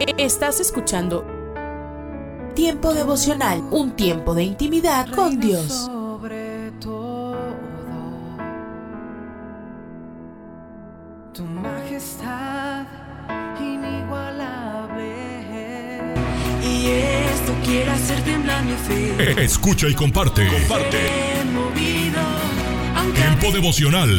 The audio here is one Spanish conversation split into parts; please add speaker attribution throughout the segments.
Speaker 1: Estás escuchando Tiempo devocional, un tiempo de intimidad con Dios.
Speaker 2: Sobre todo, tu majestad inigualable. Y esto quiere hacer temblar mi fe.
Speaker 3: Escucha y comparte. Comparte.
Speaker 2: Movido,
Speaker 3: Tiempo devocional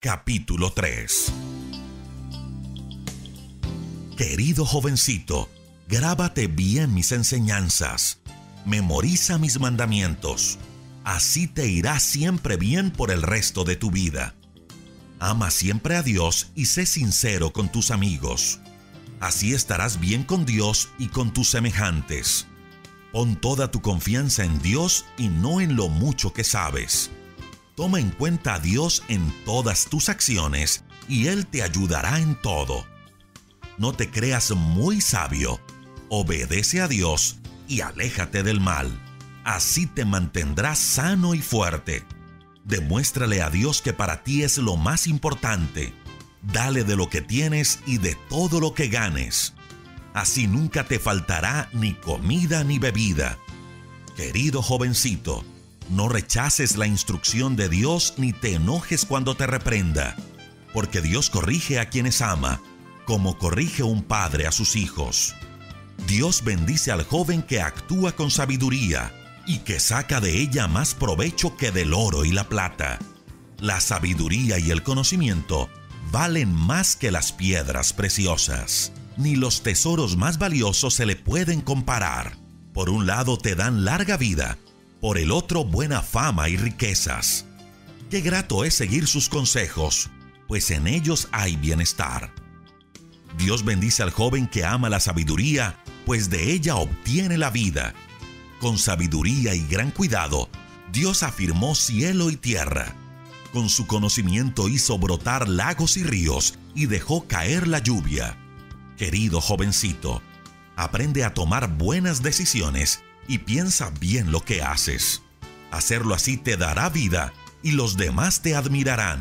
Speaker 4: capítulo 3. Querido jovencito, grábate bien mis enseñanzas, memoriza mis mandamientos, así te irá siempre bien por el resto de tu vida. Ama siempre a Dios y sé sincero con tus amigos. Así estarás bien con Dios y con tus semejantes. Pon toda tu confianza en Dios y no en lo mucho que sabes. Toma en cuenta a Dios en todas tus acciones y Él te ayudará en todo. No te creas muy sabio. Obedece a Dios y aléjate del mal. Así te mantendrás sano y fuerte. Demuéstrale a Dios que para ti es lo más importante. Dale de lo que tienes y de todo lo que ganes. Así nunca te faltará ni comida ni bebida. Querido jovencito, no rechaces la instrucción de Dios ni te enojes cuando te reprenda, porque Dios corrige a quienes ama, como corrige un padre a sus hijos. Dios bendice al joven que actúa con sabiduría y que saca de ella más provecho que del oro y la plata. La sabiduría y el conocimiento valen más que las piedras preciosas. Ni los tesoros más valiosos se le pueden comparar. Por un lado te dan larga vida, por el otro buena fama y riquezas. Qué grato es seguir sus consejos, pues en ellos hay bienestar. Dios bendice al joven que ama la sabiduría, pues de ella obtiene la vida. Con sabiduría y gran cuidado, Dios afirmó cielo y tierra. Con su conocimiento hizo brotar lagos y ríos y dejó caer la lluvia. Querido jovencito, aprende a tomar buenas decisiones y piensa bien lo que haces. Hacerlo así te dará vida y los demás te admirarán.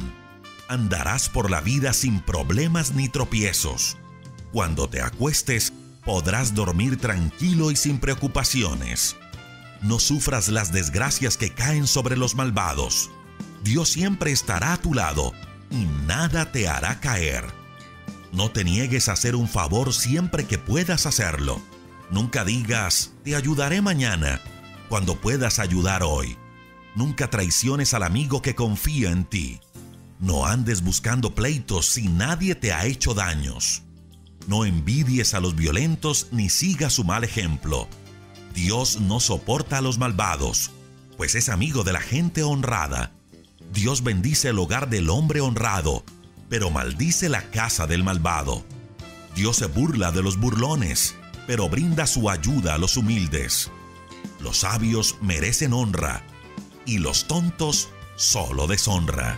Speaker 4: Andarás por la vida sin problemas ni tropiezos. Cuando te acuestes, podrás dormir tranquilo y sin preocupaciones. No sufras las desgracias que caen sobre los malvados. Dios siempre estará a tu lado y nada te hará caer. No te niegues a hacer un favor siempre que puedas hacerlo. Nunca digas, te ayudaré mañana, cuando puedas ayudar hoy. Nunca traiciones al amigo que confía en ti. No andes buscando pleitos si nadie te ha hecho daños. No envidies a los violentos ni sigas su mal ejemplo. Dios no soporta a los malvados, pues es amigo de la gente honrada. Dios bendice el hogar del hombre honrado, pero maldice la casa del malvado. Dios se burla de los burlones, pero brinda su ayuda a los humildes. Los sabios merecen honra, y los tontos solo deshonra.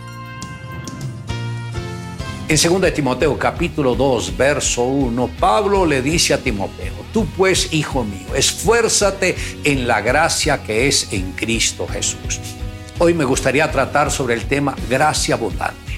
Speaker 5: En 2 de Timoteo capítulo 2, verso 1, Pablo le dice a Timoteo, tú pues, hijo mío, esfuérzate en la gracia que es en Cristo Jesús. Hoy me gustaría tratar sobre el tema gracia abundante.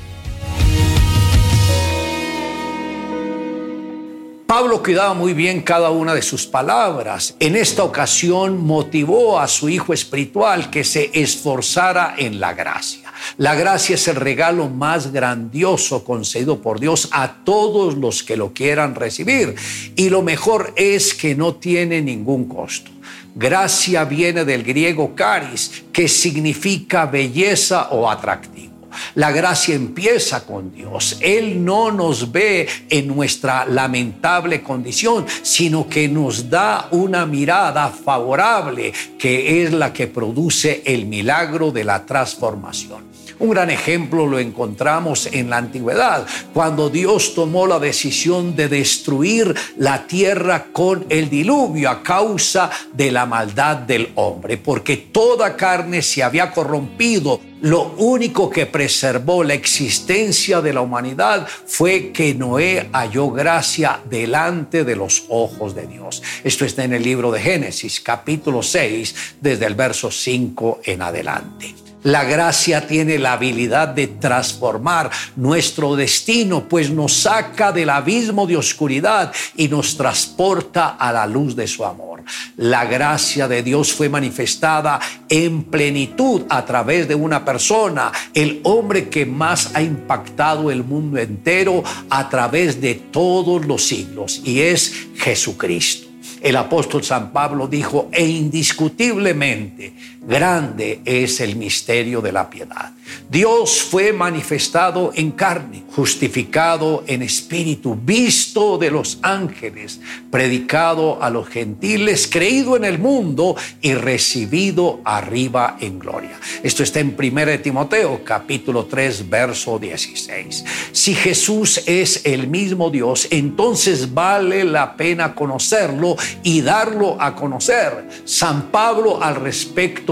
Speaker 5: Pablo cuidaba muy bien cada una de sus palabras. En esta ocasión motivó a su hijo espiritual que se esforzara en la gracia. La gracia es el regalo más grandioso concedido por Dios a todos los que lo quieran recibir. Y lo mejor es que no tiene ningún costo. Gracia viene del griego caris, que significa belleza o atractivo. La gracia empieza con Dios. Él no nos ve en nuestra lamentable condición, sino que nos da una mirada favorable, que es la que produce el milagro de la transformación. Un gran ejemplo lo encontramos en la antigüedad, cuando Dios tomó la decisión de destruir la tierra con el diluvio a causa de la maldad del hombre, porque toda carne se había corrompido. Lo único que preservó la existencia de la humanidad fue que Noé halló gracia delante de los ojos de Dios. Esto está en el libro de Génesis, capítulo 6, desde el verso 5 en adelante. La gracia tiene la habilidad de transformar nuestro destino, pues nos saca del abismo de oscuridad y nos transporta a la luz de su amor. La gracia de Dios fue manifestada en plenitud a través de una persona, el hombre que más ha impactado el mundo entero a través de todos los siglos, y es Jesucristo. El apóstol San Pablo dijo, e indiscutiblemente grande es el misterio de la piedad. Dios fue manifestado en carne, justificado en espíritu, visto de los ángeles, predicado a los gentiles, creído en el mundo y recibido arriba en gloria. Esto está en 1 Timoteo capítulo 3 verso 16. Si Jesús es el mismo Dios, entonces vale la pena conocerlo y darlo a conocer. San Pablo al respecto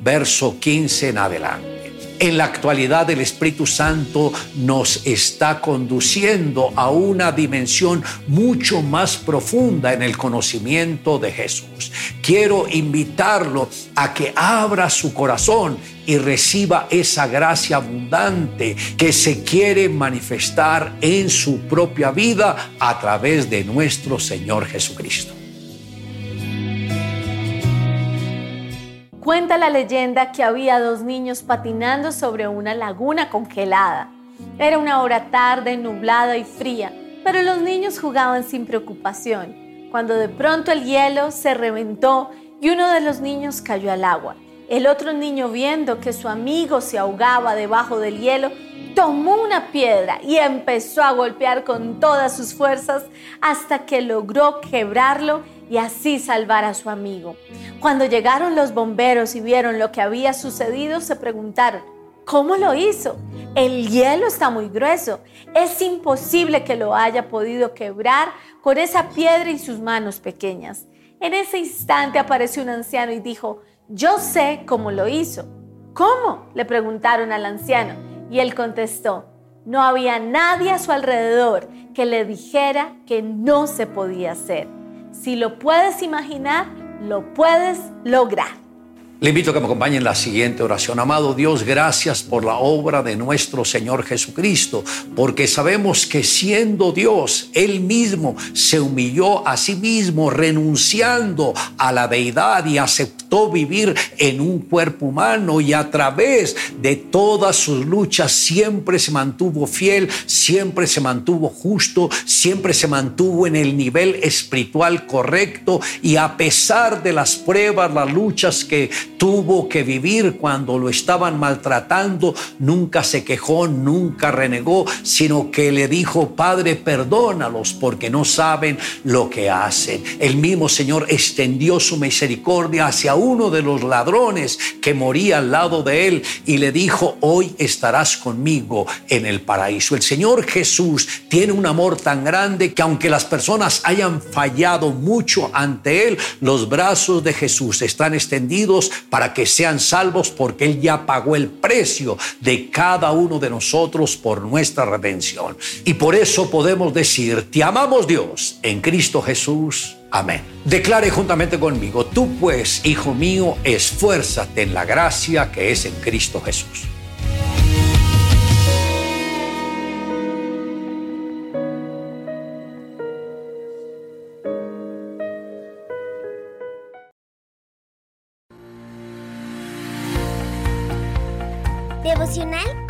Speaker 5: verso 15 en adelante. En la actualidad el Espíritu Santo nos está conduciendo a una dimensión mucho más profunda en el conocimiento de Jesús. Quiero invitarlo a que abra su corazón y reciba esa gracia abundante que se quiere manifestar en su propia vida a través de nuestro Señor Jesucristo.
Speaker 6: Cuenta la leyenda que había dos niños patinando sobre una laguna congelada. Era una hora tarde, nublada y fría, pero los niños jugaban sin preocupación, cuando de pronto el hielo se reventó y uno de los niños cayó al agua. El otro niño, viendo que su amigo se ahogaba debajo del hielo, tomó una piedra y empezó a golpear con todas sus fuerzas hasta que logró quebrarlo y así salvar a su amigo. Cuando llegaron los bomberos y vieron lo que había sucedido, se preguntaron, ¿cómo lo hizo? El hielo está muy grueso. Es imposible que lo haya podido quebrar con esa piedra y sus manos pequeñas. En ese instante apareció un anciano y dijo, yo sé cómo lo hizo. ¿Cómo? le preguntaron al anciano y él contestó, no había nadie a su alrededor que le dijera que no se podía hacer. Si lo puedes imaginar, lo puedes lograr.
Speaker 5: Le invito a que me acompañe en la siguiente oración. Amado Dios, gracias por la obra de nuestro Señor Jesucristo, porque sabemos que siendo Dios, Él mismo se humilló a sí mismo, renunciando a la deidad y aceptó vivir en un cuerpo humano y a través de todas sus luchas siempre se mantuvo fiel, siempre se mantuvo justo, siempre se mantuvo en el nivel espiritual correcto y a pesar de las pruebas, las luchas que tuvo que vivir cuando lo estaban maltratando, nunca se quejó, nunca renegó, sino que le dijo, Padre, perdónalos porque no saben lo que hacen. El mismo Señor extendió su misericordia hacia uno de los ladrones que moría al lado de él y le dijo, hoy estarás conmigo en el paraíso. El Señor Jesús tiene un amor tan grande que aunque las personas hayan fallado mucho ante Él, los brazos de Jesús están extendidos para que sean salvos porque Él ya pagó el precio de cada uno de nosotros por nuestra redención. Y por eso podemos decir, te amamos Dios en Cristo Jesús. Amén. Declare juntamente conmigo, tú pues, hijo mío, esfuérzate en la gracia que es en Cristo Jesús.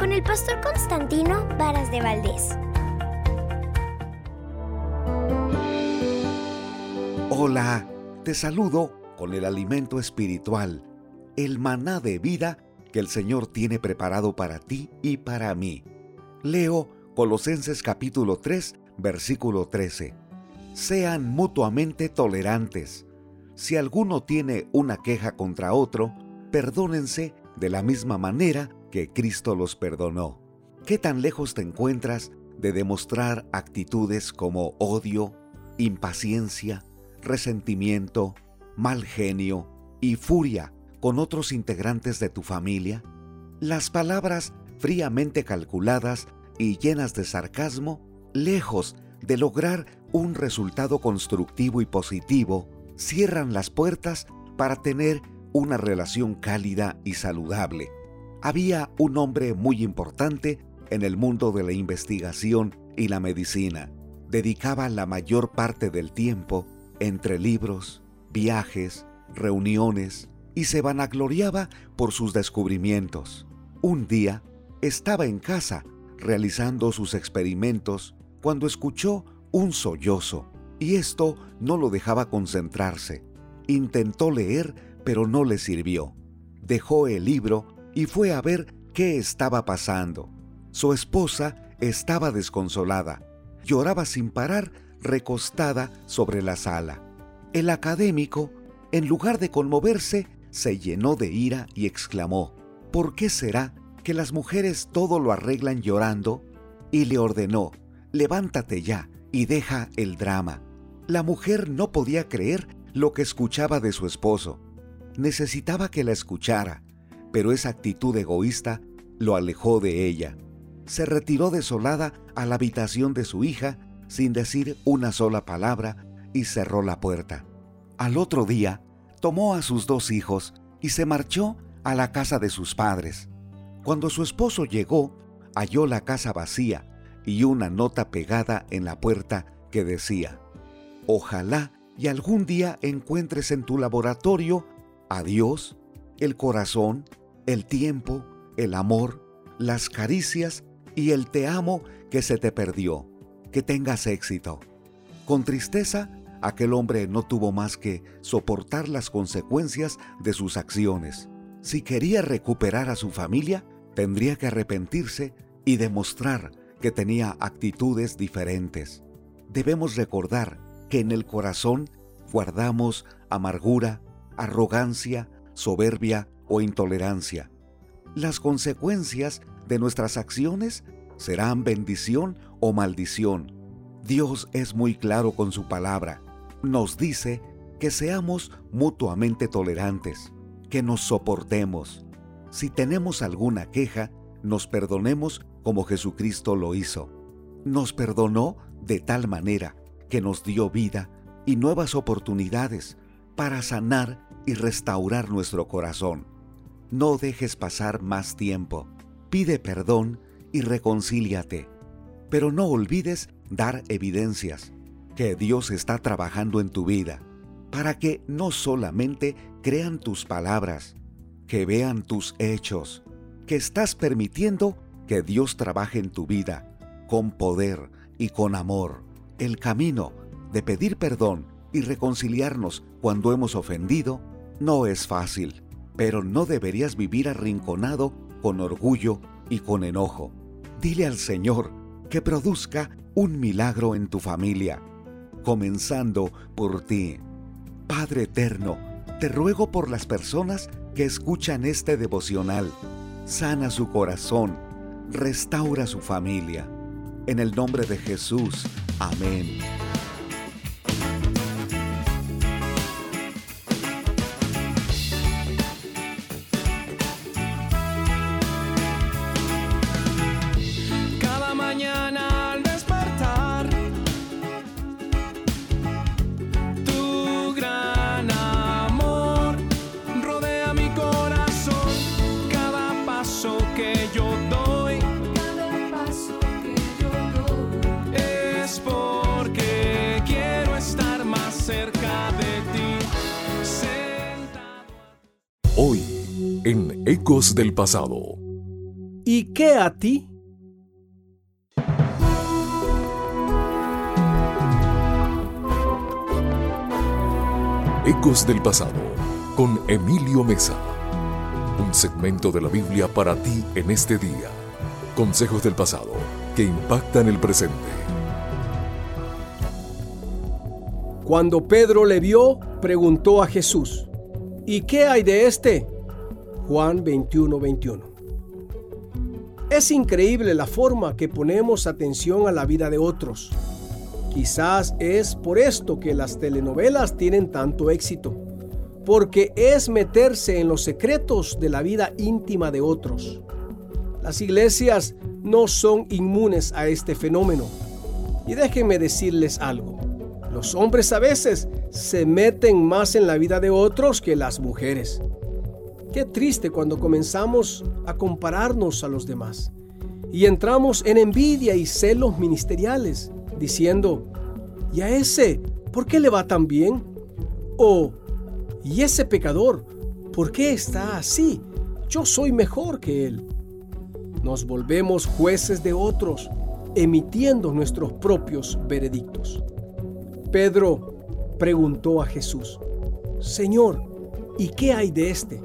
Speaker 7: Con el pastor Constantino Varas de Valdés.
Speaker 8: Hola, te saludo con el alimento espiritual, el maná de vida que el Señor tiene preparado para ti y para mí. Leo Colosenses capítulo 3, versículo 13. Sean mutuamente tolerantes. Si alguno tiene una queja contra otro, perdónense de la misma manera que Cristo los perdonó. ¿Qué tan lejos te encuentras de demostrar actitudes como odio, impaciencia, resentimiento, mal genio y furia con otros integrantes de tu familia? Las palabras fríamente calculadas y llenas de sarcasmo, lejos de lograr un resultado constructivo y positivo, cierran las puertas para tener una relación cálida y saludable. Había un hombre muy importante en el mundo de la investigación y la medicina. Dedicaba la mayor parte del tiempo entre libros, viajes, reuniones y se vanagloriaba por sus descubrimientos. Un día estaba en casa realizando sus experimentos cuando escuchó un sollozo y esto no lo dejaba concentrarse. Intentó leer, pero no le sirvió. Dejó el libro y fue a ver qué estaba pasando. Su esposa estaba desconsolada. Lloraba sin parar, recostada sobre la sala. El académico, en lugar de conmoverse, se llenó de ira y exclamó, ¿por qué será que las mujeres todo lo arreglan llorando? Y le ordenó, levántate ya y deja el drama. La mujer no podía creer lo que escuchaba de su esposo. Necesitaba que la escuchara, pero esa actitud egoísta lo alejó de ella. Se retiró desolada a la habitación de su hija sin decir una sola palabra y cerró la puerta. Al otro día, tomó a sus dos hijos y se marchó a la casa de sus padres. Cuando su esposo llegó, halló la casa vacía y una nota pegada en la puerta que decía, Ojalá y algún día encuentres en tu laboratorio a Dios, el corazón, el tiempo, el amor, las caricias y el te amo que se te perdió. Que tengas éxito. Con tristeza, aquel hombre no tuvo más que soportar las consecuencias de sus acciones. Si quería recuperar a su familia, tendría que arrepentirse y demostrar que tenía actitudes diferentes. Debemos recordar que en el corazón guardamos amargura, arrogancia, soberbia o intolerancia. Las consecuencias de nuestras acciones serán bendición o maldición. Dios es muy claro con su palabra. Nos dice que seamos mutuamente tolerantes, que nos soportemos. Si tenemos alguna queja, nos perdonemos como Jesucristo lo hizo. Nos perdonó de tal manera que nos dio vida y nuevas oportunidades para sanar y restaurar nuestro corazón. No dejes pasar más tiempo. Pide perdón y reconcíliate. Pero no olvides dar evidencias que Dios está trabajando en tu vida para que no solamente crean tus palabras, que vean tus hechos, que estás permitiendo que Dios trabaje en tu vida con poder y con amor. El camino de pedir perdón y reconciliarnos cuando hemos ofendido no es fácil, pero no deberías vivir arrinconado con orgullo y con enojo. Dile al Señor que produzca un milagro en tu familia, comenzando por ti. Padre eterno, te ruego por las personas que escuchan este devocional sana su corazón, restaura su familia. En el nombre de Jesús, amén.
Speaker 3: Del Pasado.
Speaker 9: ¿Y qué a ti?
Speaker 3: Ecos del pasado con Emilio Mesa. Un segmento de la Biblia para ti en este día. Consejos del pasado que impactan el presente.
Speaker 9: Cuando Pedro le vio, preguntó a Jesús, ¿y qué hay de este? Juan 21, 21. Es increíble la forma que ponemos atención a la vida de otros. Quizás es por esto que las telenovelas tienen tanto éxito, porque es meterse en los secretos de la vida íntima de otros. Las iglesias no son inmunes a este fenómeno. Y déjenme decirles algo. Los hombres a veces se meten más en la vida de otros que las mujeres. Qué triste cuando comenzamos a compararnos a los demás y entramos en envidia y celos ministeriales, diciendo, ¿y a ese por qué le va tan bien? O, ¿y ese pecador por qué está así? Yo soy mejor que él. Nos volvemos jueces de otros, emitiendo nuestros propios veredictos. Pedro preguntó a Jesús, Señor, ¿y qué hay de este?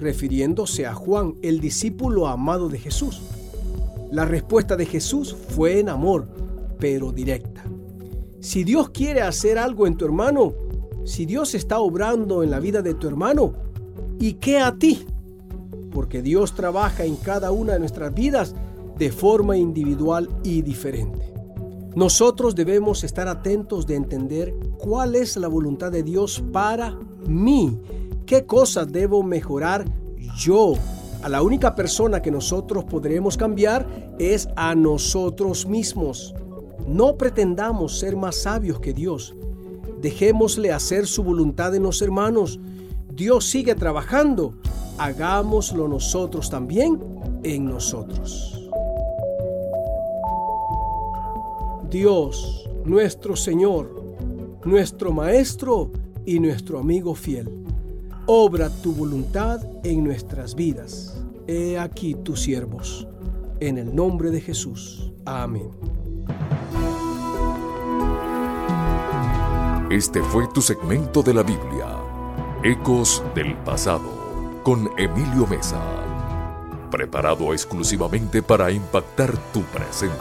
Speaker 9: Refiriéndose a Juan, el discípulo amado de Jesús. La respuesta de Jesús fue en amor, pero directa. Si Dios quiere hacer algo en tu hermano, si Dios está obrando en la vida de tu hermano, ¿y qué a ti? Porque Dios trabaja en cada una de nuestras vidas de forma individual y diferente. Nosotros debemos estar atentos de entender cuál es la voluntad de Dios para mí. ¿Qué cosas debo mejorar yo? A la única persona que nosotros podremos cambiar es a nosotros mismos. No pretendamos ser más sabios que Dios. Dejémosle hacer su voluntad en los hermanos. Dios sigue trabajando. Hagámoslo nosotros también en nosotros. Dios, nuestro Señor, nuestro Maestro y nuestro amigo fiel. Obra tu voluntad en nuestras vidas. He aquí tus siervos. En el nombre de Jesús. Amén.
Speaker 3: Este fue tu segmento de la Biblia, Ecos del Pasado, con Emilio Mesa, preparado exclusivamente para impactar tu presente.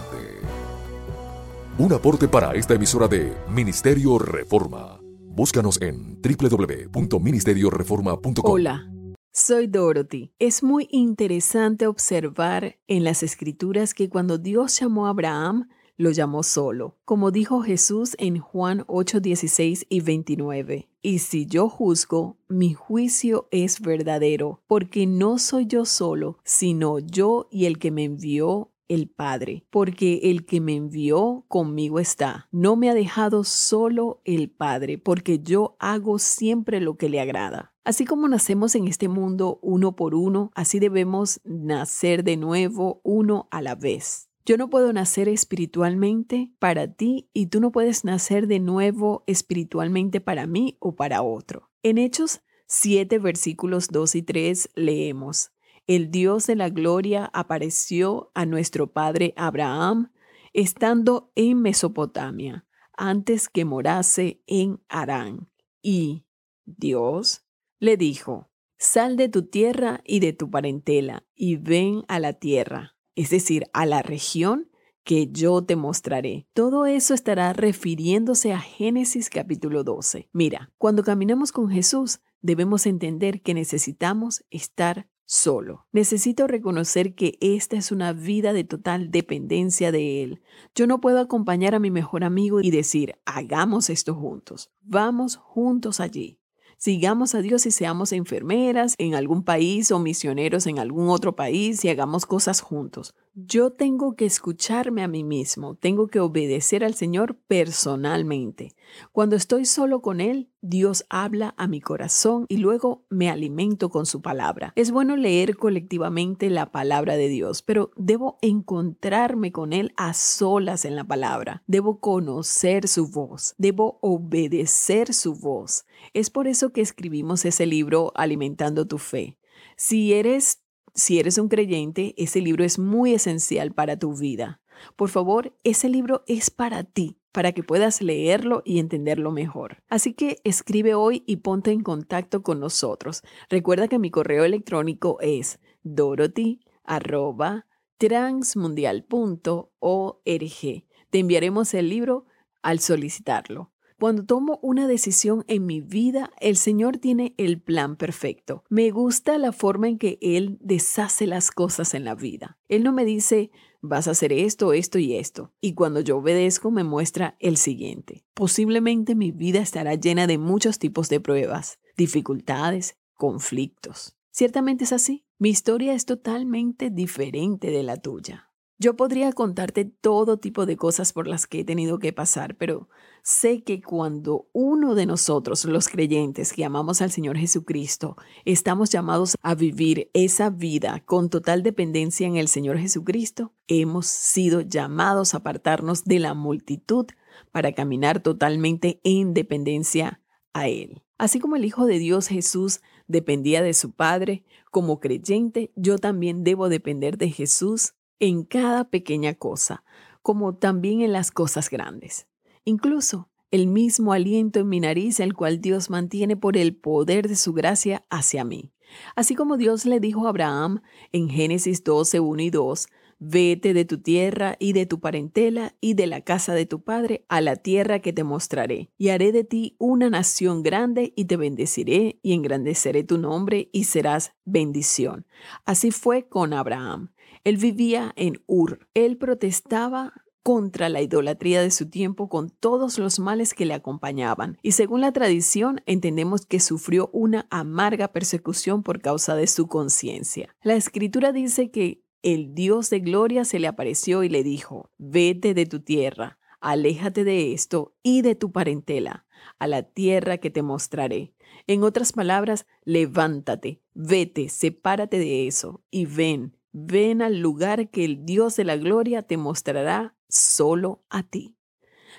Speaker 3: Un aporte para esta emisora de Ministerio Reforma. Búscanos en www.ministerioreforma.com.
Speaker 10: Hola, soy Dorothy. Es muy interesante observar en las escrituras que cuando Dios llamó a Abraham, lo llamó solo, como dijo Jesús en Juan 8, 16 y 29. Y si yo juzgo, mi juicio es verdadero, porque no soy yo solo, sino yo y el que me envió el Padre, porque el que me envió conmigo está. No me ha dejado solo el Padre, porque yo hago siempre lo que le agrada. Así como nacemos en este mundo uno por uno, así debemos nacer de nuevo uno a la vez. Yo no puedo nacer espiritualmente para ti y tú no puedes nacer de nuevo espiritualmente para mí o para otro. En Hechos 7 versículos 2 y 3 leemos, el Dios de la gloria apareció a nuestro padre Abraham estando en Mesopotamia, antes que morase en Harán. Y Dios le dijo, Sal de tu tierra y de tu parentela, y ven a la tierra, es decir, a la región que yo te mostraré. Todo eso estará refiriéndose a Génesis capítulo 12. Mira, cuando caminamos con Jesús, debemos entender que necesitamos estar solo. Necesito reconocer que esta es una vida de total dependencia de Él. Yo no puedo acompañar a mi mejor amigo y decir, hagamos esto juntos. Vamos juntos allí. Sigamos a Dios y seamos enfermeras en algún país o misioneros en algún otro país y hagamos cosas juntos. Yo tengo que escucharme a mí mismo, tengo que obedecer al Señor personalmente. Cuando estoy solo con Él, Dios habla a mi corazón y luego me alimento con su palabra. Es bueno leer colectivamente la palabra de Dios, pero debo encontrarme con Él a solas en la palabra. Debo conocer su voz, debo obedecer su voz. Es por eso que escribimos ese libro Alimentando tu Fe. Si eres si eres un creyente, ese libro es muy esencial para tu vida. Por favor, ese libro es para ti, para que puedas leerlo y entenderlo mejor. Así que escribe hoy y ponte en contacto con nosotros. Recuerda que mi correo electrónico es dorothy@transmundial.org. Te enviaremos el libro al solicitarlo. Cuando tomo una decisión en mi vida, el Señor tiene el plan perfecto. Me gusta la forma en que Él deshace las cosas en la vida. Él no me dice, vas a hacer esto, esto y esto. Y cuando yo obedezco me muestra el siguiente. Posiblemente mi vida estará llena de muchos tipos de pruebas, dificultades, conflictos. Ciertamente es así. Mi historia es totalmente diferente de la tuya. Yo podría contarte todo tipo de cosas por las que he tenido que pasar, pero sé que cuando uno de nosotros, los creyentes que amamos al Señor Jesucristo, estamos llamados a vivir esa vida con total dependencia en el Señor Jesucristo, hemos sido llamados a apartarnos de la multitud para caminar totalmente en dependencia a Él. Así como el Hijo de Dios Jesús dependía de su Padre, como creyente, yo también debo depender de Jesús en cada pequeña cosa, como también en las cosas grandes. Incluso el mismo aliento en mi nariz, el cual Dios mantiene por el poder de su gracia hacia mí. Así como Dios le dijo a Abraham en Génesis 12, 1 y 2, Vete de tu tierra y de tu parentela y de la casa de tu padre a la tierra que te mostraré, y haré de ti una nación grande y te bendeciré y engrandeceré tu nombre y serás bendición. Así fue con Abraham. Él vivía en Ur. Él protestaba contra la idolatría de su tiempo con todos los males que le acompañaban. Y según la tradición, entendemos que sufrió una amarga persecución por causa de su conciencia. La escritura dice que el Dios de gloria se le apareció y le dijo, vete de tu tierra, aléjate de esto y de tu parentela, a la tierra que te mostraré. En otras palabras, levántate, vete, sepárate de eso y ven, ven al lugar que el Dios de la gloria te mostrará solo a ti.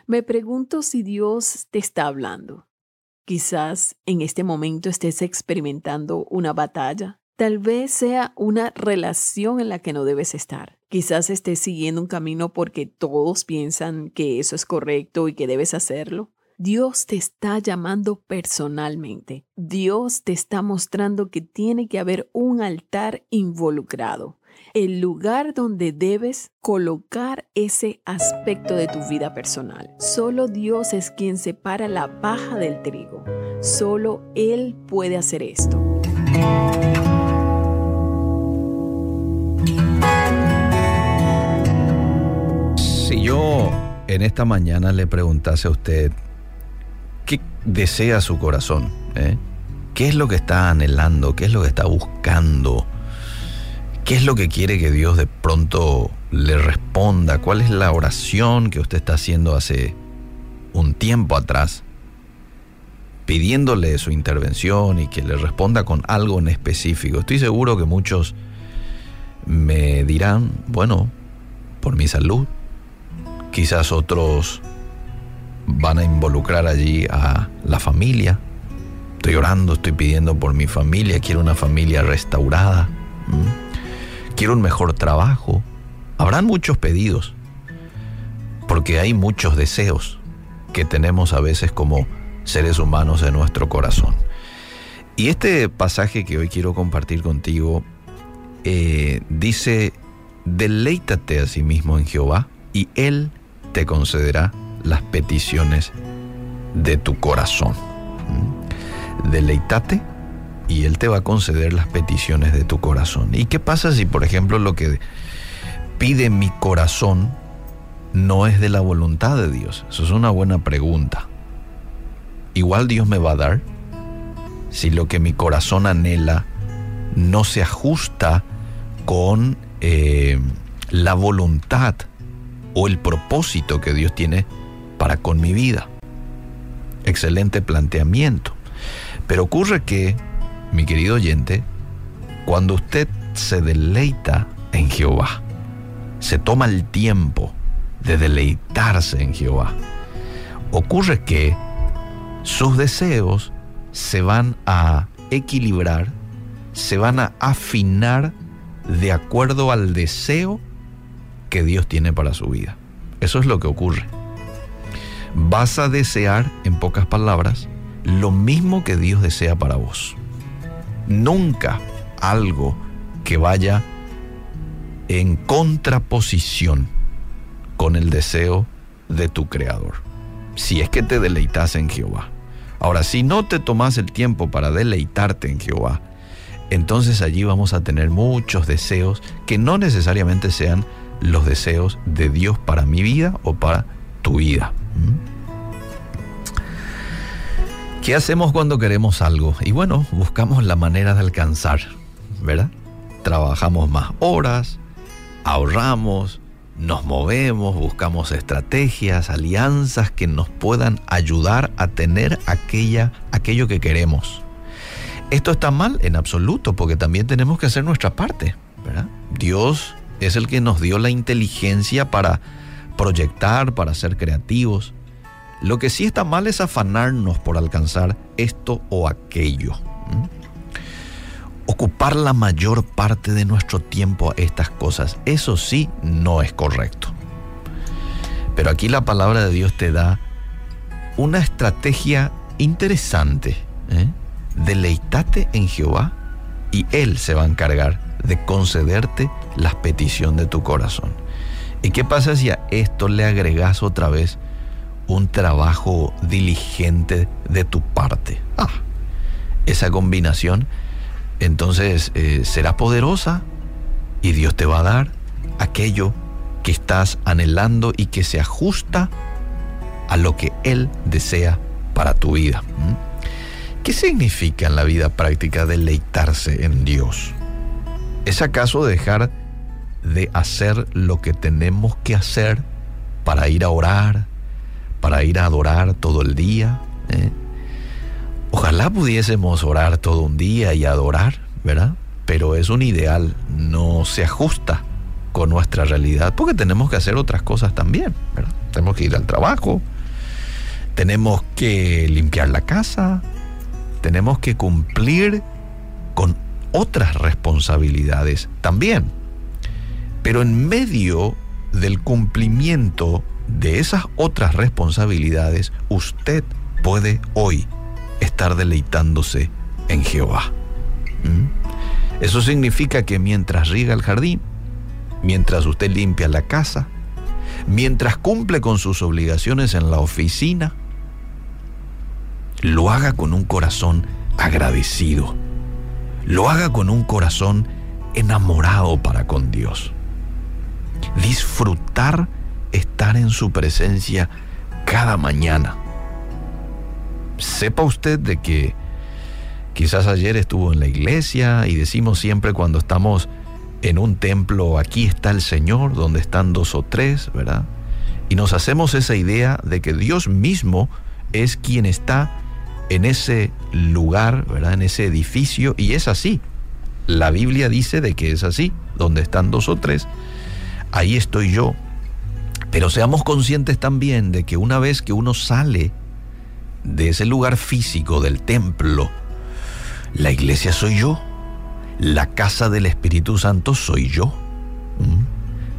Speaker 10: Me pregunto si Dios te está hablando. Quizás en este momento estés experimentando una batalla, Tal vez sea una relación en la que no debes estar. Quizás estés siguiendo un camino porque todos piensan que eso es correcto y que debes hacerlo. Dios te está llamando personalmente. Dios te está mostrando que tiene que haber un altar involucrado, el lugar donde debes colocar ese aspecto de tu vida personal. Solo Dios es quien separa la paja del trigo. Solo Él puede hacer esto.
Speaker 11: Si yo en esta mañana le preguntase a usted qué desea su corazón, ¿Eh? qué es lo que está anhelando, qué es lo que está buscando, qué es lo que quiere que Dios de pronto le responda, cuál es la oración que usted está haciendo hace un tiempo atrás, pidiéndole su intervención y que le responda con algo en específico. Estoy seguro que muchos me dirán, bueno, por mi salud, Quizás otros van a involucrar allí a la familia. Estoy orando, estoy pidiendo por mi familia, quiero una familia restaurada, quiero un mejor trabajo. Habrán muchos pedidos, porque hay muchos deseos que tenemos a veces como seres humanos en nuestro corazón. Y este pasaje que hoy quiero compartir contigo eh, dice, deleítate a sí mismo en Jehová y Él te concederá las peticiones de tu corazón. ¿Mm? Deleitate y Él te va a conceder las peticiones de tu corazón. ¿Y qué pasa si, por ejemplo, lo que pide mi corazón no es de la voluntad de Dios? Eso es una buena pregunta. Igual Dios me va a dar si lo que mi corazón anhela no se ajusta con eh, la voluntad o el propósito que Dios tiene para con mi vida. Excelente planteamiento. Pero ocurre que, mi querido oyente, cuando usted se deleita en Jehová, se toma el tiempo de deleitarse en Jehová, ocurre que sus deseos se van a equilibrar, se van a afinar de acuerdo al deseo que Dios tiene para su vida. Eso es lo que ocurre. Vas a desear, en pocas palabras, lo mismo que Dios desea para vos. Nunca algo que vaya en contraposición con el deseo de tu Creador. Si es que te deleitas en Jehová. Ahora, si no te tomas el tiempo para deleitarte en Jehová, entonces allí vamos a tener muchos deseos que no necesariamente sean los deseos de Dios para mi vida o para tu vida. ¿Mm? ¿Qué hacemos cuando queremos algo? Y bueno, buscamos la manera de alcanzar, ¿verdad? Trabajamos más horas, ahorramos, nos movemos, buscamos estrategias, alianzas que nos puedan ayudar a tener aquella, aquello que queremos. Esto está mal en absoluto porque también tenemos que hacer nuestra parte, ¿verdad? Dios es el que nos dio la inteligencia para proyectar, para ser creativos. Lo que sí está mal es afanarnos por alcanzar esto o aquello. Ocupar la mayor parte de nuestro tiempo a estas cosas, eso sí no es correcto. Pero aquí la palabra de Dios te da una estrategia interesante. ¿eh? Deleitate en Jehová y Él se va a encargar de concederte la petición de tu corazón. ¿Y qué pasa si a esto le agregas otra vez un trabajo diligente de tu parte? Ah, esa combinación entonces eh, será poderosa y Dios te va a dar aquello que estás anhelando y que se ajusta a lo que Él desea para tu vida. ¿Qué significa en la vida práctica deleitarse en Dios? ¿Es acaso dejar de hacer lo que tenemos que hacer para ir a orar, para ir a adorar todo el día? ¿Eh? Ojalá pudiésemos orar todo un día y adorar, ¿verdad? Pero es un ideal, no se ajusta con nuestra realidad, porque tenemos que hacer otras cosas también. Tenemos que ir al trabajo, tenemos que limpiar la casa, tenemos que cumplir con otras responsabilidades también. Pero en medio del cumplimiento de esas otras responsabilidades, usted puede hoy estar deleitándose en Jehová. ¿Mm? Eso significa que mientras riega el jardín, mientras usted limpia la casa, mientras cumple con sus obligaciones en la oficina, lo haga con un corazón agradecido. Lo haga con un corazón enamorado para con Dios. Disfrutar estar en su presencia cada mañana. Sepa usted de que quizás ayer estuvo en la iglesia y decimos siempre cuando estamos en un templo, aquí está el Señor, donde están dos o tres, ¿verdad? Y nos hacemos esa idea de que Dios mismo es quien está en ese lugar, ¿verdad? En ese edificio, y es así. La Biblia dice de que es así, donde están dos o tres, ahí estoy yo. Pero seamos conscientes también de que una vez que uno sale de ese lugar físico del templo, la iglesia soy yo, la casa del Espíritu Santo soy yo.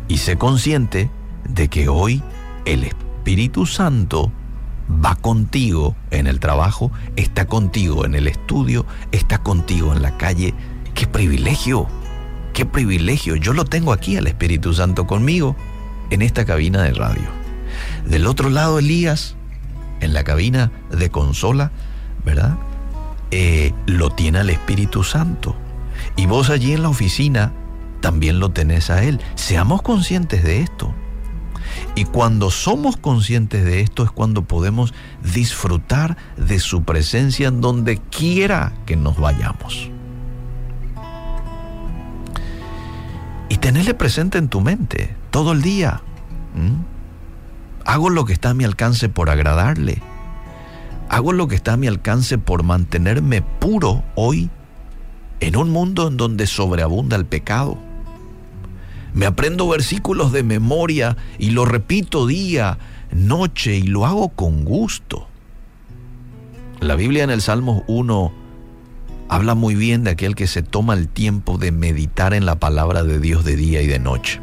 Speaker 11: Y sé consciente de que hoy el Espíritu Santo va contigo en el trabajo, está contigo en el estudio, está contigo en la calle. ¡Qué privilegio! ¡Qué privilegio! Yo lo tengo aquí al Espíritu Santo conmigo en esta cabina de radio. Del otro lado, Elías, en la cabina de consola, ¿verdad? Eh, lo tiene al Espíritu Santo. Y vos allí en la oficina también lo tenés a Él. Seamos conscientes de esto. Y cuando somos conscientes de esto es cuando podemos disfrutar de su presencia en donde quiera que nos vayamos. Y tenerle presente en tu mente todo el día. Hago lo que está a mi alcance por agradarle. Hago lo que está a mi alcance por mantenerme puro hoy en un mundo en donde sobreabunda el pecado. Me aprendo versículos de memoria y lo repito día, noche y lo hago con gusto. La Biblia en el Salmo 1, habla muy bien de aquel que se toma el tiempo de meditar en la palabra de Dios de día y de noche.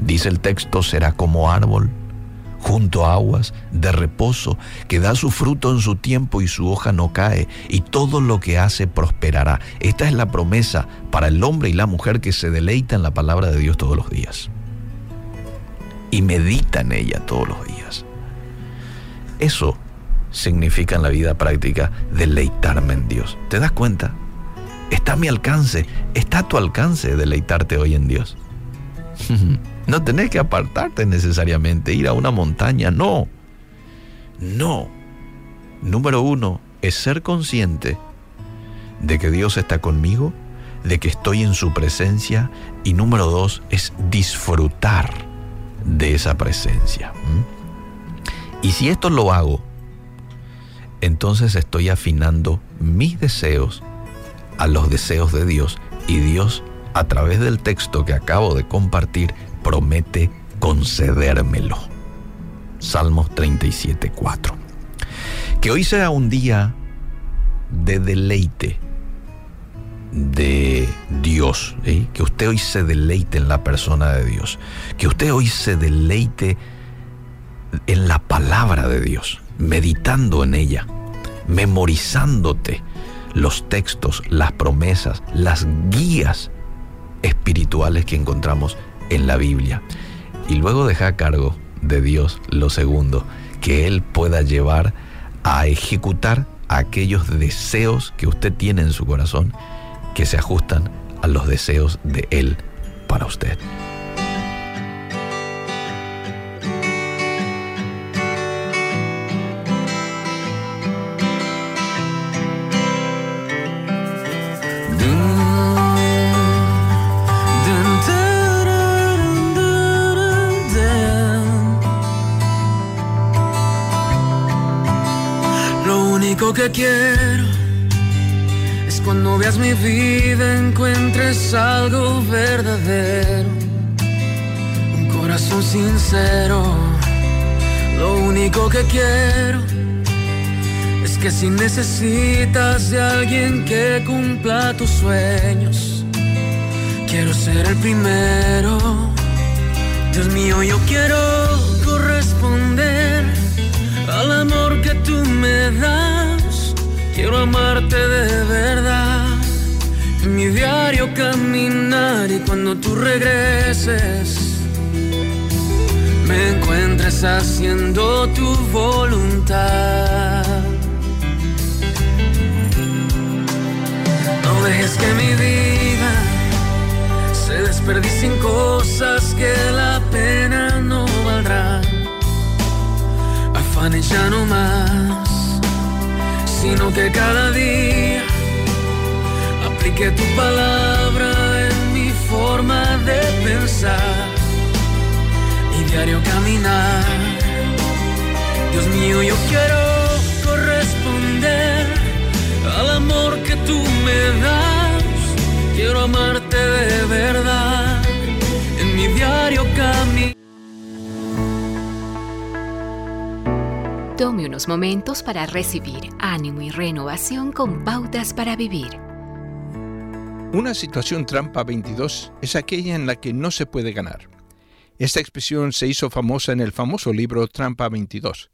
Speaker 11: Dice el texto, será como árbol junto a aguas de reposo, que da su fruto en su tiempo y su hoja no cae, y todo lo que hace prosperará. Esta es la promesa para el hombre y la mujer que se deleita en la palabra de Dios todos los días. Y medita en ella todos los días. Eso significa en la vida práctica deleitarme en Dios. ¿Te das cuenta? Está a mi alcance, está a tu alcance deleitarte hoy en Dios. No tenés que apartarte necesariamente, ir a una montaña, no. No. Número uno es ser consciente de que Dios está conmigo, de que estoy en su presencia y número dos es disfrutar de esa presencia. Y si esto lo hago, entonces estoy afinando mis deseos a los deseos de Dios y Dios a través del texto que acabo de compartir promete concedérmelo. Salmos 37, 4. Que hoy sea un día de deleite de Dios, ¿eh? que usted hoy se deleite en la persona de Dios, que usted hoy se deleite en la palabra de Dios, meditando en ella, memorizándote los textos, las promesas, las guías espirituales que encontramos en la Biblia. Y luego deja a cargo de Dios lo segundo, que Él pueda llevar a ejecutar aquellos deseos que usted tiene en su corazón que se ajustan a los deseos de Él para usted.
Speaker 2: Quiero es cuando veas mi vida encuentres algo verdadero, un corazón sincero. Lo único que quiero es que si necesitas de alguien que cumpla tus sueños, quiero ser el primero. Dios mío, yo quiero corresponder al amor que tú me das Quiero amarte de verdad. En mi diario caminar y cuando tú regreses, me encuentres haciendo tu voluntad. No dejes que mi vida se desperdicie en cosas que la pena no valdrá. Afanes ya no más sino que cada día aplique tu palabra en mi forma de pensar y diario caminar. Dios mío, yo quiero corresponder al amor que tú me das. Quiero amarte de verdad en mi diario camino.
Speaker 12: Tome unos momentos para recibir ánimo y renovación con pautas para vivir.
Speaker 13: Una situación trampa 22 es aquella en la que no se puede ganar. Esta expresión se hizo famosa en el famoso libro Trampa 22.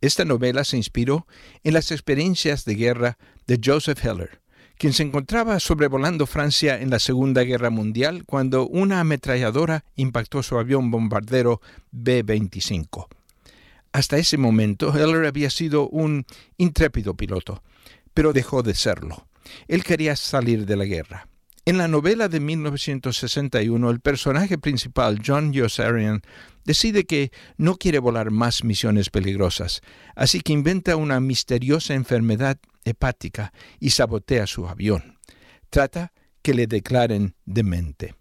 Speaker 13: Esta novela se inspiró en las experiencias de guerra de Joseph Heller, quien se encontraba sobrevolando Francia en la Segunda Guerra Mundial cuando una ametralladora impactó su avión bombardero B-25. Hasta ese momento, Heller había sido un intrépido piloto, pero dejó de serlo. Él quería salir de la guerra. En la novela de 1961, el personaje principal, John Yossarian, decide que no quiere volar más misiones peligrosas, así que inventa una misteriosa enfermedad hepática y sabotea su avión. Trata que le declaren demente.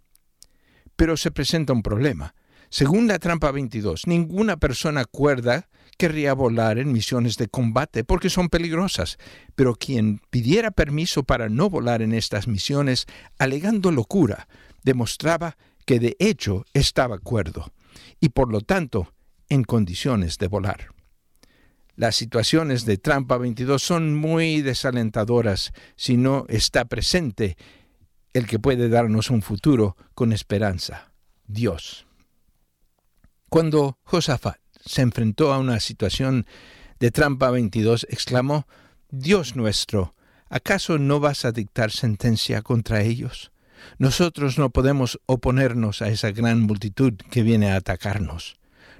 Speaker 13: Pero se presenta un problema. Según la trampa 22, ninguna persona cuerda querría volar en misiones de combate porque son peligrosas, pero quien pidiera permiso para no volar en estas misiones, alegando locura, demostraba que de hecho estaba cuerdo y por lo tanto en condiciones de volar. Las situaciones de Trampa 22 son muy desalentadoras si no está presente el que puede darnos un futuro con esperanza, Dios. Cuando Josafat se enfrentó a una situación de Trampa 22, exclamó, Dios nuestro, ¿acaso no vas a dictar sentencia contra ellos? Nosotros no podemos oponernos a esa gran multitud que viene a atacarnos.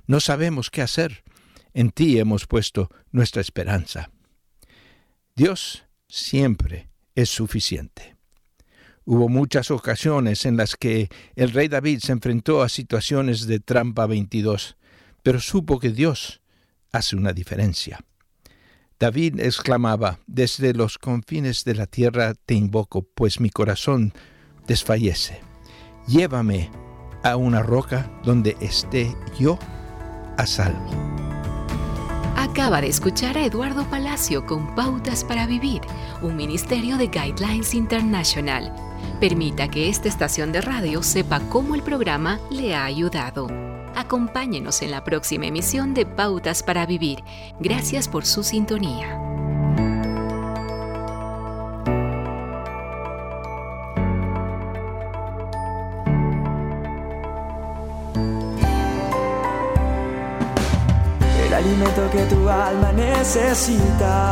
Speaker 13: No sabemos qué hacer. En ti hemos puesto nuestra esperanza. Dios siempre es suficiente. Hubo muchas ocasiones en las que el rey David se enfrentó a situaciones de trampa 22, pero supo que Dios hace una diferencia. David exclamaba, desde los confines de la tierra te invoco, pues mi corazón desfallece. Llévame a una roca donde esté yo a salvo.
Speaker 12: Acaba de escuchar a Eduardo Palacio con Pautas para Vivir, un ministerio de Guidelines International. Permita que esta estación de radio sepa cómo el programa le ha ayudado. Acompáñenos en la próxima emisión de Pautas para Vivir. Gracias por su sintonía.
Speaker 14: El alimento que tu alma necesita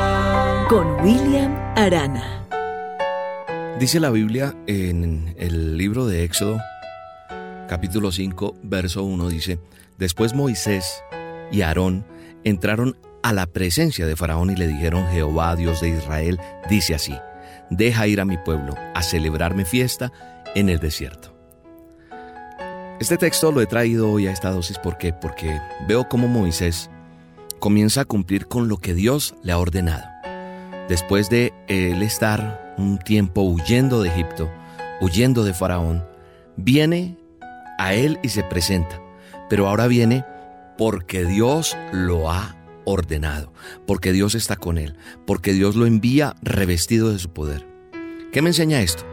Speaker 15: con William Arana.
Speaker 16: Dice la Biblia en el libro de Éxodo, capítulo 5, verso 1, dice, Después Moisés y Aarón entraron a la presencia de Faraón y le dijeron, Jehová, Dios de Israel, dice así, deja ir a mi pueblo a celebrarme fiesta en el desierto. Este texto lo he traído hoy a esta dosis ¿por qué? porque veo cómo Moisés comienza a cumplir con lo que Dios le ha ordenado. Después de él estar un tiempo huyendo de Egipto, huyendo de Faraón, viene a él y se presenta. Pero ahora viene porque Dios lo ha ordenado, porque Dios está con él, porque Dios lo envía revestido de su poder. ¿Qué me enseña esto?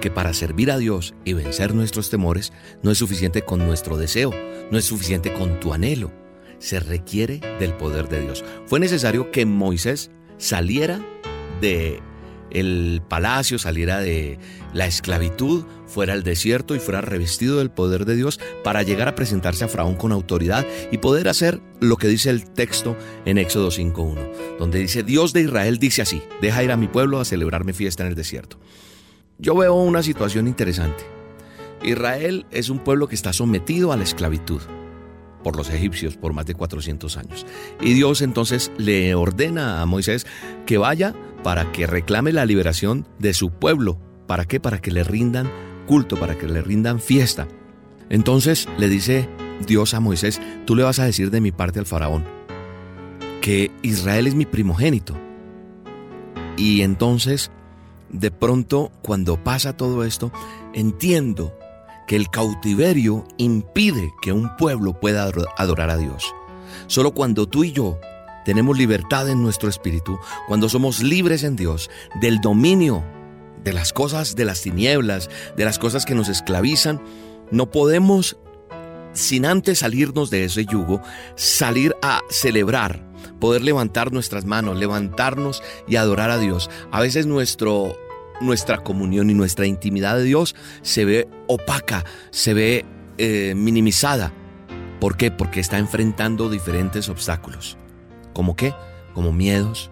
Speaker 16: Que para servir a Dios y vencer nuestros temores no es suficiente con nuestro deseo, no es suficiente con tu anhelo, se requiere del poder de Dios. Fue necesario que Moisés saliera de el palacio, saliera de la esclavitud, fuera al desierto y fuera revestido del poder de Dios para llegar a presentarse a Faraón con autoridad y poder hacer lo que dice el texto en Éxodo 5.1, donde dice, Dios de Israel dice así, deja ir a mi pueblo a celebrarme fiesta en el desierto. Yo veo una situación interesante. Israel es un pueblo que está sometido a la esclavitud por los egipcios por más de 400 años. Y Dios entonces le ordena a Moisés que vaya para que reclame la liberación de su pueblo. ¿Para qué? Para que le rindan culto, para que le rindan fiesta. Entonces le dice Dios a Moisés, tú le vas a decir de mi parte al faraón que Israel es mi primogénito. Y entonces, de pronto, cuando pasa todo esto, entiendo que el cautiverio impide que un pueblo pueda adorar a Dios. Solo cuando tú y yo tenemos libertad en nuestro espíritu, cuando somos libres en Dios del dominio de las cosas de las tinieblas, de las cosas que nos esclavizan, no podemos, sin antes salirnos de ese yugo, salir a celebrar, poder levantar nuestras manos, levantarnos y adorar a Dios. A veces nuestro, nuestra comunión y nuestra intimidad de Dios se ve opaca, se ve eh, minimizada. ¿Por qué? Porque está enfrentando diferentes obstáculos. ¿Cómo qué? Como miedos.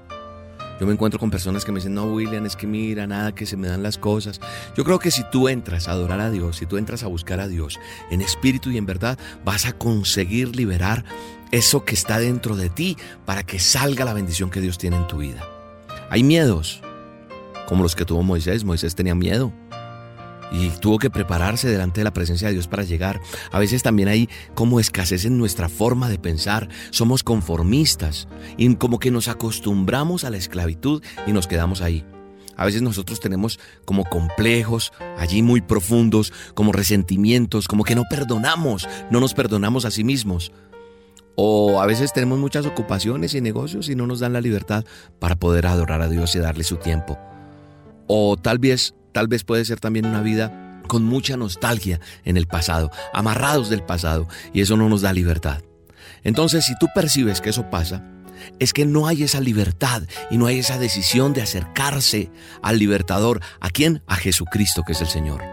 Speaker 16: Yo me encuentro con personas que me dicen, no, William, es que mira, nada, que se me dan las cosas. Yo creo que si tú entras a adorar a Dios, si tú entras a buscar a Dios en espíritu y en verdad, vas a conseguir liberar eso que está dentro de ti para que salga la bendición que Dios tiene en tu vida. Hay miedos, como los que tuvo Moisés. Moisés tenía miedo. y tuvo que prepararse delante de la presencia de Dios para llegar. A veces también hay como escasez en nuestra forma de pensar, somos conformistas y como que nos acostumbramos a la esclavitud y nos quedamos ahí. A veces nosotros tenemos como complejos allí muy profundos, como resentimientos, como que no perdonamos, no nos perdonamos a sí mismos. O a veces tenemos muchas ocupaciones y negocios y no nos dan la libertad para poder adorar a Dios y darle su tiempo. O tal vez, tal vez puede ser también una vida con mucha nostalgia en el pasado, amarrados del pasado, y eso no nos da libertad. Entonces, si tú percibes que eso pasa, es que no hay esa libertad y no hay esa decisión de acercarse al libertador. ¿A quién? A Jesucristo, que es el Señor.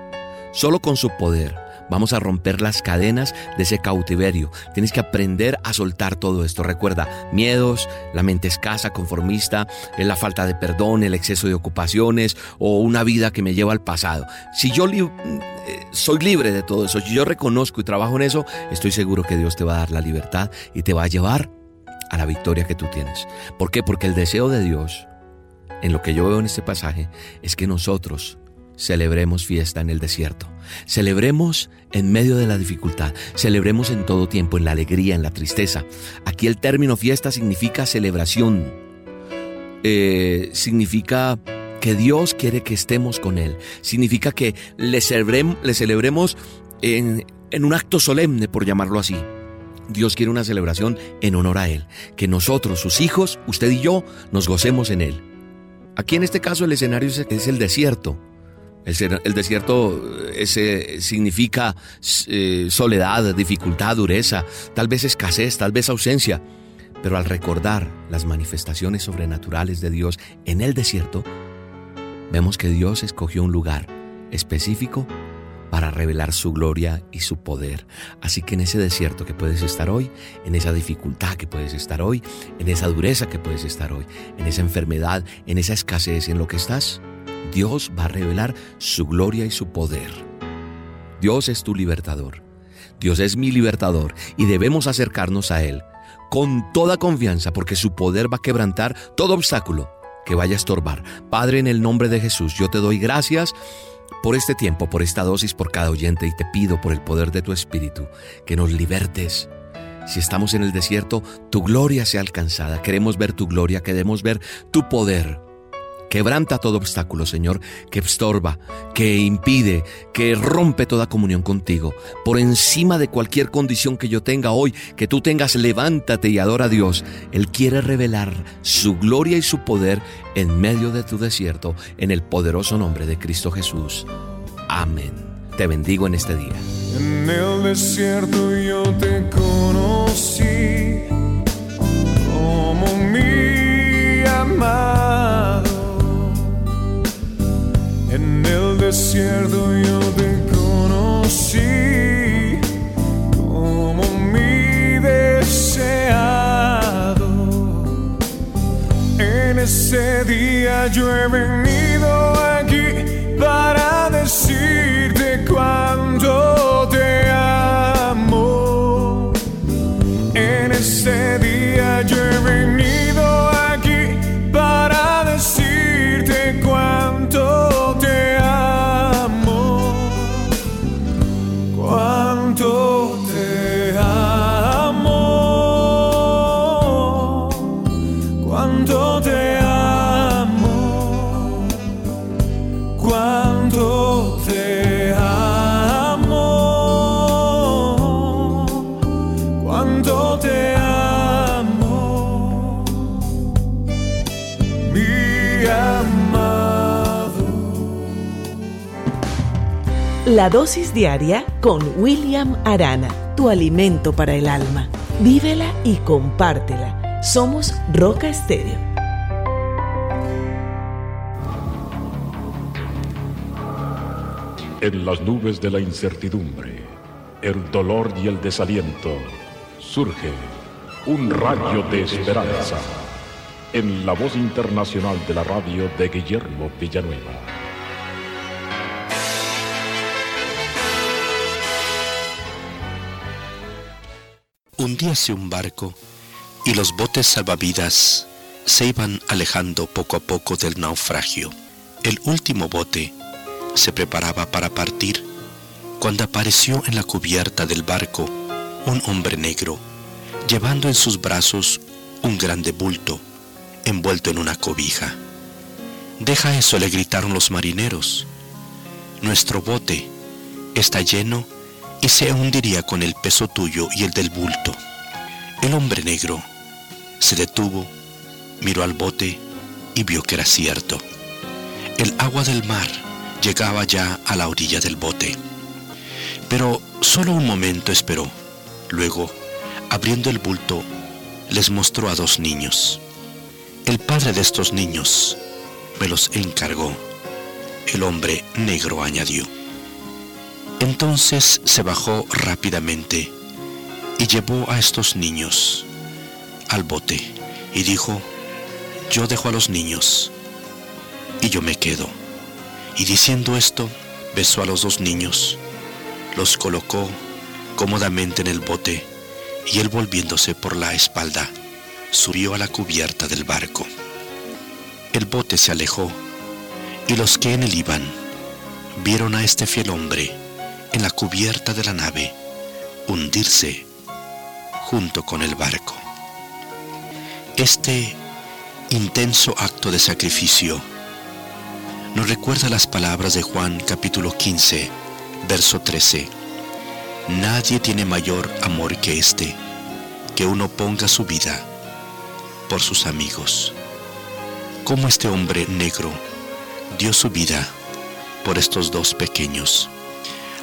Speaker 16: Solo con su poder vamos a romper las cadenas de ese cautiverio. Tienes que aprender a soltar todo esto. Recuerda, miedos, la mente escasa, conformista, la falta de perdón, el exceso de ocupaciones o una vida que me lleva al pasado. Si yo eh, soy libre de todo eso, si yo reconozco y trabajo en eso, estoy seguro que Dios te va a dar la libertad y te va a llevar a la victoria que tú tienes. ¿Por qué? Porque el deseo de Dios, en lo que yo veo en este pasaje, es que nosotros celebremos fiesta en el desierto. Celebremos en medio de la dificultad. Celebremos en todo tiempo, en la alegría, en la tristeza. Aquí el término fiesta significa celebración. Eh, significa que Dios quiere que estemos con Él. Significa que le, celebremos, en un acto solemne, por llamarlo así. Dios quiere una celebración en honor a Él, que nosotros, sus hijos, usted y yo, nos gocemos en Él. Aquí en este caso el escenario es el desierto. El, desierto ese significa eh, soledad, dificultad, dureza, tal vez escasez, tal vez ausencia. Pero al recordar las manifestaciones sobrenaturales de Dios en el desierto, vemos que Dios escogió un lugar específico para revelar su gloria y su poder. Así que en ese desierto que puedes estar hoy, en esa dificultad que puedes estar hoy, en esa dureza que puedes estar hoy, en esa enfermedad, en esa escasez en lo que estás, Dios va a revelar su gloria y su poder. Dios es tu libertador. Dios es mi libertador y debemos acercarnos a Él con toda confianza porque su poder va a quebrantar todo obstáculo que vaya a estorbar. Padre, en el nombre de Jesús, yo te doy gracias por este tiempo, por esta dosis, por cada oyente y te pido por el poder de tu Espíritu que nos libertes. Si estamos en el desierto, tu gloria sea alcanzada. Queremos ver tu gloria, queremos ver tu poder. Quebranta todo obstáculo, Señor, que estorba, que impide, que rompe toda comunión contigo. Por encima de cualquier condición que yo tenga hoy, que tú tengas, levántate y adora a Dios. Él quiere revelar su gloria y su poder en medio de tu desierto, en el poderoso nombre de Cristo Jesús. Amén. Te bendigo en este día.
Speaker 17: En el desierto yo te conocí como mi amado en el desierto yo te conocí como mi deseado. En ese día yo he venido aquí para decirte cuánto te amo. En ese día yo he venido
Speaker 15: La dosis diaria con William Arana, tu alimento para el alma. Vívela y compártela. Somos Roca Estéreo.
Speaker 3: En las nubes de la incertidumbre, el dolor y el desaliento, surge un rayo de esperanza en la voz internacional de la radio de Guillermo Villanueva.
Speaker 18: Hundíase un barco y los botes salvavidas se iban alejando poco a poco del naufragio. El último bote se preparaba para partir cuando apareció en la cubierta del barco un hombre negro, llevando en sus brazos un grande bulto, envuelto en una cobija. Deja eso, le gritaron los marineros. Nuestro bote está lleno y se hundiría con el peso tuyo y el del bulto. El hombre negro se detuvo, miró al bote y vio que era cierto. El agua del mar llegaba ya a la orilla del bote. Pero solo un momento esperó. Luego, abriendo el bulto, les mostró a dos niños. El padre de estos niños me los encargó. El hombre negro añadió. Entonces se bajó rápidamente y llevó a estos niños al bote y dijo, yo dejo a los niños y yo me quedo. Y diciendo esto, besó a los dos niños, los colocó cómodamente en el bote y él volviéndose por la espalda, subió a la cubierta del barco. El bote se alejó y los que en él iban vieron a este fiel hombre en la cubierta de la nave hundirse junto con el barco. Este intenso acto de sacrificio nos recuerda las palabras de Juan capítulo 15, verso 13. Nadie tiene mayor amor que este, que uno ponga su vida por sus amigos. Como este hombre negro dio su vida por estos dos pequeños.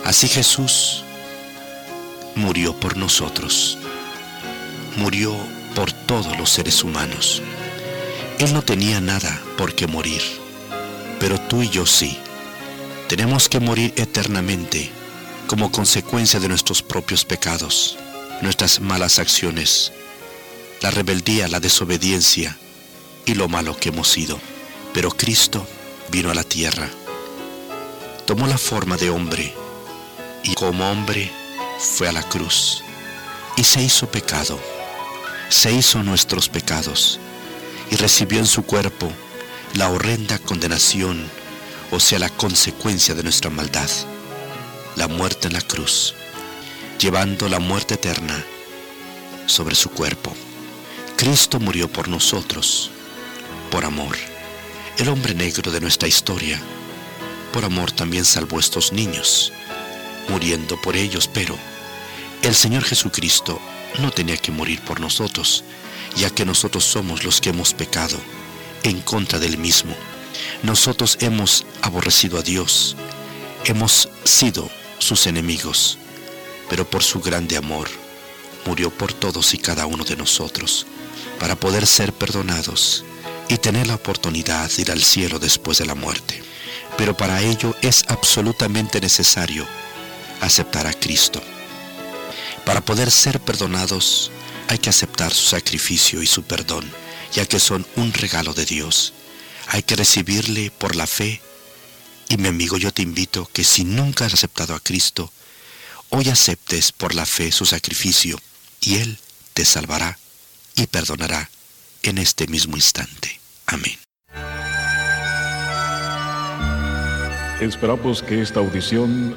Speaker 18: Así Jesús murió por nosotros. Murió por todos los seres humanos. Él no tenía nada por qué morir, pero tú y yo sí. Tenemos que morir eternamente como consecuencia de nuestros propios pecados, nuestras malas acciones, la rebeldía, la desobediencia y lo malo que hemos sido. Pero Cristo vino a la tierra, tomó la forma de hombre y como hombre fue a la cruz y se hizo pecado, se hizo nuestros pecados y recibió en su cuerpo la horrenda condenación, o sea, la consecuencia de nuestra maldad la muerte en la cruz, llevando la muerte eterna sobre su cuerpo. Cristo murió por nosotros, por amor. El hombre negro de nuestra historia, por amor también salvó a estos niños, muriendo por ellos, pero el Señor Jesucristo no tenía que morir por nosotros, ya que nosotros somos los que hemos pecado en contra del mismo. Nosotros hemos aborrecido a Dios, hemos sido sus enemigos, pero por su grande amor murió por todos y cada uno de nosotros, para poder ser perdonados y tener la oportunidad de ir al cielo después de la muerte. Pero para ello es absolutamente necesario aceptar a Cristo. Para poder ser perdonados hay que aceptar su sacrificio y su perdón, ya que son un regalo de Dios. Hay que recibirle por la fe y mi amigo, yo te invito que si nunca has aceptado a Cristo, hoy aceptes por la fe su sacrificio y Él te salvará y perdonará en este mismo instante. Amén.
Speaker 3: Esperamos que esta audición,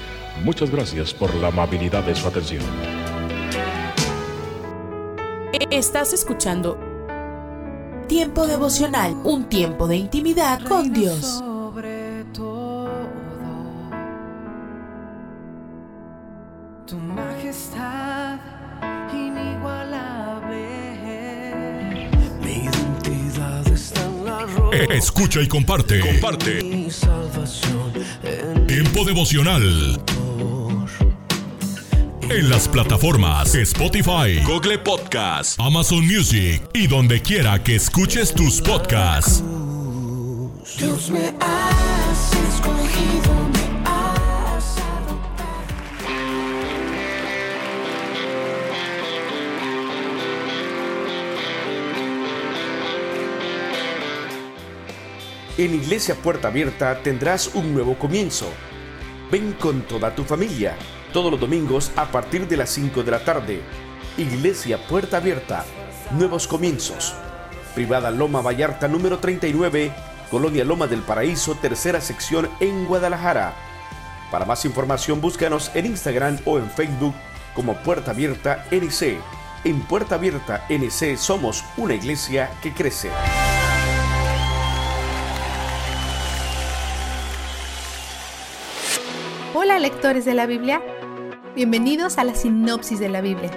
Speaker 3: Muchas gracias por la amabilidad de su atención.
Speaker 1: Estás escuchando Tiempo devocional, un tiempo de intimidad con Dios.
Speaker 3: Escucha y comparte. Comparte. Tiempo devocional en las plataformas Spotify, Google Podcasts, Amazon Music y donde quiera que escuches tus podcasts.
Speaker 19: Dios me has escogido, me En Iglesia Puerta Abierta tendrás un nuevo comienzo. Ven con toda tu familia todos los domingos a partir de las 5 de la tarde. Iglesia Puerta Abierta, nuevos comienzos. Privada Loma Vallarta número 39, Colonia Loma del Paraíso, tercera sección en Guadalajara. Para más información búscanos en Instagram o en Facebook como Puerta Abierta NC. En Puerta Abierta NC somos una iglesia que crece.
Speaker 20: Hola lectores de la Biblia, bienvenidos a la sinopsis de la Biblia.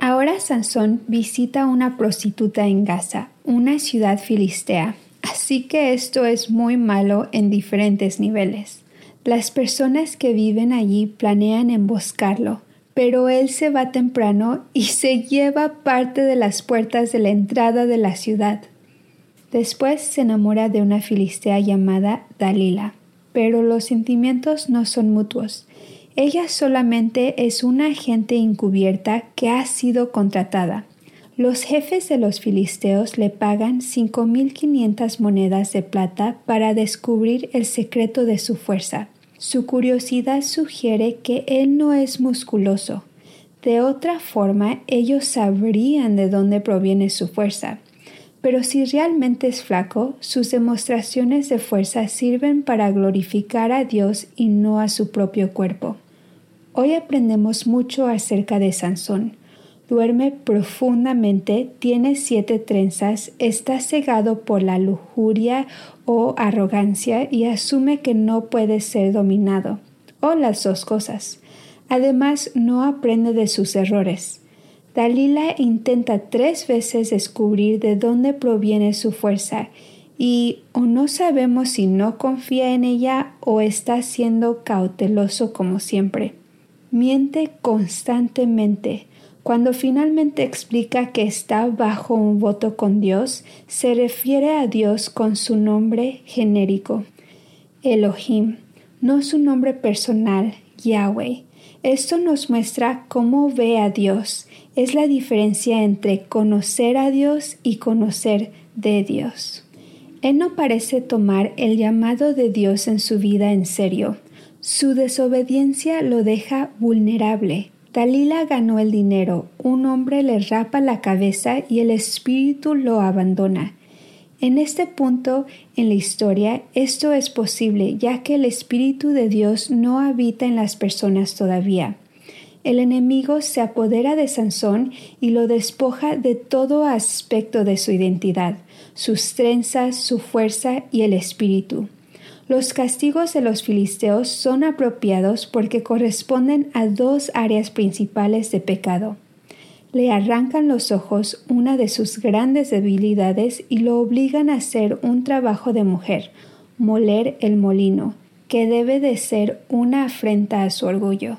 Speaker 21: Ahora Sansón visita a una prostituta en Gaza, una ciudad filistea, así que esto es muy malo en diferentes niveles. Las personas que viven allí planean emboscarlo, pero él se va temprano y se lleva parte de las puertas de la entrada de la ciudad. Después se enamora de una filistea llamada Dalila, pero los sentimientos no son mutuos. Ella solamente es una agente encubierta que ha sido contratada. Los jefes de los filisteos le pagan 5.500 monedas de plata para descubrir el secreto de su fuerza. Su curiosidad sugiere que él no es musculoso. De otra forma, ellos sabrían de dónde proviene su fuerza. Pero si realmente es flaco, sus demostraciones de fuerza sirven para glorificar a Dios y no a su propio cuerpo. Hoy aprendemos mucho acerca de Sansón. Duerme profundamente, tiene siete trenzas, está cegado por la lujuria o arrogancia y asume que no puede ser dominado, o las dos cosas. Además, no aprende de sus errores. Dalila intenta tres veces descubrir de dónde proviene su fuerza y o no sabemos si no confía en ella o está siendo cauteloso como siempre. Miente constantemente. Cuando finalmente explica que está bajo un voto con Dios, se refiere a Dios con su nombre genérico, Elohim, no su nombre personal, Yahweh. Esto nos muestra cómo ve a Dios. Es la diferencia entre conocer a Dios y conocer de Dios. Él no parece tomar el llamado de Dios en su vida en serio. Su desobediencia lo deja vulnerable. Dalila ganó el dinero, un hombre le rapa la cabeza y el espíritu lo abandona. En este punto en la historia esto es posible ya que el Espíritu de Dios no habita en las personas todavía. El enemigo se apodera de Sansón y lo despoja de todo aspecto de su identidad, sus trenzas, su fuerza y el espíritu. Los castigos de los filisteos son apropiados porque corresponden a dos áreas principales de pecado le arrancan los ojos una de sus grandes debilidades y lo obligan a hacer un trabajo de mujer, moler el molino, que debe de ser una afrenta a su orgullo.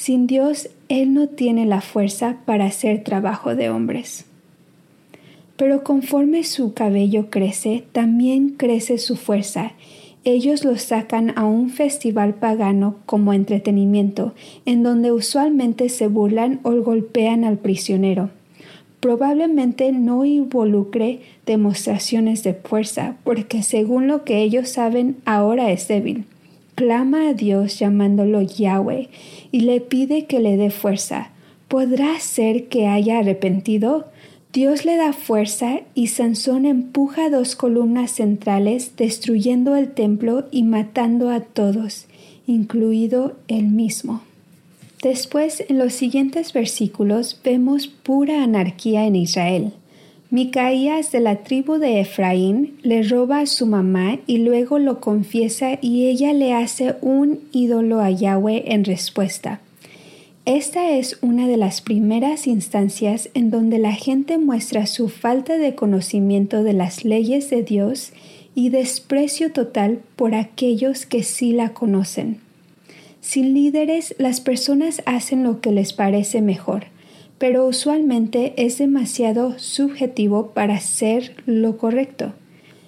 Speaker 21: Sin Dios, él no tiene la fuerza para hacer trabajo de hombres. Pero conforme su cabello crece, también crece su fuerza, ellos lo sacan a un festival pagano como entretenimiento, en donde usualmente se burlan o golpean al prisionero. Probablemente no involucre demostraciones de fuerza, porque según lo que ellos saben ahora es débil. Clama a Dios llamándolo Yahweh y le pide que le dé fuerza. ¿Podrá ser que haya arrepentido? Dios le da fuerza y Sansón empuja dos columnas centrales destruyendo el templo y matando a todos, incluido él mismo. Después, en los siguientes versículos, vemos pura anarquía en Israel. Micaías de la tribu de Efraín le roba a su mamá y luego lo confiesa y ella le hace un ídolo a Yahweh en respuesta. Esta es una de las primeras instancias en donde la gente muestra su falta de conocimiento de las leyes de Dios y desprecio total por aquellos que sí la conocen. Sin líderes, las personas hacen lo que les parece mejor, pero usualmente es demasiado subjetivo para hacer lo correcto.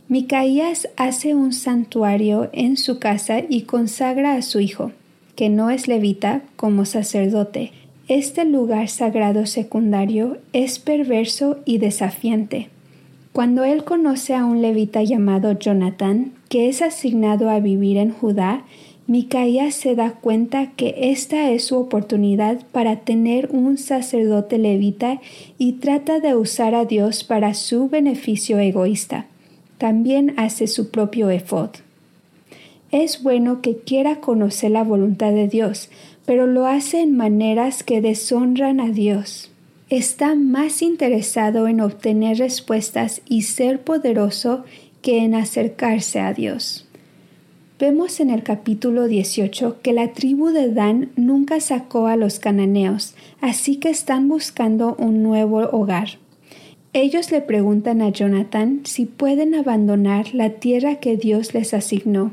Speaker 21: Micaías hace un santuario en su casa y consagra a su hijo que no es levita, como sacerdote. Este lugar sagrado secundario es perverso y desafiante. Cuando él conoce a un levita llamado Jonathan, que es asignado a vivir en Judá, Micaías se da cuenta que esta es su oportunidad para tener un sacerdote levita y trata de usar a Dios para su beneficio egoísta. También hace su propio efod. Es bueno que quiera conocer la voluntad de Dios, pero lo hace en maneras que deshonran a Dios. Está más interesado en obtener respuestas y ser poderoso que en acercarse a Dios. Vemos en el capítulo 18 que la tribu de Dan nunca sacó a los cananeos, así que están buscando un nuevo hogar. Ellos le preguntan a Jonathan si pueden abandonar la tierra que Dios les asignó.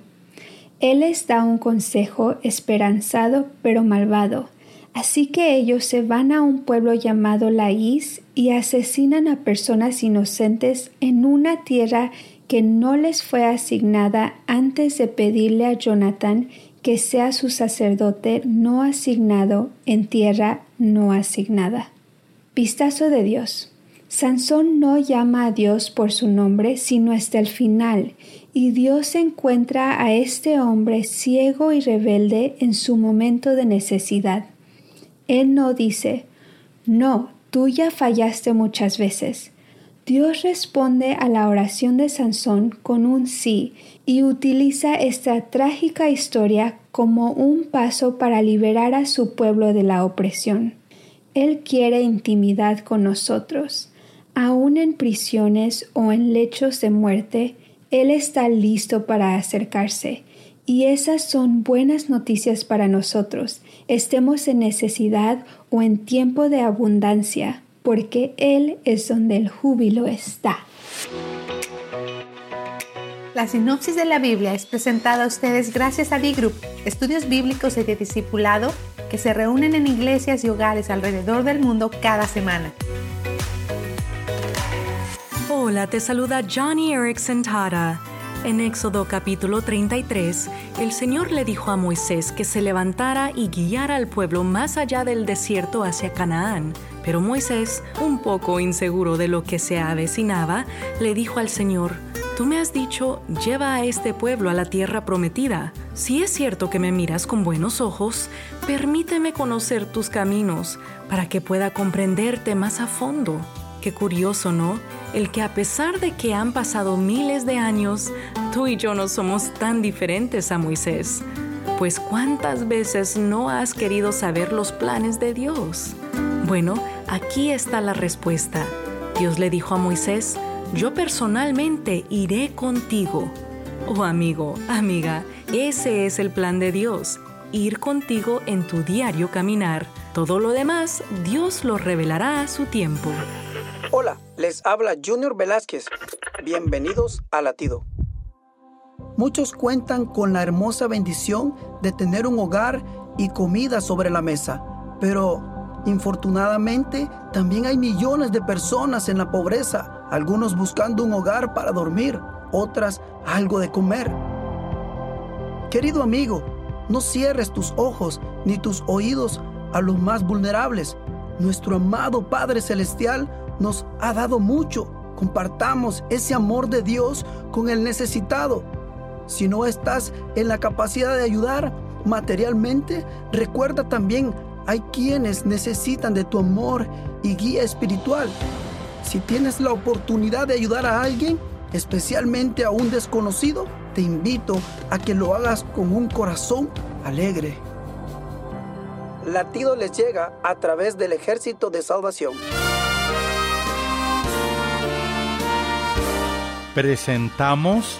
Speaker 21: Él les da un consejo esperanzado pero malvado. Así que ellos se van a un pueblo llamado Laís y asesinan a personas inocentes en una tierra que no les fue asignada antes de pedirle a Jonathan que sea su sacerdote no asignado en tierra no asignada. Vistazo de Dios. Sansón no llama a Dios por su nombre, sino hasta el final, y Dios encuentra a este hombre ciego y rebelde en su momento de necesidad. Él no dice, no, tú ya fallaste muchas veces. Dios responde a la oración de Sansón con un sí y utiliza esta trágica historia como un paso para liberar a su pueblo de la opresión. Él quiere intimidad con nosotros. Aún en prisiones o en lechos de muerte, Él está listo para acercarse. Y esas son buenas noticias para nosotros, estemos en necesidad o en tiempo de abundancia, porque Él es donde el júbilo está.
Speaker 20: La sinopsis de la Biblia es presentada a ustedes gracias a D-Group, estudios bíblicos y de discipulado que se reúnen en iglesias y hogares alrededor del mundo cada semana.
Speaker 22: Hola, te saluda Johnny Erickson Tara. En Éxodo capítulo 33, el Señor le dijo a Moisés que se levantara y guiara al pueblo más allá del desierto hacia Canaán pero Moisés, un poco inseguro de lo que se avecinaba, le dijo al Señor, Tú me has dicho, lleva a este pueblo a la tierra prometida. Si es cierto que me miras con buenos ojos, permíteme conocer tus caminos para que pueda comprenderte más a fondo. Qué curioso, ¿no? El que a pesar de que han pasado miles de años, tú y yo no somos tan diferentes a Moisés. Pues cuántas veces no has querido saber los planes de Dios. Bueno, aquí está la respuesta. Dios le dijo a Moisés, yo personalmente iré contigo. Oh amigo, amiga, ese es el plan de Dios, ir contigo en tu diario caminar. Todo lo demás, Dios lo revelará a su tiempo.
Speaker 23: Hola, les habla Junior Velázquez. Bienvenidos a Latido. Muchos cuentan con la hermosa bendición de tener un hogar y comida sobre la mesa, pero Infortunadamente, también hay millones de personas en la pobreza, algunos buscando un hogar para dormir, otras algo de comer. Querido amigo, no cierres tus ojos ni tus oídos a los más vulnerables. Nuestro amado Padre Celestial nos ha dado mucho. Compartamos ese amor de Dios con el necesitado. Si no estás en la capacidad de ayudar materialmente, recuerda también hay quienes necesitan de tu amor y guía espiritual. Si tienes la oportunidad de ayudar a alguien, especialmente a un desconocido, te invito a que lo hagas con un corazón alegre. Latido les llega a través del ejército de salvación.
Speaker 24: Presentamos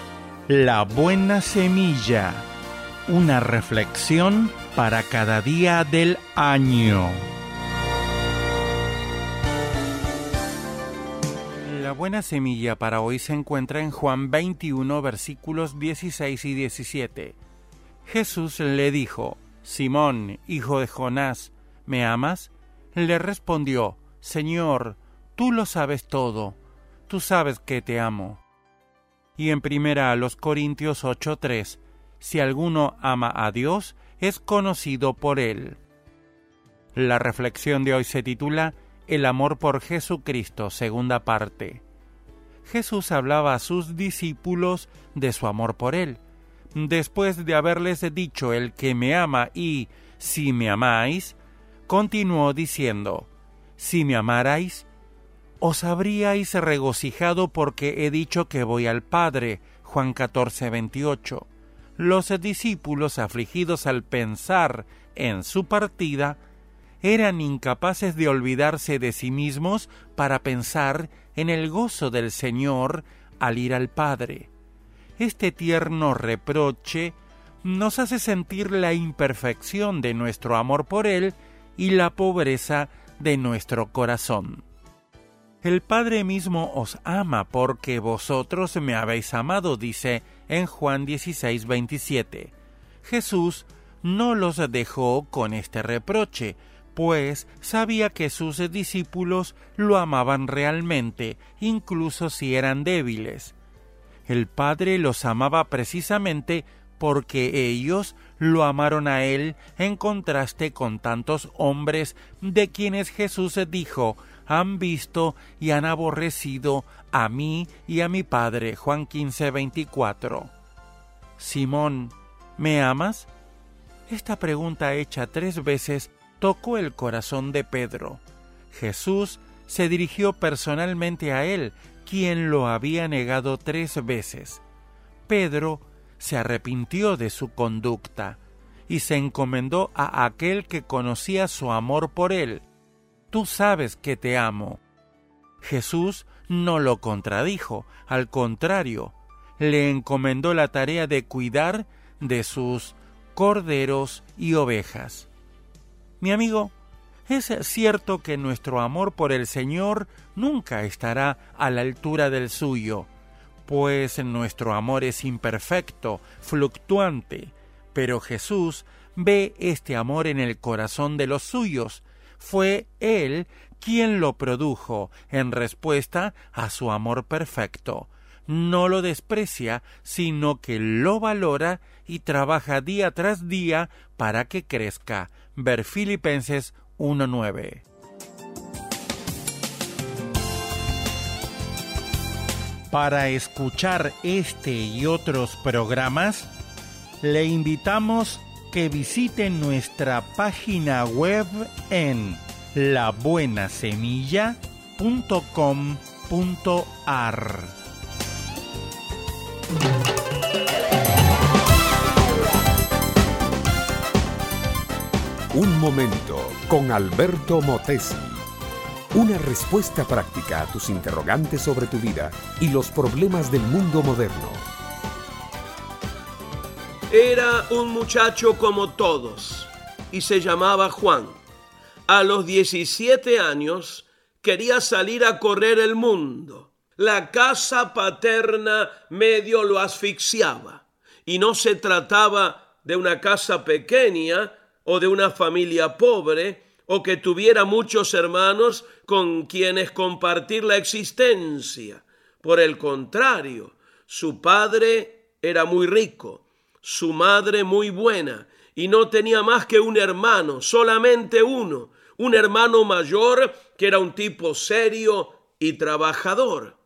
Speaker 24: La Buena Semilla, una reflexión para cada día del año. La buena semilla para hoy se encuentra en Juan 21 versículos 16 y 17. Jesús le dijo, Simón, hijo de Jonás, ¿me amas? Le respondió, Señor, tú lo sabes todo, tú sabes que te amo. Y en primera a los Corintios 8:3, si alguno ama a Dios, es conocido por él. La reflexión de hoy se titula El amor por Jesucristo, segunda parte. Jesús hablaba a sus discípulos de su amor por Él. Después de haberles dicho el que me ama y si me amáis, continuó diciendo, si me amarais, os habríais regocijado porque he dicho que voy al Padre. Juan 14, 28. Los discípulos, afligidos al pensar en su partida, eran incapaces de olvidarse de sí mismos para pensar en el gozo del Señor al ir al Padre. Este tierno reproche nos hace sentir la imperfección de nuestro amor por Él y la pobreza de nuestro corazón. El Padre mismo os ama porque vosotros me habéis amado, dice en Juan 16, 27. Jesús no los dejó con este reproche, pues sabía que sus discípulos lo amaban realmente, incluso si eran débiles. El Padre los amaba precisamente porque ellos lo amaron a Él en contraste con tantos hombres de quienes Jesús dijo han visto y han aborrecido a mí y a mi Padre. Juan 15, 24. Simón, ¿me amas? Esta pregunta hecha tres veces tocó el corazón de Pedro. Jesús se dirigió personalmente a él, quien lo había negado tres veces. Pedro se arrepintió de su conducta y se encomendó a aquel que conocía su amor por él. Tú sabes que te amo. Jesús no lo contradijo, al contrario, le encomendó la tarea de cuidar de sus corderos y ovejas. Mi amigo, es cierto que nuestro amor por el Señor nunca estará a la altura del suyo, pues nuestro amor es imperfecto, fluctuante, pero Jesús ve este amor en el corazón de los suyos. Fue Él quien lo produjo en respuesta a su amor perfecto. No lo desprecia, sino que lo valora y trabaja día tras día para que crezca. Ver Filipenses 1.9. Para escuchar este y otros programas, le invitamos que visite nuestra página web en labuenasemilla.com.ar.
Speaker 25: Un momento con Alberto Motesi. Una respuesta práctica a tus interrogantes sobre tu vida y los problemas del mundo moderno.
Speaker 26: Era un muchacho como todos y se llamaba Juan. A los 17 años quería salir a correr el mundo. La casa paterna medio lo asfixiaba y no se trataba de una casa pequeña, o de una familia pobre o que tuviera muchos hermanos con quienes compartir la existencia. Por el contrario, su padre era muy rico, su madre muy buena, y no tenía más que un hermano, solamente uno, un hermano mayor que era un tipo serio y trabajador.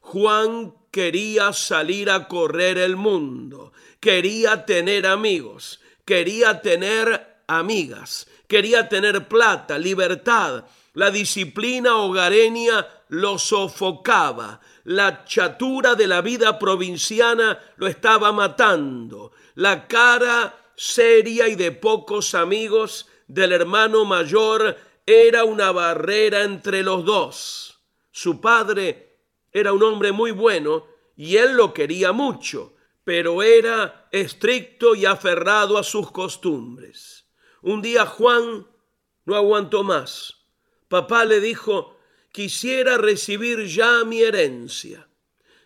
Speaker 26: Juan quería salir a correr el mundo, quería tener amigos, quería tener amigas, quería tener plata, libertad. La disciplina hogareña lo sofocaba. La chatura de la vida provinciana lo estaba matando. La cara seria y de pocos amigos del hermano mayor era una barrera entre los dos. Su padre era un hombre muy bueno y él lo quería mucho, pero era estricto y aferrado a sus costumbres. Un día Juan no aguantó más. Papá le dijo, quisiera recibir ya mi herencia.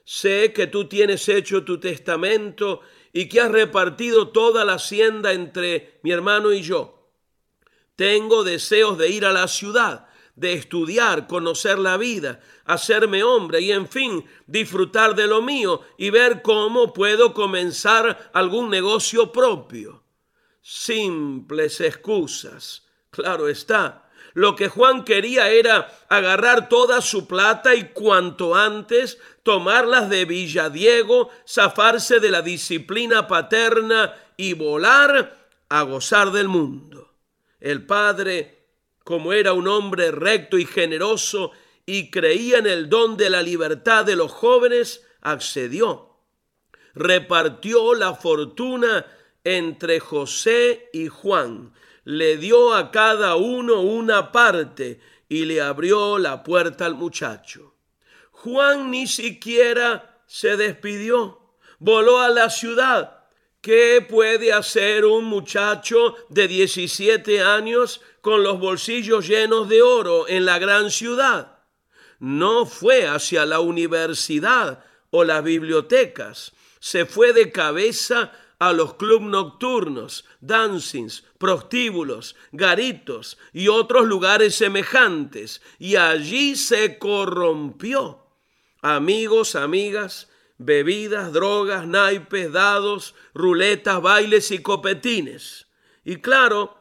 Speaker 26: Sé que tú tienes hecho tu testamento y que has repartido toda la hacienda entre mi hermano y yo. Tengo deseos de ir a la ciudad, de estudiar, conocer la vida, hacerme hombre y en fin, disfrutar de lo mío y ver cómo puedo comenzar algún negocio propio simples excusas, Claro está. Lo que Juan quería era agarrar toda su plata y cuanto antes tomarlas de Villadiego, zafarse de la disciplina paterna y volar a gozar del mundo. El padre, como era un hombre recto y generoso y creía en el don de la libertad de los jóvenes, accedió. Repartió la fortuna entre José y Juan, le dio a cada uno una parte y le abrió la puerta al muchacho. Juan ni siquiera se despidió, voló a la ciudad. ¿Qué puede hacer un muchacho de 17 años con los bolsillos llenos de oro en la gran ciudad? No fue hacia la universidad o las bibliotecas, se fue de cabeza a los clubes nocturnos, dancings, prostíbulos, garitos y otros lugares semejantes, y allí se corrompió. Amigos, amigas, bebidas, drogas, naipes, dados, ruletas, bailes y copetines. Y claro,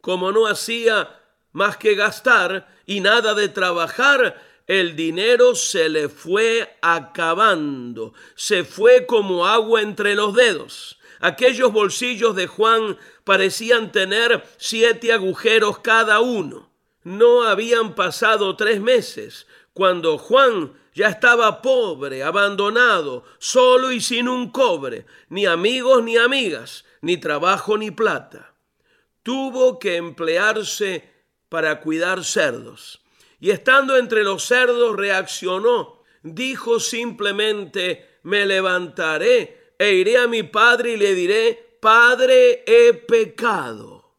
Speaker 26: como no hacía más que gastar y nada de trabajar, el dinero se le fue acabando, se fue como agua entre los dedos. Aquellos bolsillos de Juan parecían tener siete agujeros cada uno. No habían pasado tres meses cuando Juan ya estaba pobre, abandonado, solo y sin un cobre, ni amigos ni amigas, ni trabajo ni plata. Tuvo que emplearse para cuidar cerdos y estando entre los cerdos reaccionó. Dijo simplemente, me levantaré e iré a mi padre y le diré, Padre, he pecado.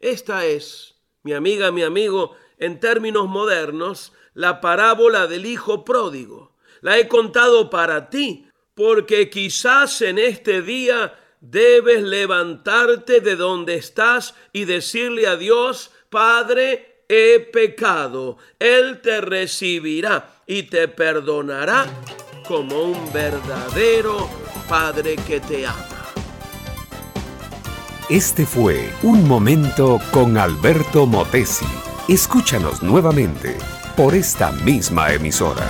Speaker 26: Esta es, mi amiga, mi amigo, en términos modernos, la parábola del Hijo pródigo. La he contado para ti, porque quizás en este día debes levantarte de donde estás y decirle a Dios, Padre, he pecado, Él te recibirá y te perdonará como un verdadero Padre que te ama.
Speaker 25: Este fue Un Momento con Alberto Motesi. Escúchanos nuevamente por esta misma emisora.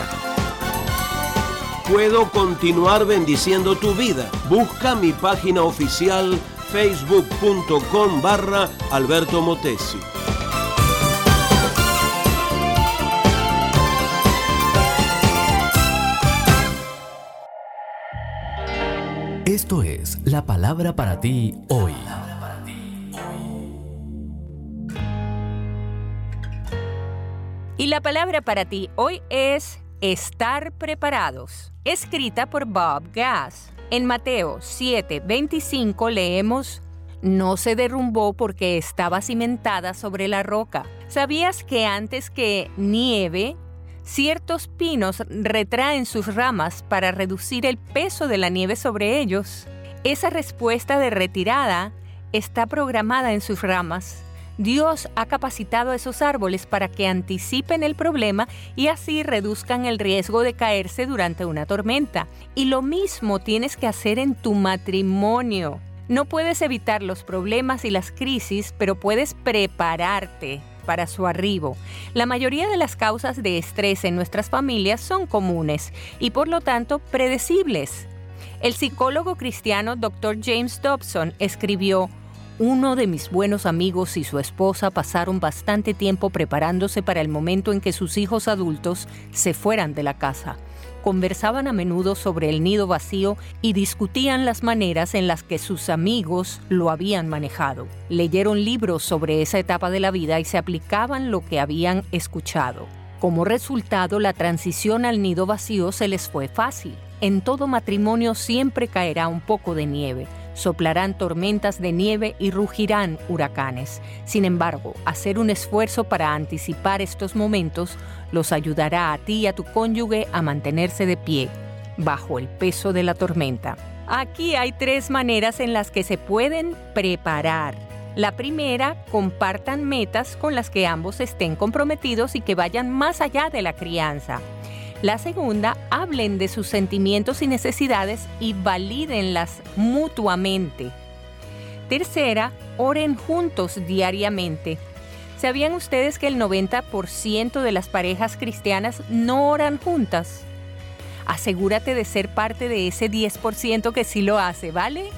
Speaker 26: Puedo continuar bendiciendo tu vida. Busca mi página oficial facebook.com barra Alberto Motesi.
Speaker 27: Esto es la palabra para ti hoy.
Speaker 28: Y la palabra para ti hoy es estar preparados, escrita por Bob Gass. En Mateo 7:25 leemos, no se derrumbó porque estaba cimentada sobre la roca. ¿Sabías que antes que nieve, Ciertos pinos retraen sus ramas para reducir el peso de la nieve sobre ellos. Esa respuesta de retirada está programada en sus ramas. Dios ha capacitado a esos árboles para que anticipen el problema y así reduzcan el riesgo de caerse durante una tormenta. Y lo mismo tienes que hacer en tu matrimonio. No puedes evitar los problemas y las crisis, pero puedes prepararte para su arribo. La mayoría de las causas de estrés en nuestras familias son comunes y por lo tanto predecibles. El psicólogo cristiano Dr. James Dobson escribió, uno de mis buenos amigos y su esposa pasaron bastante tiempo preparándose para el momento en que sus hijos adultos se fueran de la casa conversaban a menudo sobre el nido vacío y discutían las maneras en las que sus amigos lo habían manejado. Leyeron libros sobre esa etapa de la vida y se aplicaban lo que habían escuchado. Como resultado, la transición al nido vacío se les fue fácil. En todo matrimonio siempre caerá un poco de nieve, soplarán tormentas de nieve y rugirán huracanes. Sin embargo, hacer un esfuerzo para anticipar estos momentos los ayudará a ti y a tu cónyuge a mantenerse de pie bajo el peso de la tormenta. Aquí hay tres maneras en las que se pueden preparar. La primera, compartan metas con las que ambos estén comprometidos y que vayan más allá de la crianza. La segunda, hablen de sus sentimientos y necesidades y valídenlas mutuamente. Tercera, oren juntos diariamente. ¿Sabían ustedes que el 90% de las parejas cristianas no oran juntas? Asegúrate de ser parte de ese 10% que sí lo hace, ¿vale?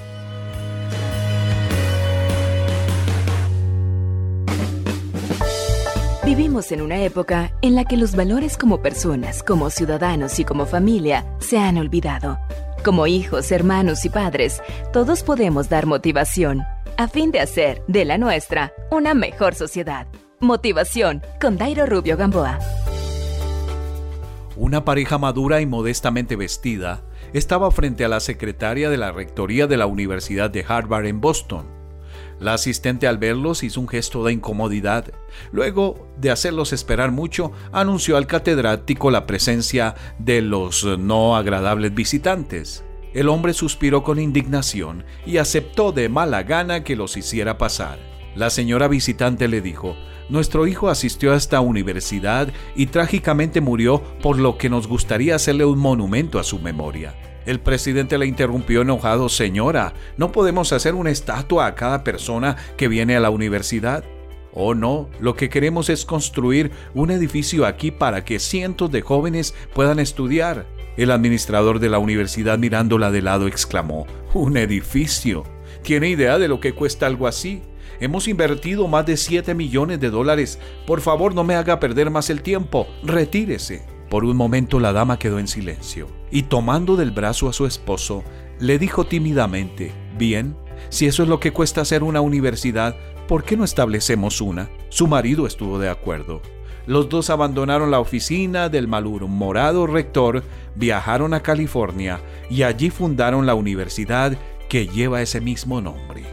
Speaker 12: Vivimos en una época en la que los valores como personas, como ciudadanos y como familia se han olvidado. Como hijos, hermanos y padres, todos podemos dar motivación a fin de hacer de la nuestra una mejor sociedad. Motivación con Dairo Rubio Gamboa.
Speaker 29: Una pareja madura y modestamente vestida estaba frente a la secretaria de la rectoría de la Universidad de Harvard en Boston. La asistente al verlos hizo un gesto de incomodidad. Luego de hacerlos esperar mucho, anunció al catedrático la presencia de los no agradables visitantes. El hombre suspiró con indignación y aceptó de mala gana que los hiciera pasar. La señora visitante le dijo, Nuestro hijo asistió a esta universidad y trágicamente murió por lo que nos gustaría hacerle un monumento a su memoria. El presidente le interrumpió enojado, Señora, no podemos hacer una estatua a cada persona que viene a la universidad. Oh no, lo que queremos es construir un edificio aquí para que cientos de jóvenes puedan estudiar. El administrador de la universidad mirándola de lado exclamó, ¿Un edificio? ¿Tiene idea de lo que cuesta algo así? Hemos invertido más de 7 millones de dólares. Por favor, no me haga perder más el tiempo. Retírese. Por un momento la dama quedó en silencio y tomando del brazo a su esposo, le dijo tímidamente, Bien, si eso es lo que cuesta hacer una universidad, ¿por qué no establecemos una? Su marido estuvo de acuerdo. Los dos abandonaron la oficina del malhumorado rector, viajaron a California y allí fundaron la universidad que lleva ese mismo nombre.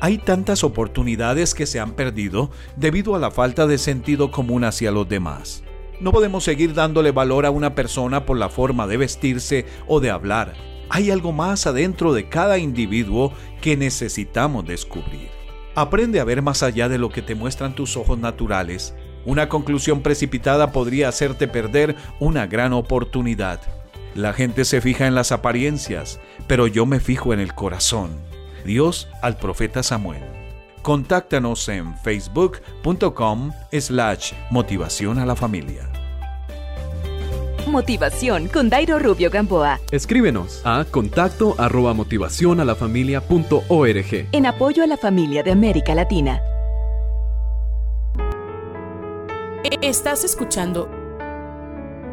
Speaker 29: Hay tantas oportunidades que se han perdido debido a la falta de sentido común hacia los demás. No podemos seguir dándole valor a una persona por la forma de vestirse o de hablar. Hay algo más adentro de cada individuo que necesitamos descubrir. Aprende a ver más allá de lo que te muestran tus ojos naturales una conclusión precipitada podría hacerte perder una gran oportunidad. La gente se fija en las apariencias, pero yo me fijo en el corazón. Dios al profeta Samuel. Contáctanos en facebook.com slash motivación a la familia.
Speaker 12: Motivación con Dairo Rubio Gamboa.
Speaker 30: Escríbenos a contacto arroba motivación a la familia punto org.
Speaker 12: En apoyo a la familia de América Latina.
Speaker 1: Estás escuchando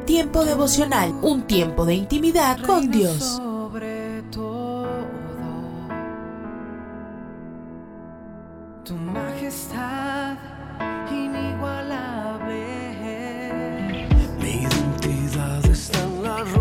Speaker 1: Tiempo devocional, un tiempo de intimidad con Dios.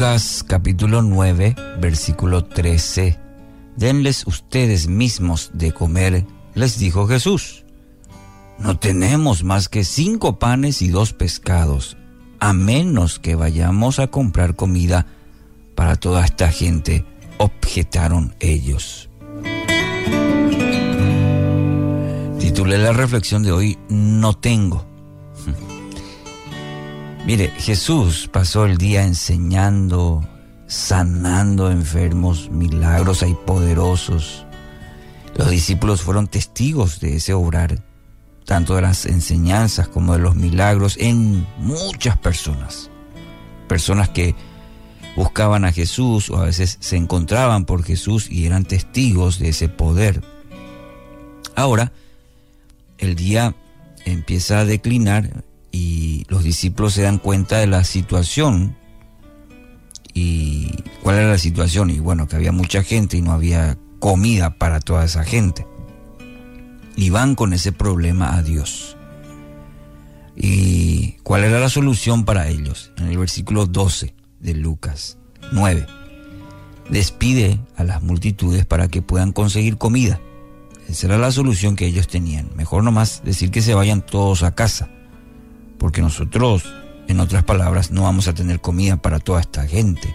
Speaker 31: Lucas capítulo 9, versículo 13. Denles ustedes mismos de comer, les dijo Jesús. No tenemos más que cinco panes y dos pescados, a menos que vayamos a comprar comida para toda esta gente, objetaron ellos. Titulé la reflexión de hoy, No tengo. Mire, Jesús pasó el día enseñando, sanando enfermos, milagros hay poderosos. Los discípulos fueron testigos de ese obrar, tanto de las enseñanzas como de los milagros en muchas personas. Personas que buscaban a Jesús o a veces se encontraban por Jesús y eran testigos de ese poder. Ahora, el día empieza a declinar y los discípulos se dan cuenta de la situación ¿Y cuál era la situación? Y bueno, que había mucha gente y no había comida para toda esa gente. Y van con ese problema a Dios. ¿Y cuál era la solución para ellos? En el versículo 12 de Lucas 9. Despide a las multitudes para que puedan conseguir comida. Esa era la solución que ellos tenían. Mejor nomás decir que se vayan todos a casa. Porque nosotros, en otras palabras, no vamos a tener comida para toda esta gente.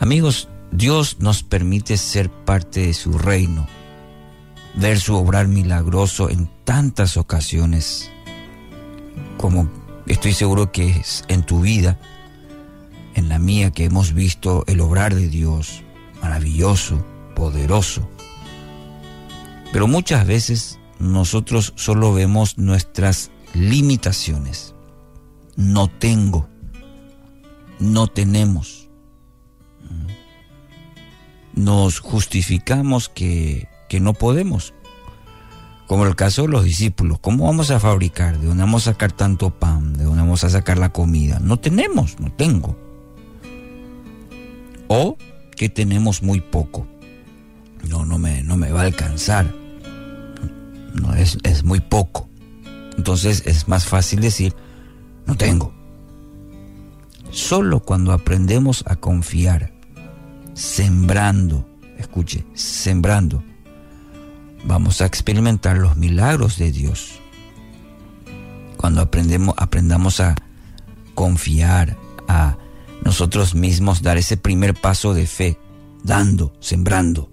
Speaker 31: Amigos, Dios nos permite ser parte de su reino, ver su obrar milagroso en tantas ocasiones, como estoy seguro que es en tu vida, en la mía, que hemos visto el obrar de Dios maravilloso, poderoso. Pero muchas veces nosotros solo vemos nuestras limitaciones. No tengo, no tenemos. Nos justificamos que, que no podemos. Como el caso de los discípulos, ¿cómo vamos a fabricar? ¿De dónde vamos a sacar tanto pan? ¿De dónde vamos a sacar la comida? No tenemos, no tengo. O que tenemos muy poco. No, no me, no me va a alcanzar. No, es, es muy poco. Entonces es más fácil decir, no tengo. Solo cuando aprendemos a confiar, sembrando, escuche, sembrando, vamos a experimentar los milagros de Dios. Cuando aprendemos, aprendamos a confiar, a nosotros mismos dar ese primer paso de fe, dando, sembrando.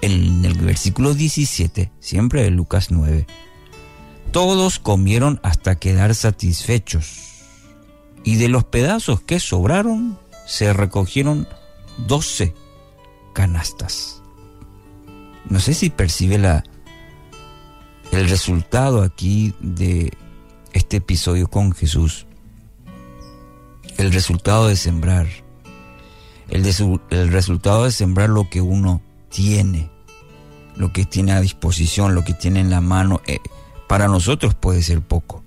Speaker 31: El versículo 17, siempre de Lucas 9, todos comieron hasta quedar satisfechos, y de los pedazos que sobraron se recogieron doce canastas. No sé si percibe la, el resultado aquí de este episodio con Jesús. El resultado de sembrar. El, el resultado de sembrar lo que uno tiene, lo que tiene a disposición, lo que tiene en la mano. Eh, para nosotros puede ser poco.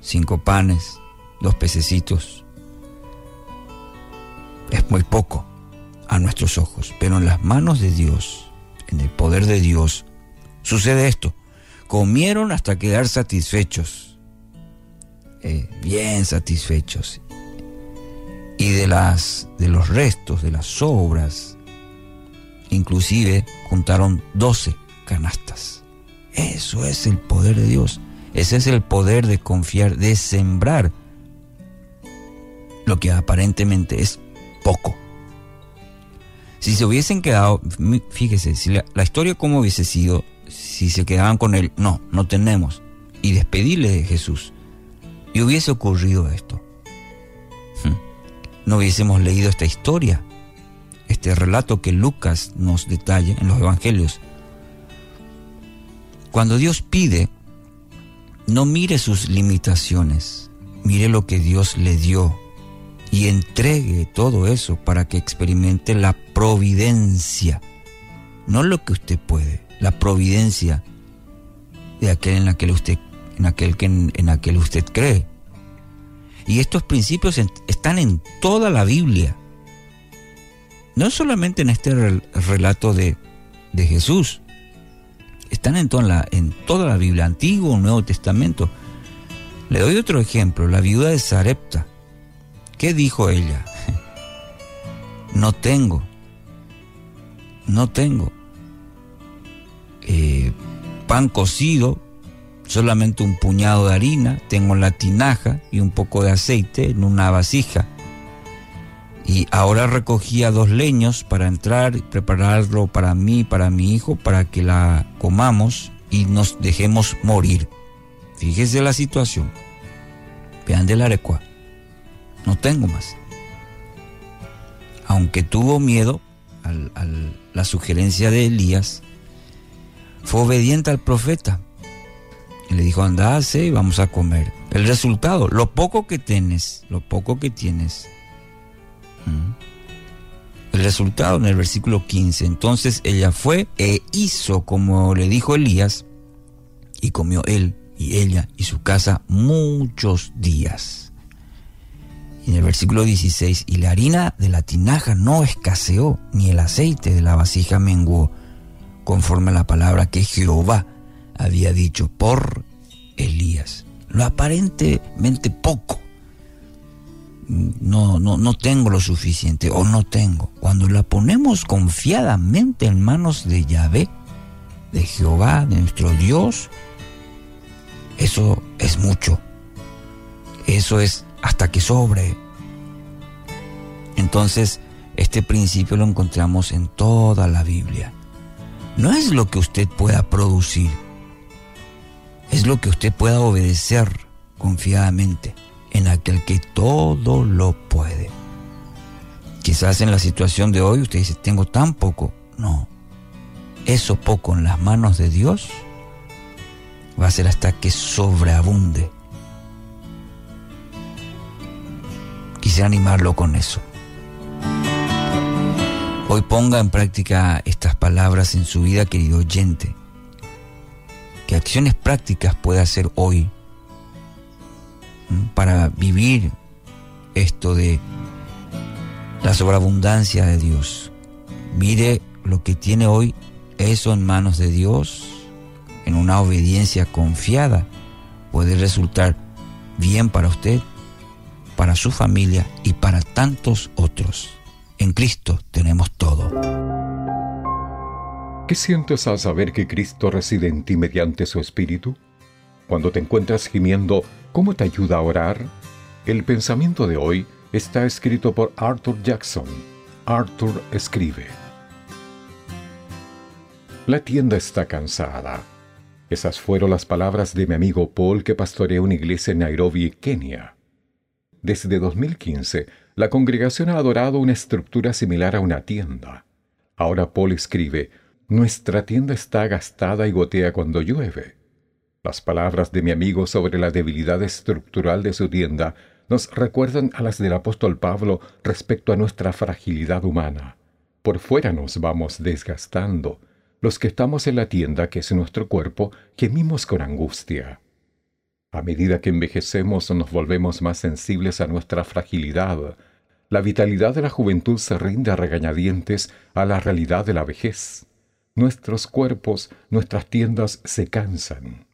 Speaker 31: Cinco panes, dos pececitos. Es muy poco a nuestros ojos, pero en las manos de Dios, en el poder de Dios, sucede esto. Comieron hasta quedar satisfechos, eh, bien satisfechos. Y de, las, de los restos, de las sobras, inclusive juntaron doce canastas. Eso es el poder de Dios. Ese es el poder de confiar, de sembrar lo que aparentemente es poco. Si se hubiesen quedado, fíjese, si la, historia cómo hubiese sido, si se quedaban con él, no, no tenemos, y despedirle de Jesús, y hubiese ocurrido esto, hmm, no hubiésemos leído esta historia, este relato que Lucas nos detalla en los evangelios. Cuando Dios pide, no mire sus limitaciones, mire lo que Dios le dio y entregue todo eso para que experimente la providencia, no lo que usted puede, la providencia de aquel en aquel usted en aquel que en, aquel usted cree. Y estos principios están en toda la Biblia. No solamente en este relato de, de Jesús, están en toda, la, en toda la Biblia, Antiguo Nuevo Testamento. Le doy otro ejemplo, la viuda de Sarepta. ¿Qué dijo ella? No tengo, no tengo eh, pan cocido, solamente un puñado de harina, tengo la tinaja y un poco de aceite en una vasija. Y ahora recogía dos leños para entrar prepararlo para mí, para mi hijo, para que la comamos y nos dejemos morir. Fíjese la situación. Vean del arecua. No tengo más. Aunque tuvo miedo a la sugerencia de Elías, fue obediente al profeta. Y le dijo, andase y vamos a comer. El resultado, lo poco que tienes, lo poco que tienes, el resultado en el versículo 15. Entonces ella fue e hizo como le dijo Elías y comió él y ella y su casa muchos días. en el versículo 16, y la harina de la tinaja no escaseó, ni el aceite de la vasija menguó, conforme a la palabra que Jehová había dicho por Elías. Lo aparentemente poco. No, no, no tengo lo suficiente o no tengo. Cuando la ponemos confiadamente en manos de Yahvé, de Jehová, de nuestro Dios, eso es mucho. Eso es hasta que sobre. Entonces, este principio lo encontramos en toda la Biblia. No es lo que usted pueda producir, es lo que usted pueda obedecer confiadamente en aquel que todo lo puede. Quizás en la situación de hoy usted dice, tengo tan poco. No, eso poco en las manos de Dios va a ser hasta que sobreabunde. Quisiera animarlo con eso. Hoy ponga en práctica estas palabras en su vida, querido oyente. ¿Qué acciones prácticas puede hacer hoy para vivir esto de la sobreabundancia de Dios? Mire lo que tiene hoy eso en manos de Dios, en una obediencia confiada, puede resultar bien para usted, para su familia y para tantos otros. En Cristo tenemos todo.
Speaker 32: ¿Qué sientes al saber que Cristo reside en ti mediante su Espíritu? Cuando te encuentras gimiendo, ¿cómo te ayuda a orar? El pensamiento de hoy está escrito por Arthur Jackson. Arthur escribe. La tienda está cansada. Esas fueron las palabras de mi amigo Paul que pastorea una iglesia en Nairobi, Kenia. Desde 2015, la congregación ha adorado una estructura similar a una tienda. Ahora Paul escribe, Nuestra tienda está gastada y gotea cuando llueve. Las palabras de mi amigo sobre la debilidad estructural de su tienda nos recuerdan a las del apóstol Pablo respecto a nuestra fragilidad humana. Por fuera nos vamos desgastando, los que estamos en la tienda, que es nuestro cuerpo, gemimos con angustia. A medida que envejecemos nos volvemos más sensibles a nuestra fragilidad. La vitalidad de la juventud se rinde a regañadientes a la realidad de la vejez. Nuestros cuerpos, nuestras tiendas se cansan.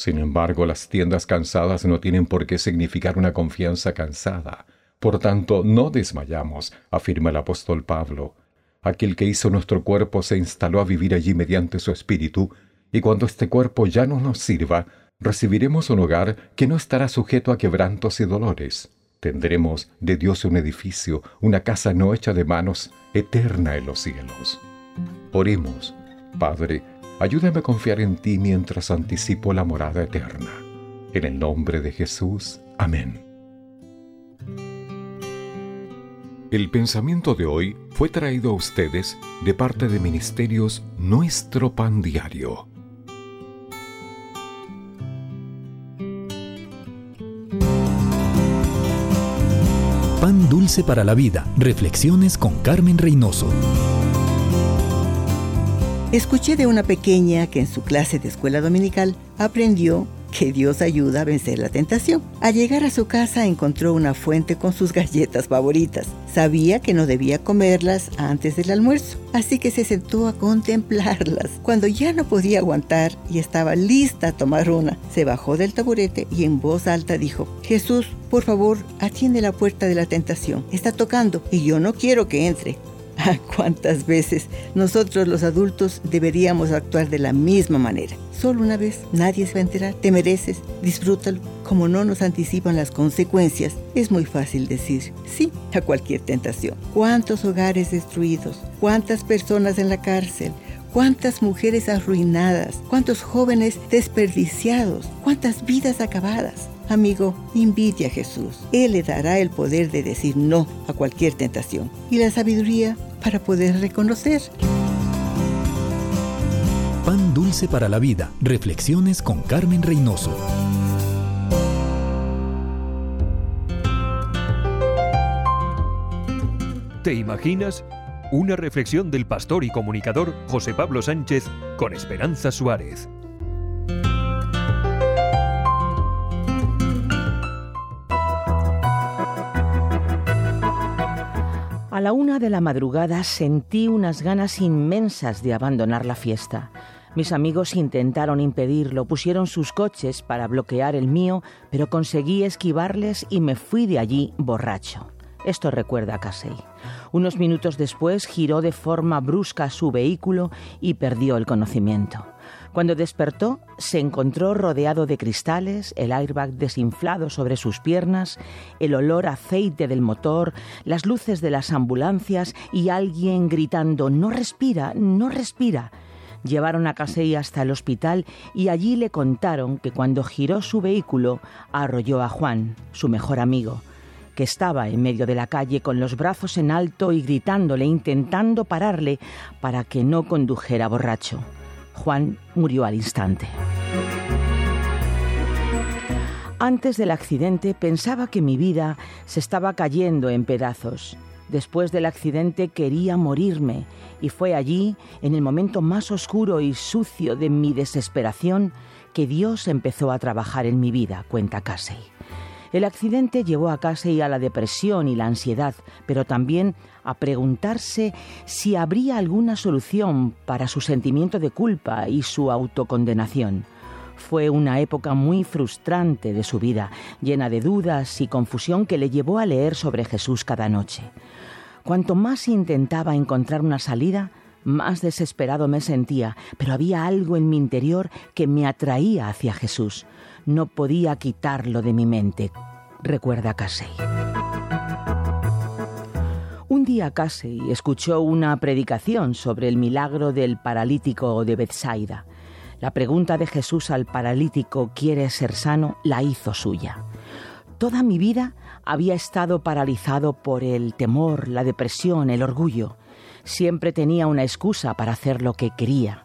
Speaker 32: Sin embargo, las tiendas cansadas no tienen por qué significar una confianza cansada. Por tanto, no desmayamos, afirma el apóstol Pablo. Aquel que hizo nuestro cuerpo se instaló a vivir allí mediante su espíritu, y cuando este cuerpo ya no nos sirva, recibiremos un hogar que no estará sujeto a quebrantos y dolores. Tendremos de Dios un edificio, una casa no hecha de manos, eterna en los cielos. Oremos, Padre, ayúdame a confiar en ti mientras anticipo la morada eterna. En el nombre de Jesús. Amén. El pensamiento de hoy fue traído a ustedes de parte de Ministerios Nuestro Pan Diario.
Speaker 27: Pan dulce para la vida. Reflexiones con Carmen Reynoso.
Speaker 33: Escuché de una pequeña que en su clase de escuela dominical aprendió que Dios ayuda a vencer la tentación. Al llegar a su casa encontró una fuente con sus galletas favoritas. Sabía que no debía comerlas antes del almuerzo, así que se sentó a contemplarlas. Cuando ya no podía aguantar y estaba lista a tomar una, se bajó del taburete y en voz alta dijo, Jesús, por favor, atiende la puerta de la tentación. Está tocando y yo no quiero que entre. ¿Cuántas veces nosotros los adultos deberíamos actuar de la misma manera? Solo una vez, nadie se va a enterar, te mereces, disfrútalo. Como no nos anticipan las consecuencias, es muy fácil decir sí a cualquier tentación. ¿Cuántos hogares destruidos? ¿Cuántas personas en la cárcel? cuántas mujeres arruinadas, cuántos jóvenes desperdiciados, cuántas vidas acabadas. Amigo, invite a Jesús. Él le dará el poder de decir no a cualquier tentación y la sabiduría para poder reconocer.
Speaker 27: Pan dulce para la vida. Reflexiones con Carmen Reynoso.
Speaker 34: ¿Te imaginas? Una reflexión del pastor y comunicador José Pablo Sánchez con Esperanza Suárez.
Speaker 35: A la una de la madrugada sentí unas ganas inmensas de abandonar la fiesta. Mis amigos intentaron impedirlo, pusieron sus coches para bloquear el mío, pero conseguí esquivarles y me fui de allí borracho. Esto recuerda a Casey. Unos minutos después giró de forma brusca su vehículo y perdió el conocimiento. Cuando despertó, se encontró rodeado de cristales, el airbag desinflado sobre sus piernas, el olor a aceite del motor, las luces de las ambulancias y alguien gritando No respira, no respira. Llevaron a Casey hasta el hospital y allí le contaron que cuando giró su vehículo arrolló a Juan, su mejor amigo, que estaba en medio de la calle con los brazos en alto y gritándole, intentando pararle para que no condujera borracho. Juan murió al instante. Antes del accidente pensaba que mi vida se estaba cayendo en pedazos. Después del accidente quería morirme y fue allí, en el momento más oscuro y sucio de mi desesperación, que Dios empezó a trabajar en mi vida, cuenta Casey. El accidente llevó a Casey a la depresión y la ansiedad, pero también a preguntarse si habría alguna solución para su sentimiento de culpa y su autocondenación. Fue una época muy frustrante de su vida, llena de dudas y confusión que le llevó a leer sobre Jesús cada noche. Cuanto más intentaba encontrar una salida, más desesperado me sentía, pero había algo en mi interior que me atraía hacia Jesús. No podía quitarlo de mi mente, recuerda Casey. Un día Casey escuchó una predicación sobre el milagro del paralítico de Bethsaida. La pregunta de Jesús al paralítico ¿Quieres ser sano? la hizo suya. Toda mi vida había estado paralizado por el temor, la depresión, el orgullo. Siempre tenía una excusa para hacer lo que quería.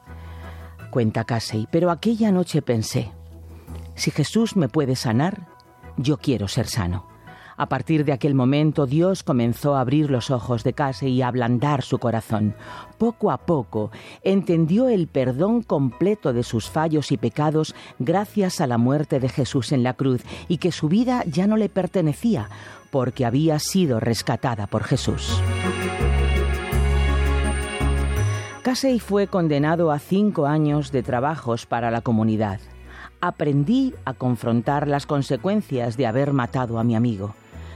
Speaker 35: Cuenta Casey, pero aquella noche pensé, si Jesús me puede sanar, yo quiero ser sano. A partir de aquel momento Dios comenzó a abrir los ojos de Casey y a ablandar su corazón. Poco a poco entendió el perdón completo de sus fallos y pecados gracias a la muerte de Jesús en la cruz y que su vida ya no le pertenecía porque había sido rescatada por Jesús. Casey fue condenado a cinco años de trabajos para la comunidad. Aprendí a confrontar las consecuencias de haber matado a mi amigo.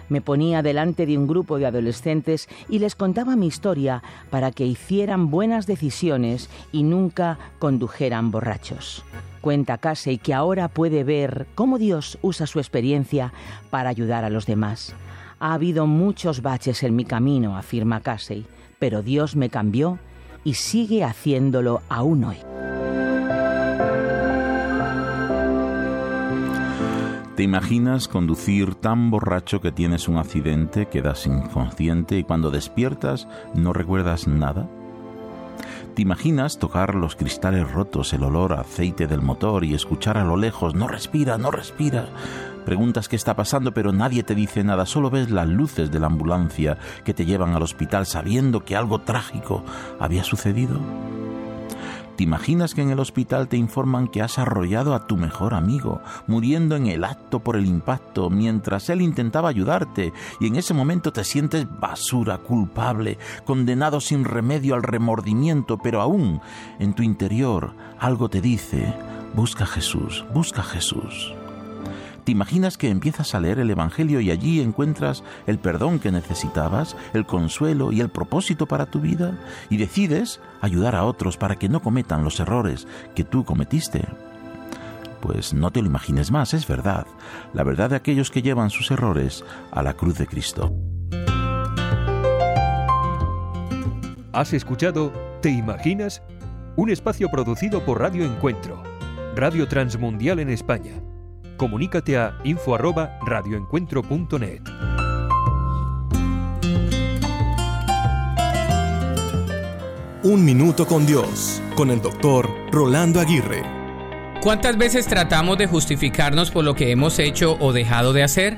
Speaker 35: Me ponía delante de un grupo de adolescentes y les contaba mi historia para que hicieran buenas decisiones y nunca condujeran borrachos. Cuenta Casey que ahora puede ver cómo Dios usa su experiencia para ayudar a los demás. Ha habido muchos baches en mi camino, afirma Casey, pero Dios me cambió y sigue haciéndolo aún hoy.
Speaker 32: ¿Te imaginas conducir tan borracho que tienes un accidente, quedas inconsciente y cuando despiertas no recuerdas nada? ¿Te imaginas tocar los cristales rotos, el olor a aceite del motor y escuchar a lo lejos, no respira, no respira? Preguntas qué está pasando, pero nadie te dice nada, solo ves las luces de la ambulancia que te llevan al hospital sabiendo que algo trágico había sucedido. ¿Te imaginas que en el hospital te informan que has arrollado a tu mejor amigo, muriendo en el acto por el impacto, mientras él intentaba ayudarte, y en ese momento te sientes basura, culpable, condenado sin remedio al remordimiento, pero aún en tu interior algo te dice, busca a Jesús, busca a Jesús. ¿Te imaginas que empiezas a leer el Evangelio y allí encuentras el perdón que necesitabas, el consuelo y el propósito para tu vida? Y decides ayudar a otros para que no cometan los errores que tú cometiste. Pues no te lo imagines más, es verdad, la verdad de aquellos que llevan sus errores a la cruz de Cristo.
Speaker 36: ¿Has escuchado ¿Te imaginas? Un espacio producido por Radio Encuentro, Radio Transmundial en España comunícate a info@radioencuentro.net.
Speaker 37: Un minuto con Dios, con el doctor Rolando Aguirre.
Speaker 38: ¿Cuántas veces tratamos de justificarnos por lo que hemos hecho o dejado de hacer?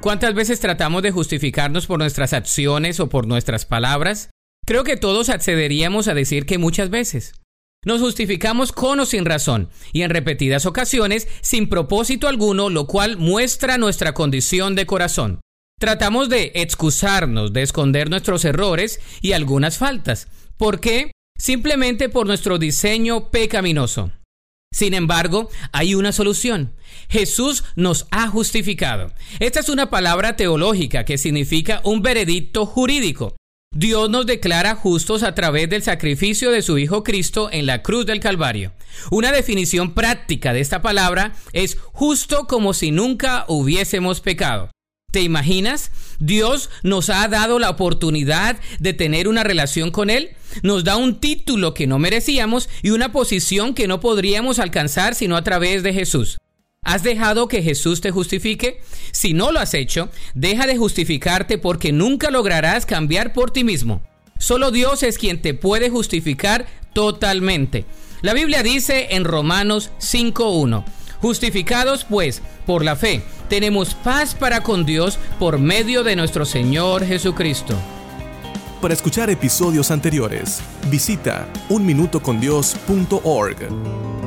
Speaker 38: ¿Cuántas veces tratamos de justificarnos por nuestras acciones o por nuestras palabras? Creo que todos accederíamos a decir que muchas veces. Nos justificamos con o sin razón y en repetidas ocasiones sin propósito alguno, lo cual muestra nuestra condición de corazón. Tratamos de excusarnos, de esconder nuestros errores y algunas faltas. ¿Por qué? Simplemente por nuestro diseño pecaminoso. Sin embargo, hay una solución. Jesús nos ha justificado. Esta es una palabra teológica que significa un veredicto jurídico. Dios nos declara justos a través del sacrificio de su Hijo Cristo en la cruz del Calvario. Una definición práctica de esta palabra es justo como si nunca hubiésemos pecado. ¿Te imaginas? Dios nos ha dado la oportunidad de tener una relación con Él. Nos da un título que no merecíamos y una posición que no podríamos alcanzar sino a través de Jesús. ¿Has dejado que Jesús te justifique? Si no lo has hecho, deja de justificarte porque nunca lograrás cambiar por ti mismo. Solo Dios es quien te puede justificar totalmente. La Biblia dice en Romanos 5.1, justificados pues por la fe, tenemos paz para con Dios por medio de nuestro Señor Jesucristo.
Speaker 39: Para escuchar episodios anteriores, visita unminutocondios.org.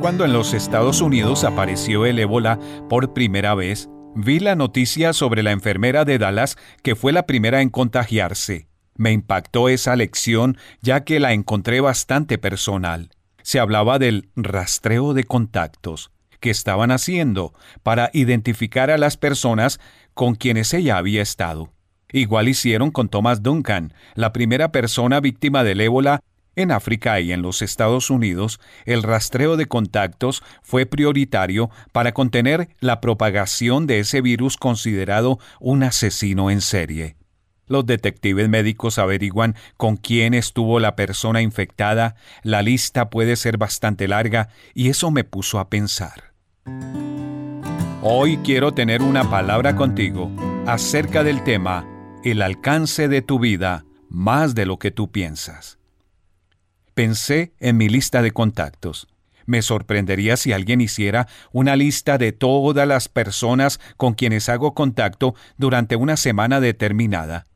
Speaker 29: Cuando en los Estados Unidos apareció el ébola por primera vez, vi la noticia sobre la enfermera de Dallas que fue la primera en contagiarse. Me impactó esa lección ya que la encontré bastante personal. Se hablaba del rastreo de contactos que estaban haciendo para identificar a las personas con quienes ella había estado. Igual hicieron con Thomas Duncan, la primera persona víctima del ébola en África y en los Estados Unidos, el rastreo de contactos fue prioritario para contener la propagación de ese virus considerado un asesino en serie. Los detectives médicos averiguan con quién estuvo la persona infectada, la lista puede ser bastante larga y eso me puso a pensar. Hoy quiero tener una palabra contigo acerca del tema el alcance de tu vida más de lo que tú piensas. Pensé en mi lista de contactos. Me sorprendería si alguien hiciera una lista de todas las personas con quienes hago contacto durante una semana determinada.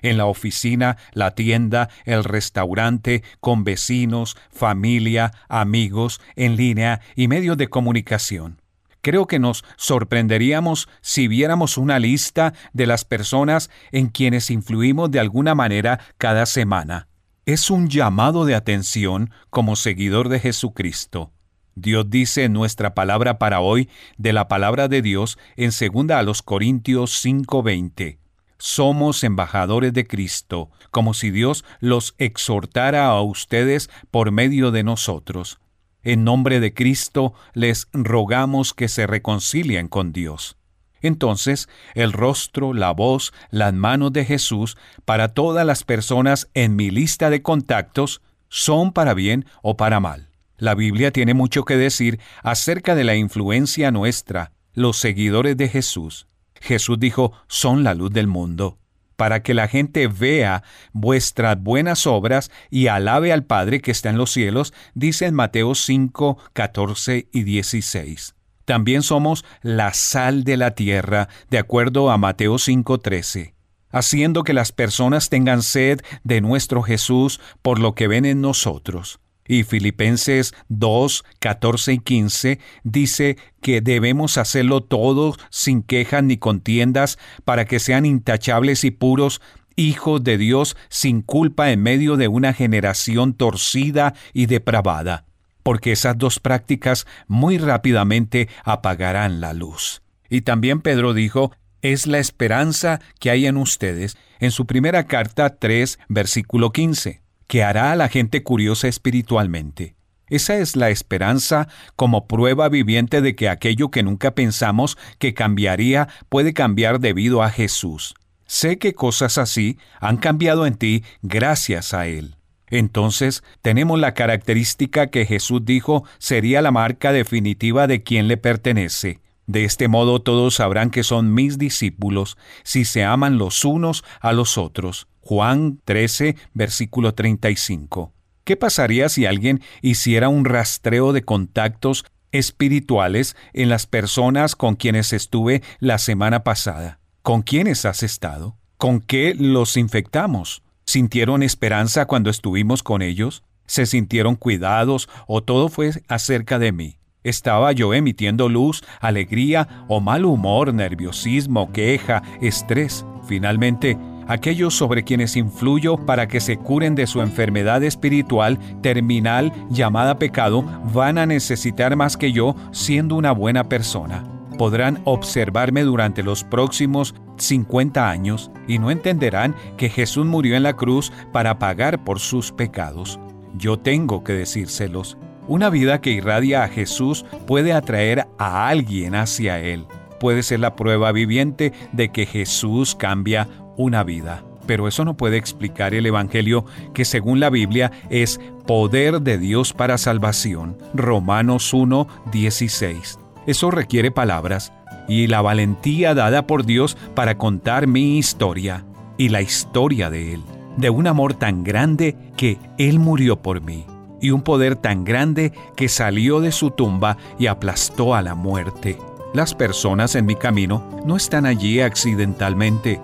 Speaker 29: En la oficina, la tienda, el restaurante, con vecinos, familia, amigos, en línea y medios de comunicación. Creo que nos sorprenderíamos si viéramos una lista de las personas en quienes influimos de alguna manera cada semana es un llamado de atención como seguidor de Jesucristo. Dios dice en nuestra palabra para hoy de la palabra de Dios en 2 a los Corintios 5:20. Somos embajadores de Cristo, como si Dios los exhortara a ustedes por medio de nosotros. En nombre de Cristo les rogamos que se reconcilien con Dios. Entonces, el rostro, la voz, las manos de Jesús para todas las personas en mi lista de contactos son para bien o para mal. La Biblia tiene mucho que decir acerca de la influencia nuestra, los seguidores de Jesús. Jesús dijo, son la luz del mundo, para que la gente vea vuestras buenas obras y alabe al Padre que está en los cielos, dice en Mateo 5, 14 y 16. También somos la sal de la tierra, de acuerdo a Mateo 5:13, haciendo que las personas tengan sed de nuestro Jesús por lo que ven en nosotros. Y Filipenses 2, 14 y 15 dice que debemos hacerlo todo sin quejas ni contiendas para que sean intachables y puros, hijos de Dios sin culpa en medio de una generación torcida y depravada porque esas dos prácticas muy rápidamente apagarán la luz. Y también Pedro dijo, es la esperanza que hay en ustedes en su primera carta 3, versículo 15, que hará a la gente curiosa espiritualmente. Esa es la esperanza como prueba viviente de que aquello que nunca pensamos que cambiaría puede cambiar debido a Jesús. Sé que cosas así han cambiado en ti gracias a Él. Entonces tenemos la característica que Jesús dijo sería la marca definitiva de quien le pertenece. De este modo todos sabrán que son mis discípulos si se aman los unos a los otros. Juan 13, versículo 35. ¿Qué pasaría si alguien hiciera un rastreo de contactos espirituales en las personas con quienes estuve la semana pasada? ¿Con quiénes has estado? ¿Con qué los infectamos? ¿Sintieron esperanza cuando estuvimos con ellos? ¿Se sintieron cuidados o todo fue acerca de mí? ¿Estaba yo emitiendo luz, alegría o mal humor, nerviosismo, queja, estrés? Finalmente, aquellos sobre quienes influyo para que se curen de su enfermedad espiritual terminal llamada pecado van a necesitar más que yo siendo una buena persona. Podrán observarme durante los próximos 50 años y no entenderán que Jesús murió en la cruz para pagar por sus pecados. Yo tengo que decírselos. Una vida que irradia a Jesús puede atraer a alguien hacia Él. Puede ser la prueba viviente de que Jesús cambia una vida. Pero eso no puede explicar el Evangelio que según la Biblia es poder de Dios para salvación. Romanos 1, 16. Eso requiere palabras y la valentía dada por Dios para contar mi historia y la historia de Él. De un amor tan grande que Él murió por mí y un poder tan grande que salió de su tumba y aplastó a la muerte. Las personas en mi camino no están allí accidentalmente.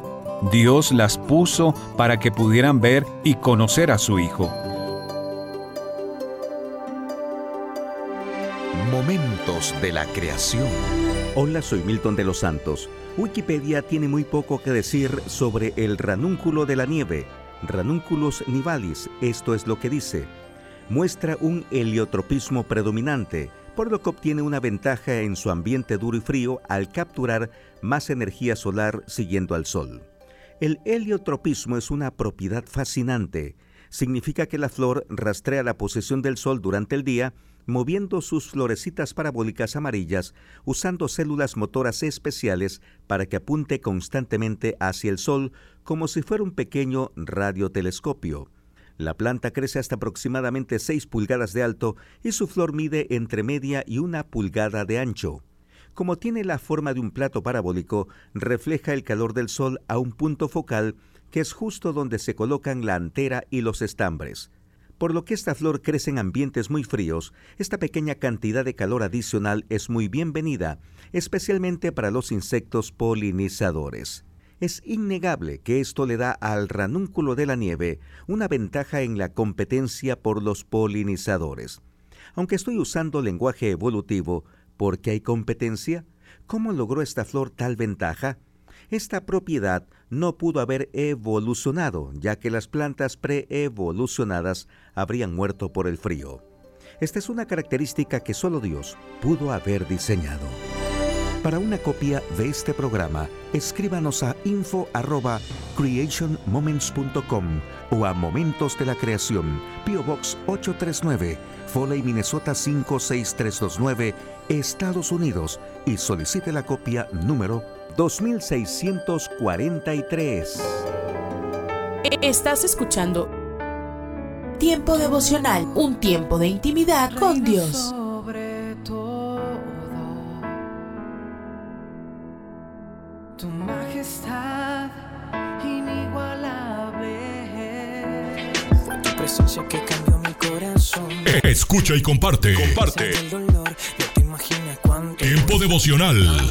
Speaker 29: Dios las puso para que pudieran ver y conocer a su Hijo.
Speaker 8: Momentos de la creación. Hola, soy Milton de los Santos. Wikipedia tiene muy poco que decir sobre el ranúnculo de la nieve, Ranunculus nivalis, esto es lo que dice. Muestra un heliotropismo predominante, por lo que obtiene una ventaja en su ambiente duro y frío al capturar más energía solar siguiendo al Sol. El heliotropismo es una propiedad fascinante. Significa que la flor rastrea la posición del Sol durante el día, moviendo sus florecitas parabólicas amarillas, usando células motoras especiales para que apunte constantemente hacia el Sol como si fuera un pequeño radiotelescopio. La planta crece hasta aproximadamente 6 pulgadas de alto y su flor mide entre media y una pulgada de ancho. Como tiene la forma de un plato parabólico, refleja el calor del sol a un punto focal que es justo donde se colocan la antera y los estambres. Por lo que esta flor crece en ambientes muy fríos, esta pequeña cantidad de calor adicional es muy bienvenida, especialmente para los insectos polinizadores. Es innegable que esto le da al ranúnculo de la nieve una ventaja en la competencia por los polinizadores. Aunque estoy usando lenguaje evolutivo, ¿por qué hay competencia? ¿Cómo logró esta flor tal ventaja? Esta propiedad no pudo haber evolucionado, ya que las plantas preevolucionadas habrían muerto por el frío. Esta es una característica que solo Dios pudo haber diseñado. Para una copia de este programa, escríbanos a info@creationmoments.com o a Momentos de la Creación, PO Box 839, Foley, Minnesota 56329, Estados Unidos y solicite la copia número 2643.
Speaker 1: Estás escuchando Tiempo devocional, un tiempo de intimidad con Dios.
Speaker 3: que cambió mi corazón. Escucha y comparte. Comparte. Tiempo devocional.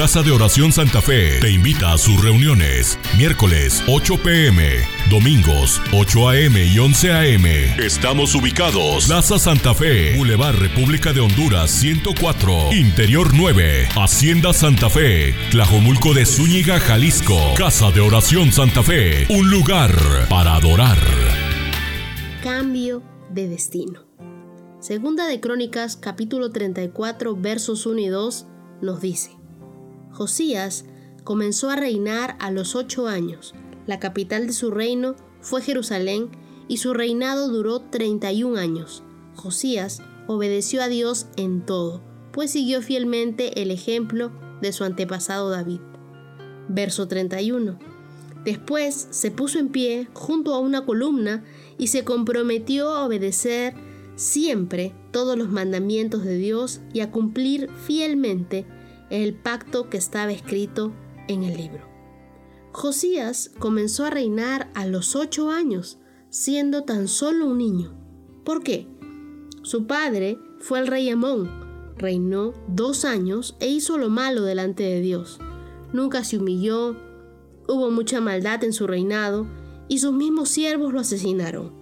Speaker 3: Casa de Oración Santa Fe te invita a sus reuniones. Miércoles 8 pm, domingos 8 am y 11 am. Estamos ubicados. Plaza Santa Fe, Boulevard República de Honduras 104, Interior 9, Hacienda Santa Fe, Tlajomulco de Zúñiga, Jalisco. Casa de Oración Santa Fe, un lugar para adorar.
Speaker 40: Cambio de destino. Segunda de Crónicas, capítulo 34, versos 1 y 2, nos dice. Josías comenzó a reinar a los ocho años. La capital de su reino fue Jerusalén y su reinado duró 31 años. Josías obedeció a Dios en todo, pues siguió fielmente el ejemplo de su antepasado David. Verso 31. Después se puso en pie junto a una columna y se comprometió a obedecer siempre todos los mandamientos de Dios y a cumplir fielmente el pacto que estaba escrito en el libro. Josías comenzó a reinar a los ocho años, siendo tan solo un niño. ¿Por qué? Su padre fue el rey Amón. Reinó dos años e hizo lo malo delante de Dios. Nunca se humilló, hubo mucha maldad en su reinado y sus mismos siervos lo asesinaron.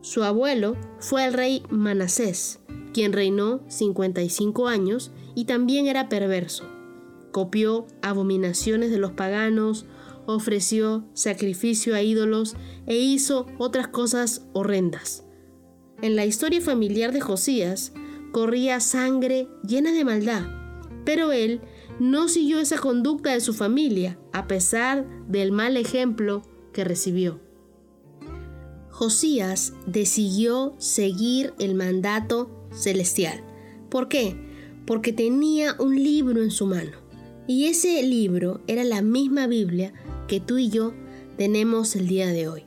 Speaker 40: Su abuelo fue el rey Manasés, quien reinó 55 años y también era perverso. Copió abominaciones de los paganos, ofreció sacrificio a ídolos e hizo otras cosas horrendas. En la historia familiar de Josías corría sangre llena de maldad, pero él no siguió esa conducta de su familia a pesar del mal ejemplo que recibió. Josías decidió seguir el mandato celestial. ¿Por qué? Porque tenía un libro en su mano. Y ese libro era la misma Biblia que tú y yo tenemos el día de hoy.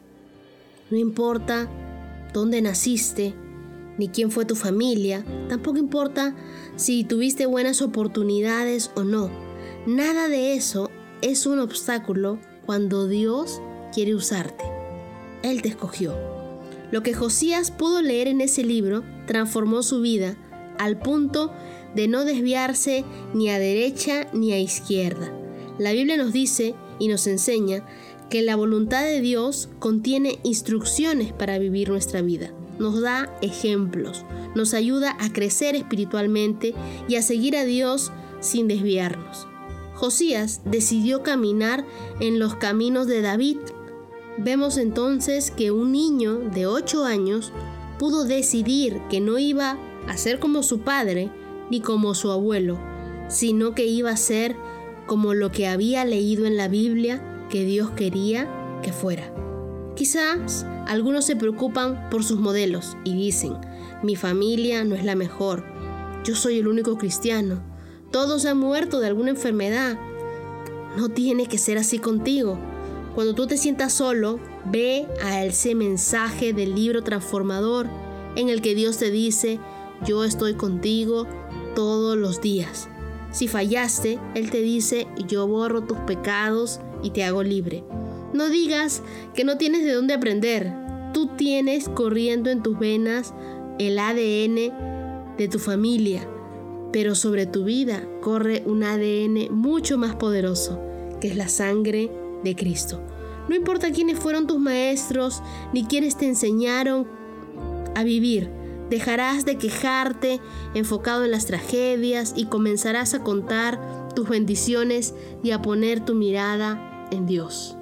Speaker 40: No importa dónde naciste, ni quién fue tu familia, tampoco importa si tuviste buenas oportunidades o no. Nada de eso es un obstáculo cuando Dios quiere usarte. Él te escogió. Lo que Josías pudo leer en ese libro transformó su vida al punto de no desviarse ni a derecha ni a izquierda. La Biblia nos dice y nos enseña que la voluntad de Dios contiene instrucciones para vivir nuestra vida. Nos da ejemplos, nos ayuda a crecer espiritualmente y a seguir a Dios sin desviarnos. Josías decidió caminar en los caminos de David. Vemos entonces que un niño de 8 años pudo decidir que no iba a ser como su padre ni como su abuelo, sino que iba a ser como lo que había leído en la Biblia que Dios quería que fuera. Quizás algunos se preocupan por sus modelos y dicen, mi familia no es la mejor, yo soy el único cristiano, todos han muerto de alguna enfermedad. No tiene que ser así contigo. Cuando tú te sientas solo, ve a ese mensaje del libro transformador en el que Dios te dice, yo estoy contigo todos los días. Si fallaste, Él te dice, yo borro tus pecados y te hago libre. No digas que no tienes de dónde aprender. Tú tienes corriendo en tus venas el ADN de tu familia, pero sobre tu vida corre un ADN mucho más poderoso, que es la sangre de Cristo. No importa quiénes fueron tus maestros, ni quiénes te enseñaron a vivir, Dejarás de quejarte enfocado en las tragedias y comenzarás a contar tus bendiciones y a poner tu mirada en Dios.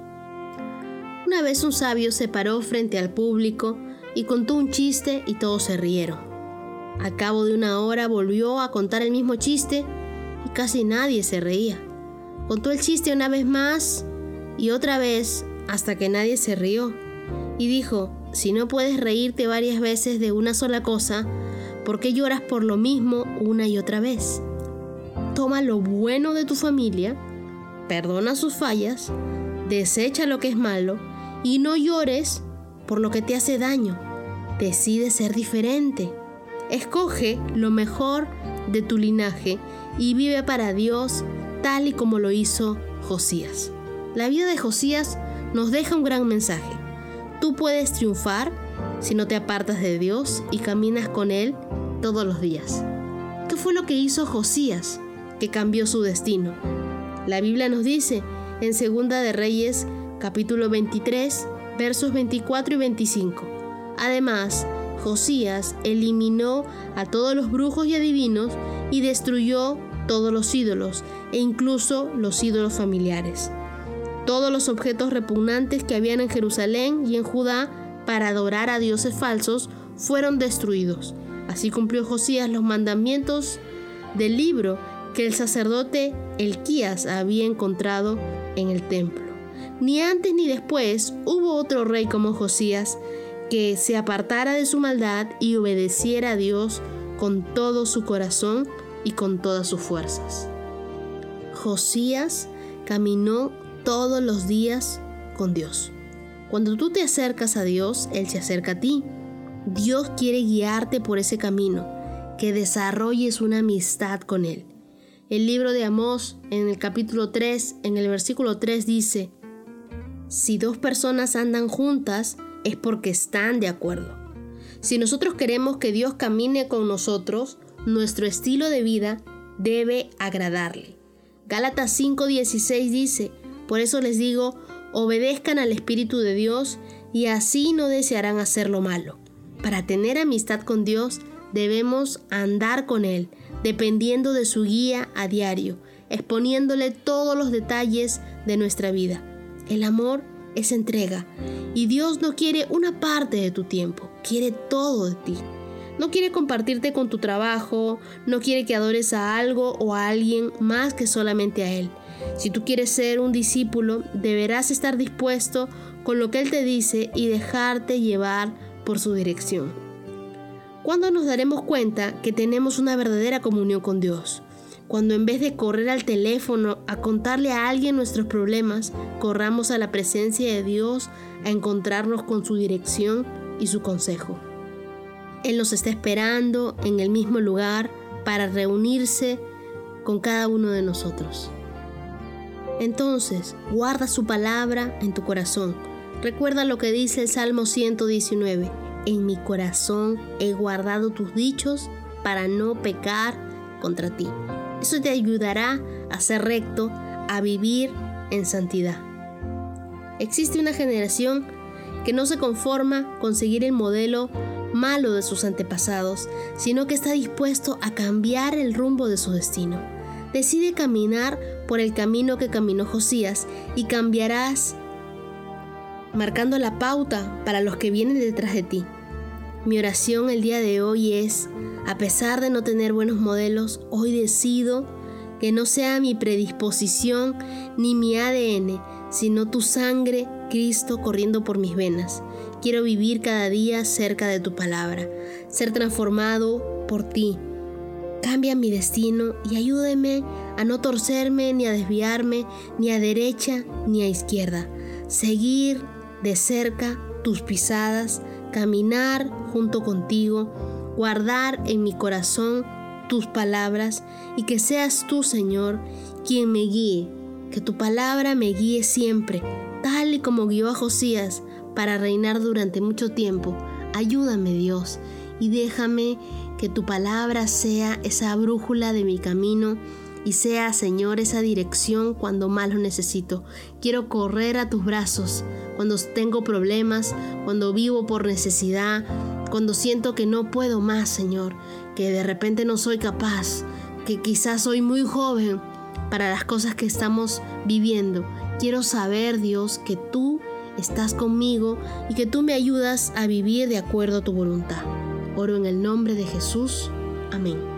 Speaker 40: Una vez un sabio se paró frente al público y contó un chiste y todos se rieron. Al cabo de una hora volvió a contar el mismo chiste y casi nadie se reía. Contó el chiste una vez más y otra vez hasta que nadie se rió. Y dijo, si no puedes reírte varias veces de una sola cosa, ¿por qué lloras por lo mismo una y otra vez? Toma lo bueno de tu familia, perdona sus fallas, desecha lo que es malo y no llores por lo que te hace daño. Decide ser diferente. Escoge lo mejor de tu linaje y vive para Dios tal y como lo hizo Josías. La vida de Josías nos deja un gran mensaje. Tú puedes triunfar si no te apartas de Dios y caminas con Él todos los días. ¿Qué fue lo que hizo Josías que cambió su destino? La Biblia nos dice en Segunda de Reyes capítulo 23 versos 24 y 25. Además, Josías eliminó a todos los brujos y adivinos y destruyó todos los ídolos e incluso los ídolos familiares todos los objetos repugnantes que habían en Jerusalén y en Judá para adorar a dioses falsos fueron destruidos. Así cumplió Josías los mandamientos del libro que el sacerdote Elquías había encontrado en el templo. Ni antes ni después hubo otro rey como Josías que se apartara de su maldad y obedeciera a Dios con todo su corazón y con todas sus fuerzas. Josías caminó todos los días con Dios. Cuando tú te acercas a Dios, Él se acerca a ti. Dios quiere guiarte por ese camino, que desarrolles una amistad con Él. El libro de Amós, en el capítulo 3, en el versículo 3 dice, Si dos personas andan juntas, es porque están de acuerdo. Si nosotros queremos que Dios camine con nosotros, nuestro estilo de vida debe agradarle. Gálatas 5:16 dice, por eso les digo, obedezcan al Espíritu de Dios y así no desearán hacer lo malo. Para tener amistad con Dios debemos andar con Él, dependiendo de su guía a diario, exponiéndole todos los detalles de nuestra vida. El amor es entrega y Dios no quiere una parte de tu tiempo, quiere todo de ti. No quiere compartirte con tu trabajo, no quiere que adores a algo o a alguien más que solamente a Él. Si tú quieres ser un discípulo, deberás estar dispuesto con lo que Él te dice y dejarte llevar por su dirección. ¿Cuándo nos daremos cuenta que tenemos una verdadera comunión con Dios? Cuando en vez de correr al teléfono a contarle a alguien nuestros problemas, corramos a la presencia de Dios a encontrarnos con su dirección y su consejo. Él nos está esperando en el mismo lugar para reunirse con cada uno de nosotros. Entonces, guarda su palabra en tu corazón. Recuerda lo que dice el Salmo 119. En mi corazón he guardado tus dichos para no pecar contra ti. Eso te ayudará a ser recto, a vivir en santidad. Existe una generación que no se conforma con seguir el modelo malo de sus antepasados, sino que está dispuesto a cambiar el rumbo de su destino. Decide caminar por el camino que caminó Josías y cambiarás marcando la pauta para los que vienen detrás de ti. Mi oración el día de hoy es, a pesar de no tener buenos modelos, hoy decido que no sea mi predisposición ni mi ADN, sino tu sangre, Cristo, corriendo por mis venas. Quiero vivir cada día cerca de tu palabra, ser transformado por ti. Cambia mi destino y ayúdeme a no torcerme ni a desviarme ni a derecha ni a izquierda. Seguir de cerca tus pisadas, caminar junto contigo, guardar en mi corazón tus palabras y que seas tú, Señor, quien me guíe, que tu palabra me guíe siempre, tal y como guió a Josías para reinar durante mucho tiempo. Ayúdame, Dios, y déjame que tu palabra sea esa brújula de mi camino y sea, Señor, esa dirección cuando más lo necesito. Quiero correr a tus brazos cuando tengo problemas, cuando vivo por necesidad, cuando siento que no puedo más, Señor, que de repente no soy capaz, que quizás soy muy joven para las cosas que estamos viviendo. Quiero saber, Dios, que tú estás conmigo y que tú me ayudas a vivir de acuerdo a tu voluntad. Oro en el nombre de Jesús. Amén.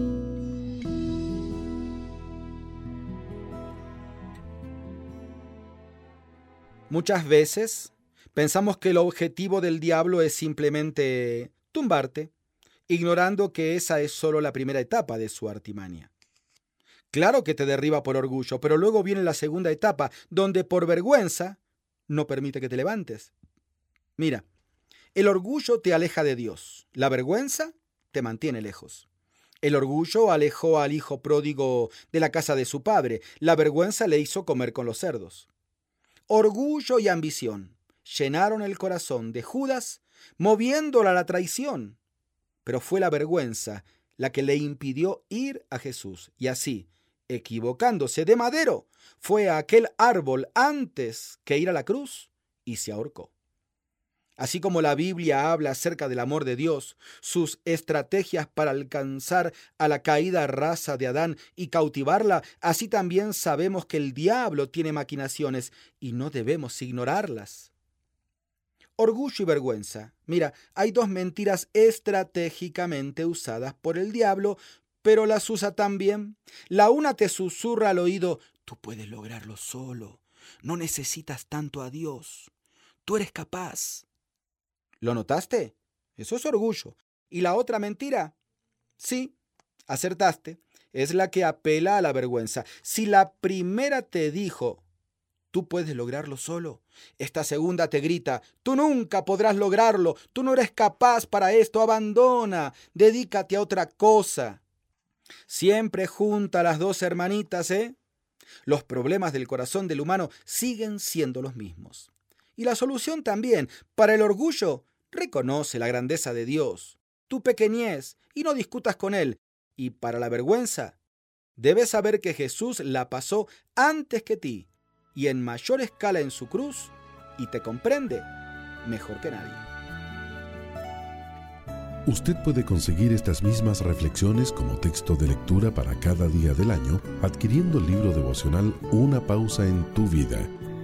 Speaker 41: Muchas veces pensamos que el objetivo del diablo es simplemente tumbarte, ignorando que esa es solo la primera etapa de su artimaña. Claro que te derriba por orgullo, pero luego viene la segunda etapa, donde por vergüenza no permite que te levantes. Mira, el orgullo te aleja de Dios, la vergüenza te mantiene lejos. El orgullo alejó al hijo pródigo de la casa de su padre, la vergüenza le hizo comer con los cerdos. Orgullo y ambición llenaron el corazón de Judas, moviéndola a la traición. Pero fue la vergüenza la que le impidió ir a Jesús. Y así, equivocándose de madero, fue a aquel árbol antes que ir a la cruz y se ahorcó. Así como la Biblia habla acerca del amor de Dios, sus estrategias para alcanzar a la caída raza de Adán y cautivarla, así también sabemos que el diablo tiene maquinaciones y no debemos ignorarlas. Orgullo y vergüenza. Mira, hay dos mentiras estratégicamente usadas por el diablo, pero las usa también. La una te susurra al oído, tú puedes lograrlo solo, no necesitas tanto a Dios, tú eres capaz. ¿Lo notaste? Eso es orgullo. ¿Y la otra mentira? Sí, acertaste. Es la que apela a la vergüenza. Si la primera te dijo, tú puedes lograrlo solo, esta segunda te grita, tú nunca podrás lograrlo, tú no eres capaz para esto, abandona, dedícate a otra cosa. Siempre junta a las dos hermanitas, ¿eh? Los problemas del corazón del humano siguen siendo los mismos. Y la solución también, para el orgullo, reconoce la grandeza de Dios, tu pequeñez, y no discutas con Él. Y para la vergüenza, debes saber que Jesús la pasó antes que ti y en mayor escala en su cruz, y te comprende mejor que nadie.
Speaker 42: Usted puede conseguir estas mismas reflexiones como texto de lectura para cada día del año adquiriendo el libro devocional Una pausa en tu vida.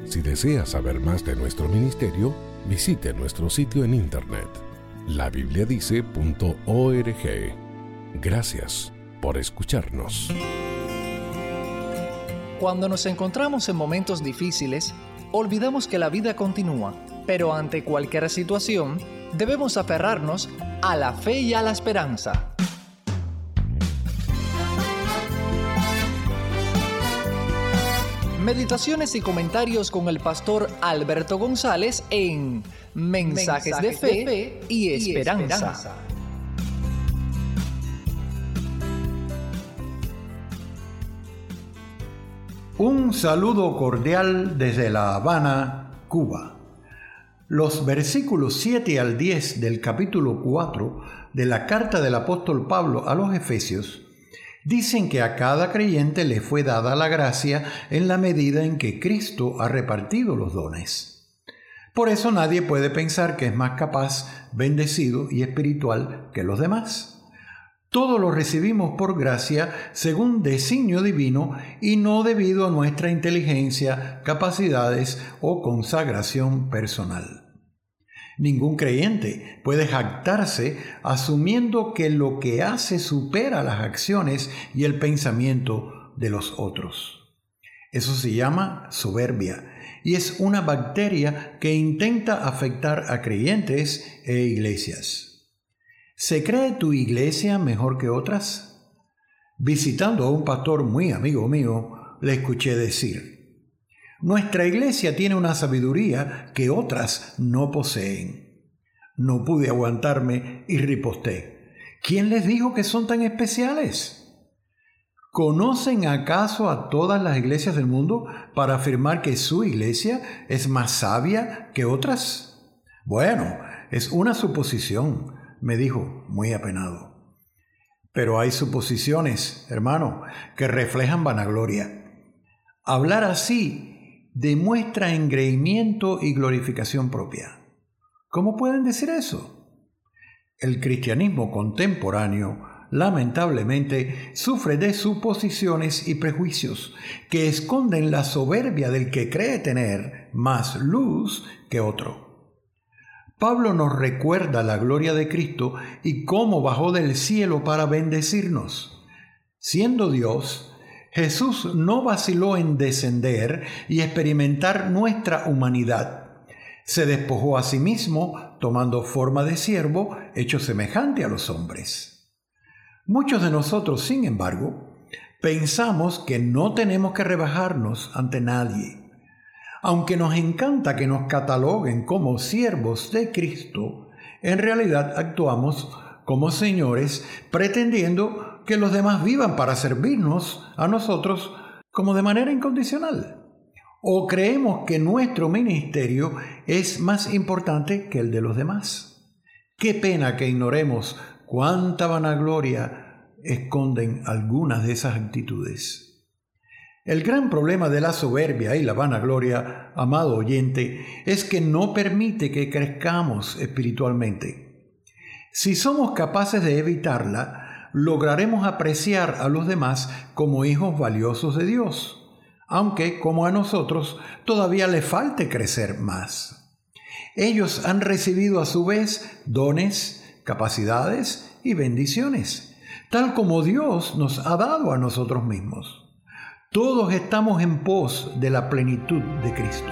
Speaker 42: Si desea saber más de nuestro ministerio, visite nuestro sitio en internet labibliadice.org. Gracias por escucharnos.
Speaker 43: Cuando nos encontramos en momentos difíciles, olvidamos que la vida continúa, pero ante cualquier situación, debemos aferrarnos a la fe y a la esperanza. Meditaciones y comentarios con el pastor Alberto González en Mensajes, de, fe y, esperanza.
Speaker 44: Un saludo cordial desde La Habana, Cuba. Los versículos 7 al 10 del capítulo 4 de la carta del apóstol Pablo a los Efesios dicen que a cada creyente le fue dada la gracia en la medida en que Cristo ha repartido los dones. Por eso nadie puede pensar que es más capaz, bendecido y espiritual que los demás. Todo lo recibimos por gracia según designio divino y no debido a nuestra inteligencia, capacidades o consagración personal. Ningún creyente puede jactarse asumiendo que lo que hace supera las acciones y el pensamiento de los otros. Eso se llama soberbia y es una bacteria que intenta afectar a creyentes e iglesias. ¿Se cree tu iglesia mejor que otras? Visitando a un pastor muy amigo mío, le escuché decir, nuestra iglesia tiene una sabiduría que otras no poseen. No pude aguantarme y riposté. ¿Quién les dijo que son tan especiales? ¿Conocen acaso a todas las iglesias del mundo para afirmar que su iglesia es más sabia que otras? Bueno, es una suposición, me dijo, muy apenado. Pero hay suposiciones, hermano, que reflejan vanagloria. Hablar así demuestra engreimiento y glorificación propia. ¿Cómo pueden decir eso? El cristianismo contemporáneo lamentablemente sufre de suposiciones y prejuicios que esconden la soberbia del que cree tener más luz que otro. Pablo nos recuerda la gloria de Cristo y cómo bajó del cielo para bendecirnos. Siendo Dios, Jesús no vaciló en descender y experimentar nuestra humanidad. Se despojó a sí mismo, tomando forma de siervo, hecho semejante a los hombres. Muchos de nosotros, sin embargo, pensamos que no tenemos que rebajarnos ante nadie. Aunque nos encanta que nos cataloguen como siervos de Cristo, en realidad actuamos como señores pretendiendo que los demás vivan para servirnos a nosotros como de manera incondicional. O creemos que nuestro ministerio es más importante que el de los demás. Qué pena que ignoremos cuánta vanagloria esconden algunas de esas actitudes. El gran problema de la soberbia y la vanagloria, amado oyente, es que no permite que crezcamos espiritualmente. Si somos capaces de evitarla, lograremos apreciar a los demás como hijos valiosos de Dios, aunque como a nosotros todavía le falte crecer más. Ellos han recibido a su vez dones, capacidades y bendiciones, tal como Dios nos ha dado a nosotros mismos. Todos estamos en pos de la plenitud de Cristo.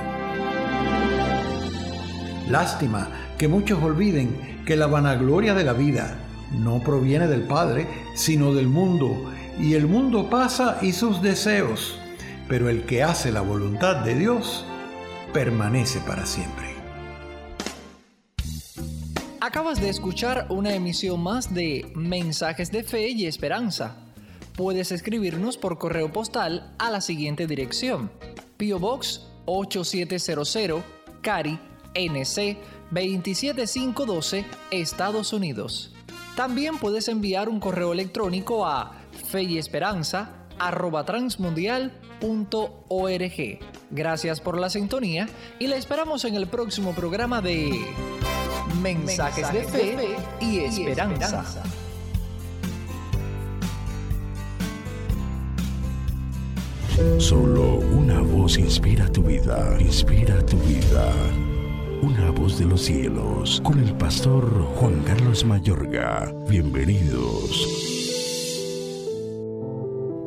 Speaker 44: Lástima que muchos olviden que la vanagloria de la vida no proviene del Padre, sino del mundo, y el mundo pasa y sus deseos, pero el que hace la voluntad de Dios permanece para siempre.
Speaker 43: Acabas de escuchar una emisión más de Mensajes de Fe y Esperanza. Puedes escribirnos por correo postal a la siguiente dirección: Pio Box 8700, Cari, NC 27512, Estados Unidos. También puedes enviar un correo electrónico a feyesperanza@transmundial.org. Gracias por la sintonía y la esperamos en el próximo programa de Mensajes, de, fe y esperanza.
Speaker 42: Solo una voz inspira tu vida, inspira tu vida. Una voz de los cielos, con el pastor Juan Carlos Mayorga. Bienvenidos.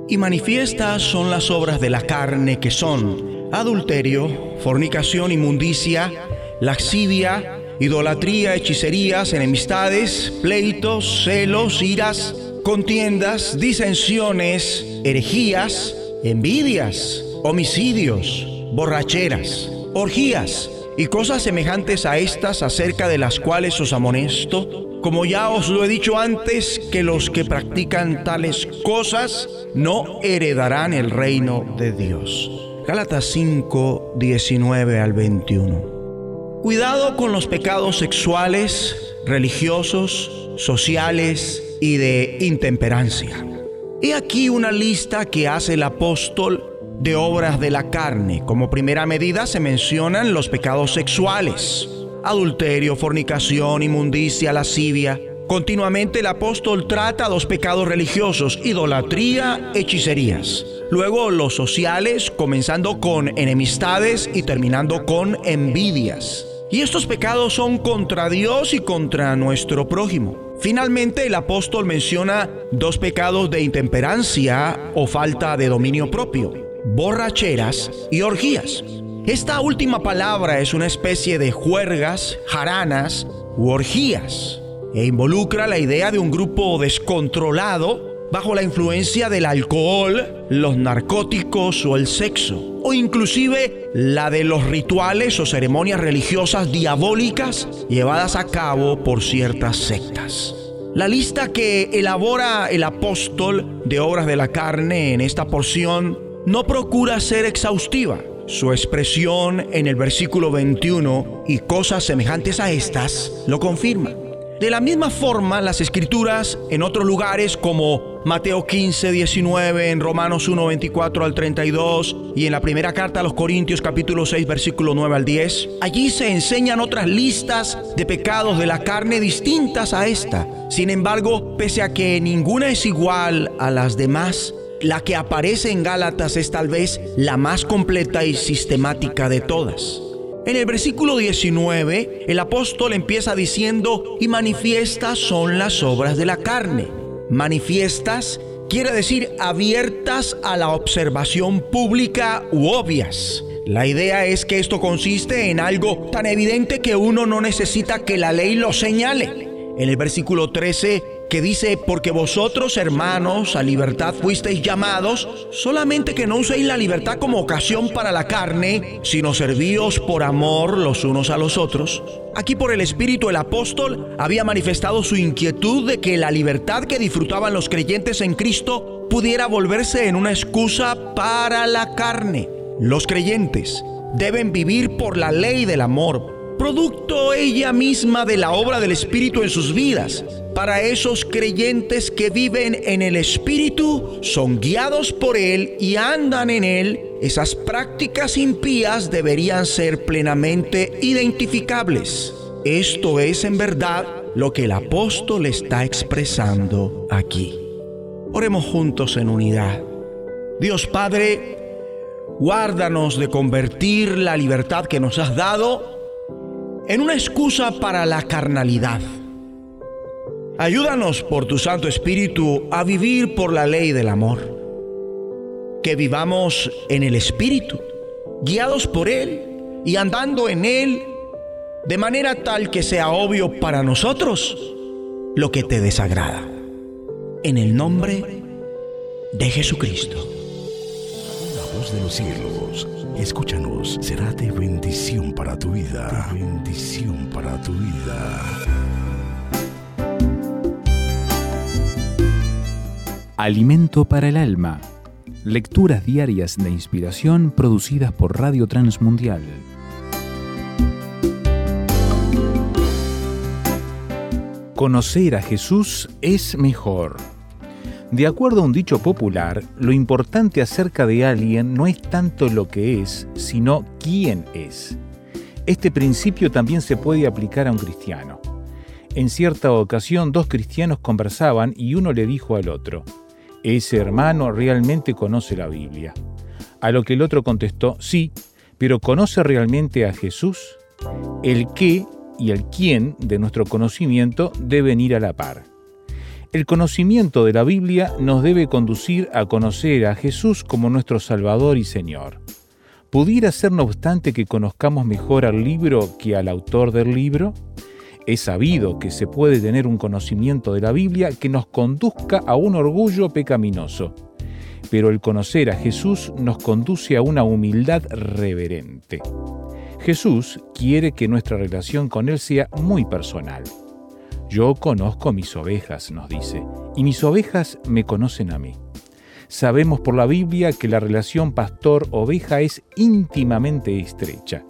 Speaker 45: Y manifiestas son las obras de la carne que son adulterio, fornicación, inmundicia, laxivia, idolatría, hechicerías, enemistades, pleitos, celos, iras, contiendas, disensiones, herejías, envidias, homicidios, borracheras, orgías y cosas semejantes a estas acerca de las cuales os amonesto, como ya os lo he dicho antes, que los que practican tales cosas no heredarán el reino de Dios. Gálatas 5, 19 al 21. Cuidado con los pecados sexuales, religiosos, sociales y de intemperancia. He aquí una lista que hace el apóstol de obras de la carne. Como primera medida se mencionan los pecados sexuales, adulterio, fornicación, inmundicia, lascivia. Continuamente el apóstol trata dos pecados religiosos, idolatría, hechicerías. Luego los sociales, comenzando con enemistades y terminando con envidias. Y estos pecados son contra Dios y contra nuestro prójimo. Finalmente el apóstol menciona dos pecados de intemperancia o falta de dominio propio borracheras y orgías. Esta última palabra es una especie de juergas, jaranas u orgías e involucra la idea de un grupo descontrolado bajo la influencia del alcohol, los narcóticos o el sexo, o inclusive la de los rituales o ceremonias religiosas diabólicas llevadas a cabo por ciertas sectas. La lista que elabora el apóstol de obras de la carne en esta porción no procura ser exhaustiva. Su expresión en el versículo 21 y cosas semejantes a estas lo confirma. De la misma forma, las escrituras en otros lugares como Mateo 15, 19, en Romanos 1, 24 al 32 y en la primera carta a los Corintios capítulo 6, versículo 9 al 10, allí se enseñan otras listas de pecados de la carne distintas a esta. Sin embargo, pese a que ninguna es igual a las demás, la que aparece en Gálatas es tal vez la más completa y sistemática de todas. En el versículo 19, el apóstol empieza diciendo, y manifiestas son las obras de la carne. Manifiestas quiere decir abiertas a la observación pública u obvias. La idea es que esto consiste en algo tan evidente que uno no necesita que la ley lo señale. En el versículo 13 que dice, porque vosotros hermanos a libertad fuisteis llamados, solamente que no uséis la libertad como ocasión para la carne, sino servíos por amor los unos a los otros. Aquí por el Espíritu el apóstol había manifestado su inquietud de que la libertad que disfrutaban los creyentes en Cristo pudiera volverse en una excusa para la carne. Los creyentes deben vivir por la ley del amor, producto ella misma de la obra del Espíritu en sus vidas. Para esos creyentes que viven en el Espíritu, son guiados por Él y andan en Él, esas prácticas impías deberían ser plenamente identificables. Esto es en verdad lo que el apóstol está expresando aquí. Oremos juntos en unidad. Dios Padre, guárdanos de convertir la libertad que nos has dado en una excusa para la carnalidad. Ayúdanos por tu Santo Espíritu a vivir por la ley del amor. Que vivamos en el Espíritu, guiados por Él y andando en Él, de manera tal que sea obvio para nosotros lo que te desagrada. En el nombre de Jesucristo.
Speaker 42: La voz de los cielos, escúchanos, será de bendición para tu vida. Bendición para tu vida.
Speaker 46: Alimento para el alma. Lecturas diarias de inspiración producidas por Radio Transmundial. Conocer a Jesús es mejor. De acuerdo a un dicho popular, lo importante acerca de alguien no es tanto lo que es, sino quién es. Este principio también se puede aplicar a un cristiano. En cierta ocasión dos cristianos conversaban y uno le dijo al otro, ese hermano realmente conoce la Biblia. A lo que el otro contestó, sí, pero ¿conoce realmente a Jesús? El qué y el quién de nuestro conocimiento deben ir a la par. El conocimiento de la Biblia nos debe conducir a conocer a Jesús como nuestro Salvador y Señor. ¿Pudiera ser no obstante que conozcamos mejor al libro que al autor del libro? Es sabido que se puede tener un conocimiento de la Biblia que nos conduzca a un orgullo pecaminoso, pero el conocer a Jesús nos conduce a una humildad reverente. Jesús quiere que nuestra relación con Él sea muy personal. Yo conozco mis ovejas, nos dice, y mis ovejas me conocen a mí. Sabemos por la Biblia que la relación pastor-oveja es íntimamente estrecha.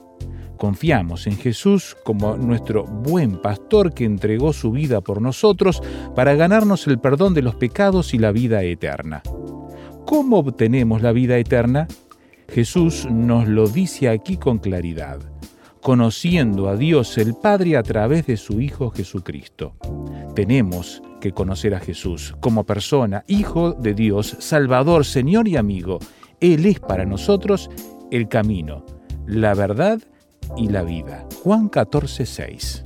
Speaker 46: Confiamos en Jesús como nuestro buen pastor que entregó su vida por nosotros para ganarnos el perdón de los pecados y la vida eterna. ¿Cómo obtenemos la vida eterna? Jesús nos lo dice aquí con claridad conociendo a Dios el Padre a través de su Hijo Jesucristo. Tenemos que conocer a Jesús como persona, Hijo de Dios, Salvador, Señor y amigo. Él es para nosotros el camino, la verdad y la vida. Juan 14, 6.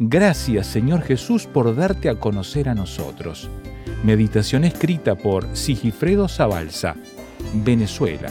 Speaker 46: Gracias Señor Jesús por darte a conocer a nosotros. Meditación escrita por Sigifredo Zabalza, Venezuela,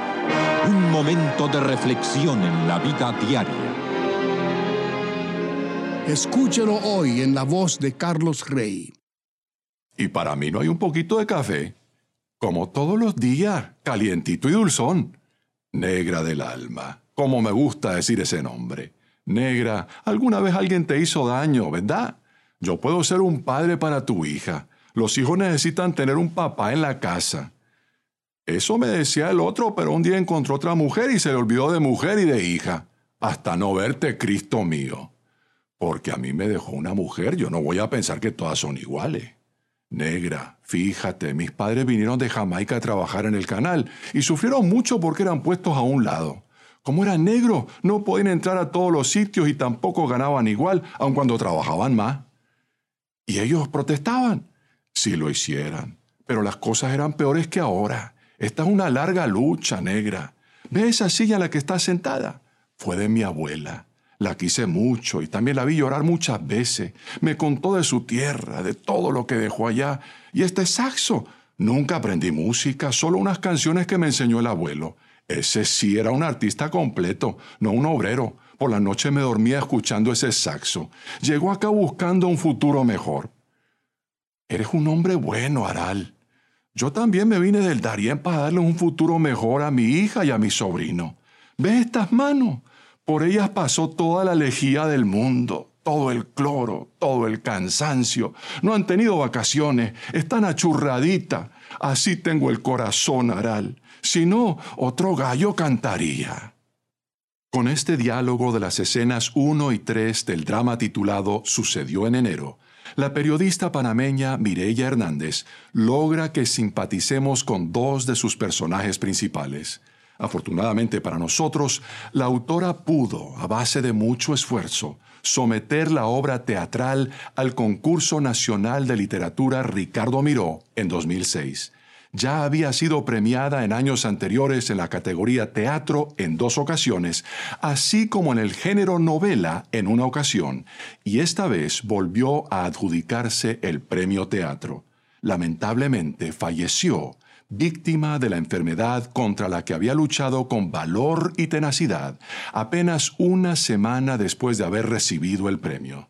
Speaker 47: Un momento de reflexión en la vida diaria.
Speaker 48: Escúchelo hoy en la voz de Carlos Rey.
Speaker 49: Y para mí no hay un poquito de café. Como todos los días, calientito y dulzón. Negra del alma. Como me gusta decir ese nombre. Negra, alguna vez alguien te hizo daño, ¿verdad? Yo puedo ser un padre para tu hija. Los hijos necesitan tener un papá en la casa. Eso me decía el otro, pero un día encontró otra mujer y se le olvidó de mujer y de hija, hasta no verte, Cristo mío. Porque a mí me dejó una mujer, yo no voy a pensar que todas son iguales. Negra, fíjate, mis padres vinieron de Jamaica a trabajar en el canal y sufrieron mucho porque eran puestos a un lado. Como eran negros, no podían entrar a todos los sitios y tampoco ganaban igual, aun cuando trabajaban más. Y ellos protestaban. Si lo hicieran. Pero las cosas eran peores que ahora. Esta es una larga lucha negra. ¿Ve esa silla en la que está sentada? Fue de mi abuela. La quise mucho y también la vi llorar muchas veces. Me contó de su tierra, de todo lo que dejó allá. Y este saxo. Nunca aprendí música, solo unas canciones que me enseñó el abuelo. Ese sí era un artista completo, no un obrero. Por la noche me dormía escuchando ese saxo. Llegó acá buscando un futuro mejor. Eres un hombre bueno, Aral. Yo también me vine del Darién para darle un futuro mejor a mi hija y a mi sobrino. ¿Ves estas manos? Por ellas pasó toda la lejía del mundo, todo el cloro, todo el cansancio. No han tenido vacaciones, están achurradita. Así tengo el corazón aral. Si no, otro gallo cantaría. Con este diálogo de las escenas 1 y 3 del drama titulado Sucedió en enero, la periodista panameña Mireya Hernández logra que simpaticemos con dos de sus personajes principales. Afortunadamente para nosotros, la autora pudo, a base de mucho esfuerzo, someter la obra teatral al Concurso Nacional de Literatura Ricardo Miró en 2006 ya había sido premiada en años anteriores en la categoría teatro en dos ocasiones, así como en el género novela en una ocasión, y esta vez volvió a adjudicarse el premio teatro. Lamentablemente falleció, víctima de la enfermedad contra la que había luchado con valor y tenacidad, apenas una semana después de haber recibido el premio.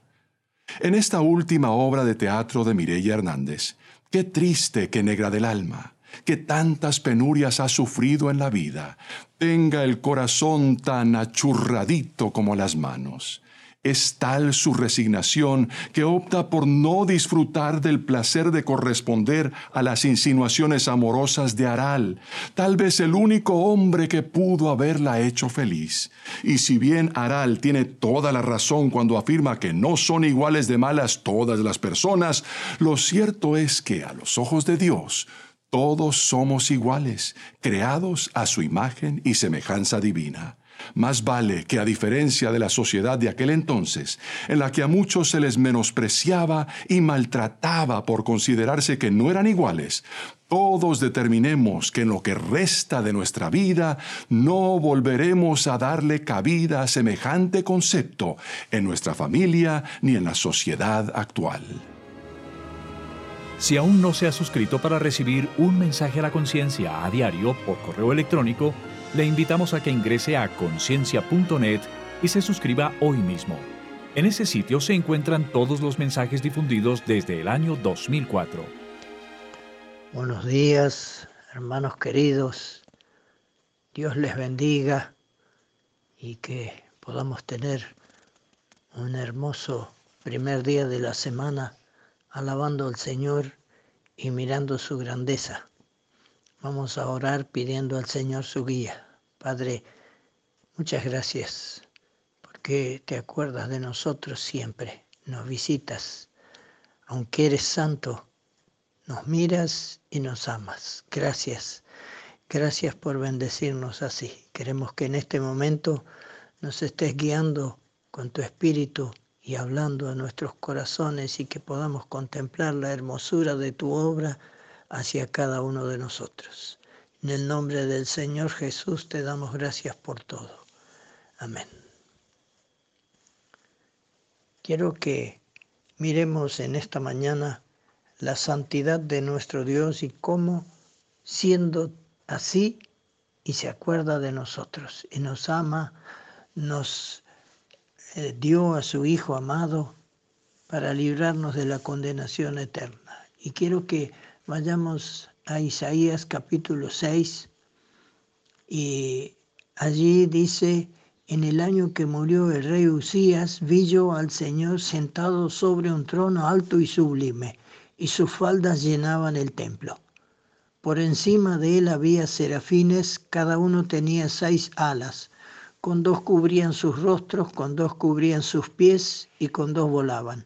Speaker 49: En esta última obra de teatro de Mireya Hernández, Qué triste que negra del alma, que tantas penurias ha sufrido en la vida, tenga el corazón tan achurradito como las manos. Es tal su resignación que opta por no disfrutar del placer de corresponder a las insinuaciones amorosas de Aral, tal vez el único hombre que pudo haberla hecho feliz. Y si bien Aral tiene toda la razón cuando afirma que no son iguales de malas todas las personas, lo cierto es que a los ojos de Dios, todos somos iguales, creados a su imagen y semejanza divina. Más vale que a diferencia de la sociedad de aquel entonces, en la que a muchos se les menospreciaba y maltrataba por considerarse que no eran iguales, todos determinemos que en lo que resta de nuestra vida no volveremos a darle cabida a semejante concepto en nuestra familia ni en la sociedad actual.
Speaker 46: Si aún no se ha suscrito para recibir un mensaje a la conciencia a diario por correo electrónico, le invitamos a que ingrese a conciencia.net y se suscriba hoy mismo. En ese sitio se encuentran todos los mensajes difundidos desde el año 2004.
Speaker 50: Buenos días, hermanos queridos. Dios les bendiga y que podamos tener un hermoso primer día de la semana alabando al Señor y mirando su grandeza. Vamos a orar pidiendo al Señor su guía. Padre, muchas gracias porque te acuerdas de nosotros siempre, nos visitas. Aunque eres santo, nos miras y nos amas. Gracias. Gracias por bendecirnos así. Queremos que en este momento nos estés guiando con tu espíritu y hablando a nuestros corazones y que podamos contemplar la hermosura de tu obra hacia cada uno de nosotros. En el nombre del Señor Jesús te damos gracias por todo. Amén. Quiero que miremos en esta mañana la santidad de nuestro Dios y cómo, siendo así, y se acuerda de nosotros y nos ama, nos eh, dio a su Hijo amado para librarnos de la condenación eterna. Y quiero que Vayamos a Isaías capítulo 6 y allí dice, en el año que murió el rey Usías, vi yo al Señor sentado sobre un trono alto y sublime, y sus faldas llenaban el templo. Por encima de él había serafines, cada uno tenía seis alas, con dos cubrían sus rostros, con dos cubrían sus pies y con dos volaban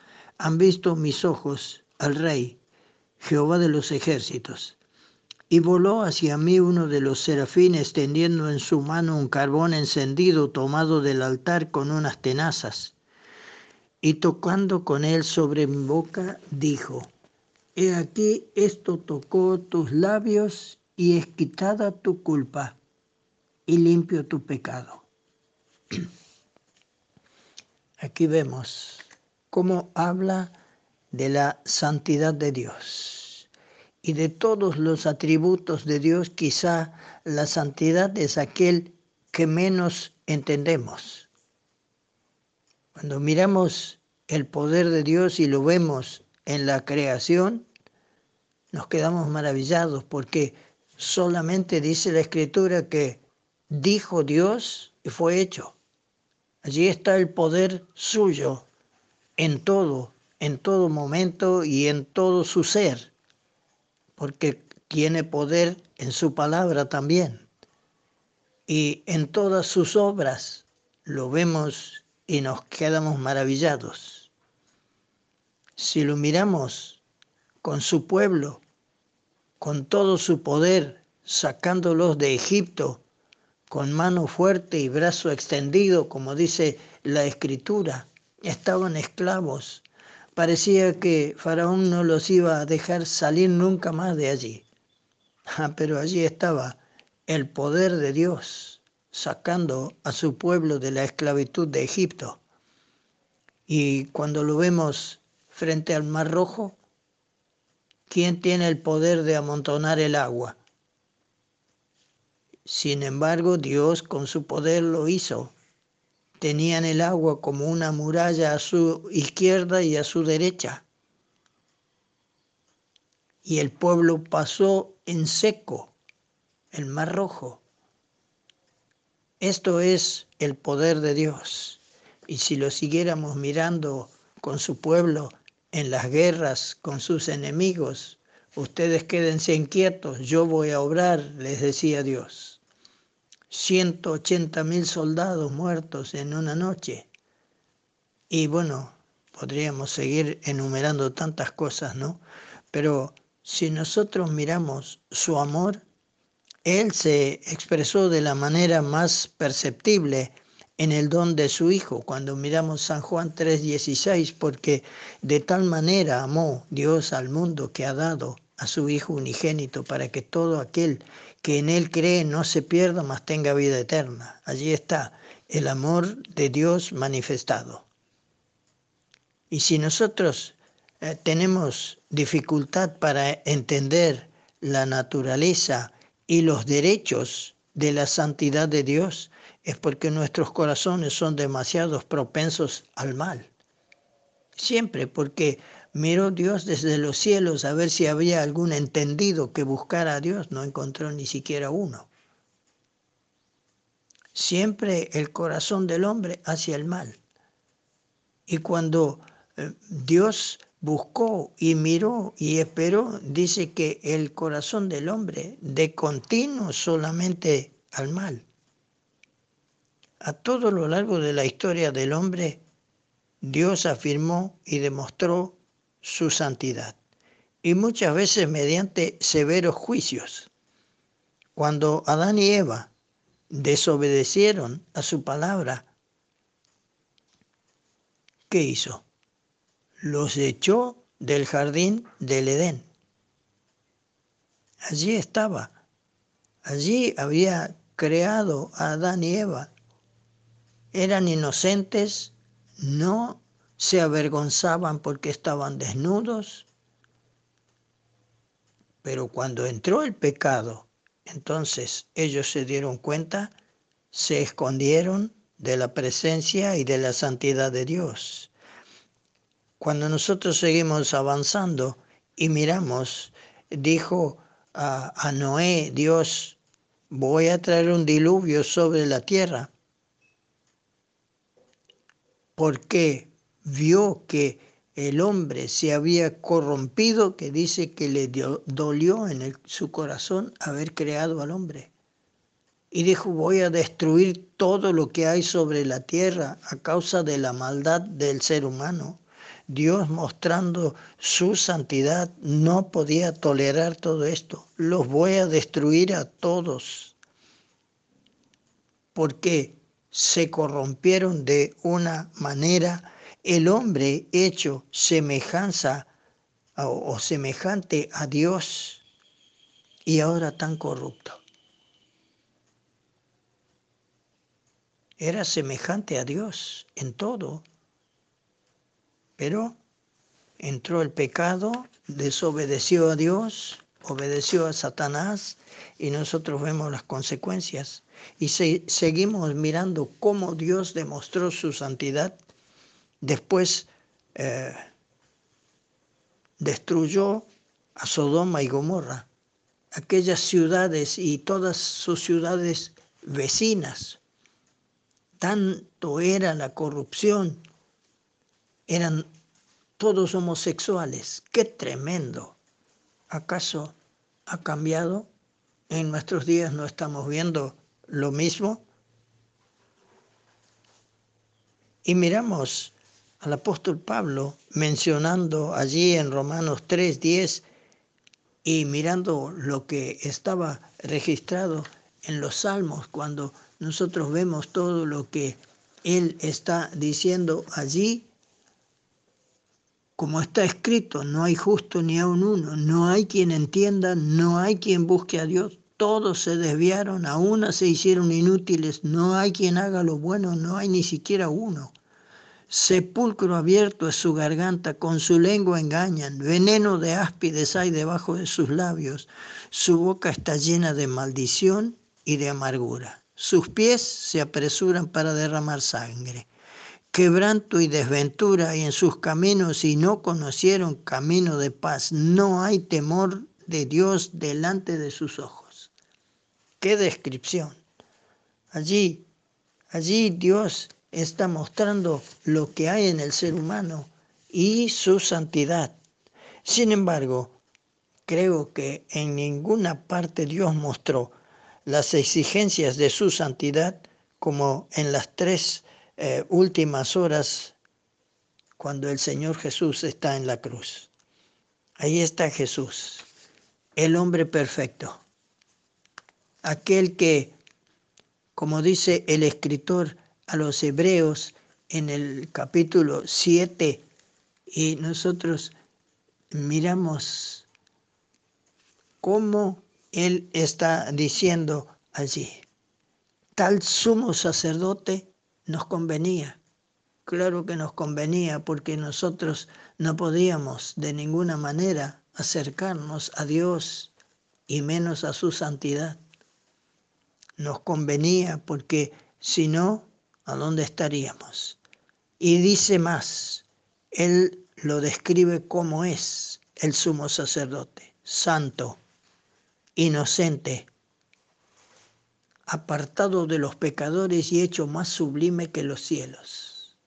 Speaker 50: han visto mis ojos al Rey, Jehová de los ejércitos. Y voló hacia mí uno de los serafines tendiendo en su mano un carbón encendido tomado del altar con unas tenazas. Y tocando con él sobre mi boca, dijo, He aquí esto tocó tus labios y es quitada tu culpa y limpio tu pecado. Aquí vemos cómo habla de la santidad de Dios. Y de todos los atributos de Dios, quizá la santidad es aquel que menos entendemos. Cuando miramos el poder de Dios y lo vemos en la creación, nos quedamos maravillados porque solamente dice la escritura que dijo Dios y fue hecho. Allí está el poder suyo en todo, en todo momento y en todo su ser, porque tiene poder en su palabra también. Y en todas sus obras lo vemos y nos quedamos maravillados. Si lo miramos con su pueblo, con todo su poder, sacándolos de Egipto, con mano fuerte y brazo extendido, como dice la escritura, estaban esclavos. Parecía que Faraón no los iba a dejar salir nunca más de allí. Ah, pero allí estaba el poder de Dios sacando a su pueblo de la esclavitud de Egipto. Y cuando lo vemos frente al Mar Rojo, ¿quién tiene el poder de amontonar el agua? Sin embargo, Dios con su poder lo hizo. Tenían el agua como una muralla a su izquierda y a su derecha. Y el pueblo pasó en seco el mar rojo. Esto es el poder de Dios. Y si lo siguiéramos mirando con su pueblo en las guerras con sus enemigos, ustedes quédense inquietos, yo voy a obrar, les decía Dios. 180 mil soldados muertos en una noche. Y bueno, podríamos seguir enumerando tantas cosas, ¿no? Pero si nosotros miramos su amor, Él se expresó de la manera más perceptible en el don de su Hijo, cuando miramos San Juan 3:16, porque de tal manera amó Dios al mundo que ha dado a su Hijo unigénito para que todo aquel que en Él cree no se pierda, mas tenga vida eterna. Allí está el amor de Dios manifestado. Y si nosotros eh, tenemos dificultad para entender la naturaleza y los derechos de la santidad de Dios, es porque nuestros corazones son demasiado propensos al mal. Siempre porque miró Dios desde los cielos a ver si había algún entendido que buscara a Dios, no encontró ni siquiera uno. Siempre el corazón del hombre hacia el mal. Y cuando eh, Dios buscó y miró y esperó, dice que el corazón del hombre de continuo solamente al mal a todo lo largo de la historia del hombre, Dios afirmó y demostró su santidad, y muchas veces mediante severos juicios. Cuando Adán y Eva desobedecieron a su palabra, ¿qué hizo? Los echó del jardín del Edén. Allí estaba, allí había creado a Adán y Eva eran inocentes, no se avergonzaban porque estaban desnudos, pero cuando entró el pecado, entonces ellos se dieron cuenta, se escondieron de la presencia y de la santidad de Dios. Cuando nosotros seguimos avanzando y miramos, dijo a, a Noé, Dios, voy a traer un diluvio sobre la tierra porque vio que el hombre se había corrompido, que dice que le dolió en su corazón haber creado al hombre. Y dijo, voy a destruir todo lo que hay sobre la tierra a causa de la maldad del ser humano. Dios mostrando su santidad no podía tolerar todo esto. Los voy a destruir a todos. ¿Por qué? se corrompieron de una manera, el hombre hecho semejanza o, semejante a Dios y ahora tan corrupto. Era semejante a Dios en todo, Pero entró el pecado, desobedeció a Dios, obedeció a Satanás y nosotros vemos las consecuencias. Y seguimos mirando cómo Dios demostró su santidad. Después eh, destruyó a Sodoma y Gomorra, aquellas ciudades y todas sus ciudades vecinas. Tanto era la corrupción, eran todos homosexuales. ¡Qué tremendo! ¿Acaso ha cambiado? En nuestros días no estamos viendo lo mismo. Y miramos al apóstol Pablo mencionando allí en Romanos 3, 10 y mirando lo que estaba registrado en los salmos, cuando nosotros vemos todo lo que él está diciendo allí, como está escrito, no hay justo ni aun uno, no hay quien entienda, no hay quien busque a Dios, todos se desviaron, a una se hicieron inútiles, no hay quien haga lo bueno, no hay ni siquiera uno. Sepulcro abierto es su garganta, con su lengua engañan, veneno de áspides hay debajo de sus labios, su boca está llena de maldición y de amargura, sus pies se apresuran para derramar sangre quebranto y desventura hay en sus caminos y no conocieron camino de paz. No hay temor de Dios delante de sus ojos. Qué descripción. Allí, allí Dios está mostrando lo que hay en el ser humano y su santidad. Sin embargo, creo que en ninguna parte Dios mostró las exigencias de su santidad como en las tres eh, últimas horas cuando el Señor Jesús está en la cruz. Ahí está Jesús, el hombre perfecto, aquel que, como dice el escritor a los hebreos en el capítulo 7, y nosotros miramos cómo él está diciendo allí, tal sumo sacerdote nos convenía. Claro que nos convenía porque nosotros no podíamos de ninguna manera acercarnos a Dios y menos a su santidad. Nos convenía porque si no, ¿a dónde estaríamos? Y dice más, Él lo describe como es el sumo sacerdote, santo, inocente, apartado de los pecadores y hecho más sublime que los cielos.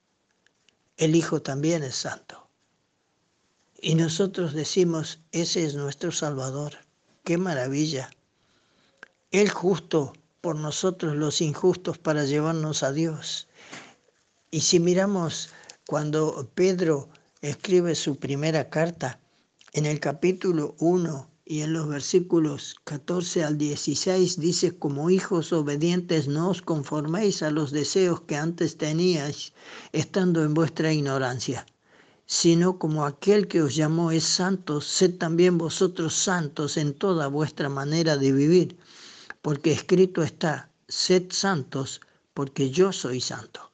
Speaker 50: El Hijo también es santo. Y nosotros decimos, ese es nuestro Salvador. ¡Qué maravilla! Él justo por nosotros los injustos para llevarnos a Dios. Y si miramos cuando Pedro escribe su primera carta, en el capítulo 1, y en los versículos 14 al 16 dice, como hijos obedientes no os conforméis a los deseos que antes teníais, estando en vuestra ignorancia, sino como aquel que os llamó es santo, sed también vosotros santos en toda vuestra manera de vivir, porque escrito está, sed santos, porque yo soy santo.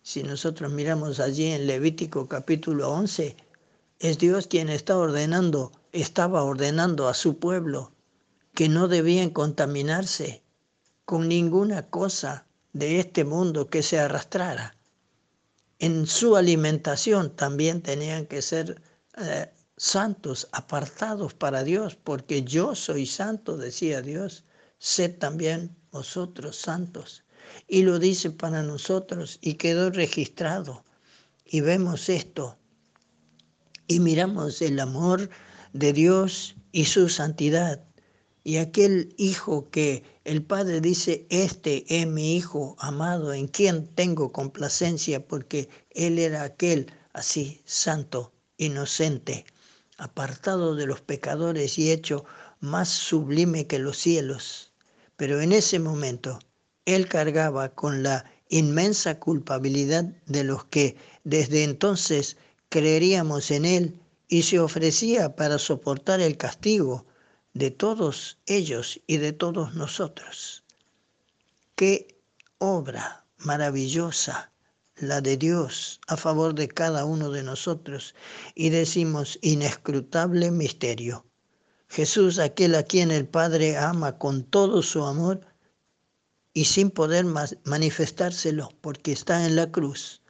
Speaker 50: Si nosotros miramos allí en Levítico capítulo 11, es Dios quien está ordenando estaba ordenando a su pueblo que no debían contaminarse con ninguna cosa de este mundo que se arrastrara. En su alimentación también tenían que ser eh, santos, apartados para Dios, porque yo soy santo, decía Dios, sed también vosotros santos. Y lo dice para nosotros y quedó registrado. Y vemos esto y miramos el amor de Dios y su santidad. Y aquel hijo que el Padre dice, este es mi hijo amado, en quien tengo complacencia, porque él era aquel así, santo, inocente, apartado de los pecadores y hecho más sublime que los cielos. Pero en ese momento él cargaba con la inmensa culpabilidad de los que desde entonces creeríamos en él y se ofrecía para soportar el castigo de todos ellos y de todos nosotros. Qué obra maravillosa la de Dios, a favor de cada uno de nosotros y decimos inescrutable misterio. Jesús, aquel a quien el Padre ama con todo su amor y sin poder manifestárselo porque está en la cruz,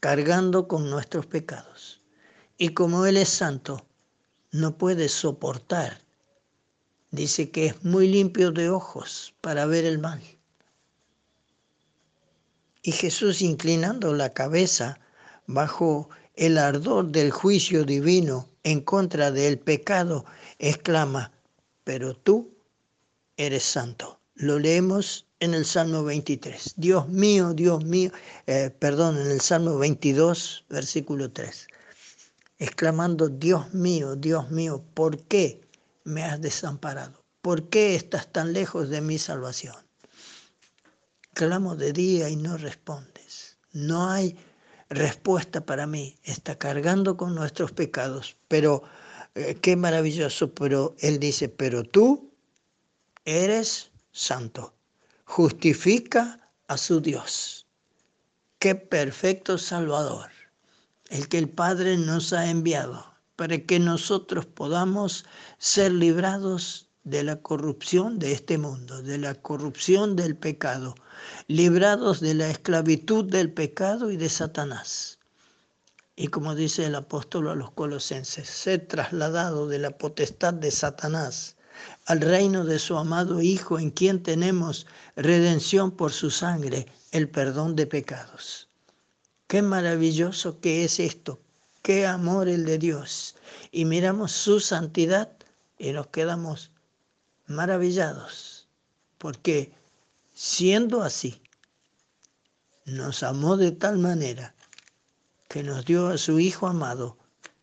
Speaker 50: cargando con nuestros pecados. Y como Él es santo, no puede soportar. Dice que es muy limpio de ojos para ver el mal. Y Jesús inclinando la cabeza bajo el ardor del juicio divino en contra del pecado, exclama, pero tú eres santo. Lo leemos en el Salmo 23. Dios mío, Dios mío, eh, perdón, en el Salmo 22, versículo 3 exclamando, Dios mío, Dios mío, ¿por qué me has desamparado? ¿Por qué estás tan lejos de mi salvación? Clamo de día y no respondes. No hay respuesta para mí. Está cargando con nuestros pecados. Pero eh, qué maravilloso. Pero Él dice, pero tú eres santo. Justifica a su Dios. Qué perfecto Salvador el que el Padre nos ha enviado, para que nosotros podamos ser librados de la corrupción de este mundo, de la corrupción del pecado, librados de la esclavitud del pecado y de Satanás. Y como dice el apóstol a los colosenses, ser trasladado de la potestad de Satanás al reino de su amado Hijo, en quien tenemos redención por su sangre, el perdón de pecados. Qué maravilloso que es esto, qué amor el de Dios. Y miramos su santidad y nos quedamos maravillados, porque siendo así, nos amó de tal manera que nos dio a su Hijo amado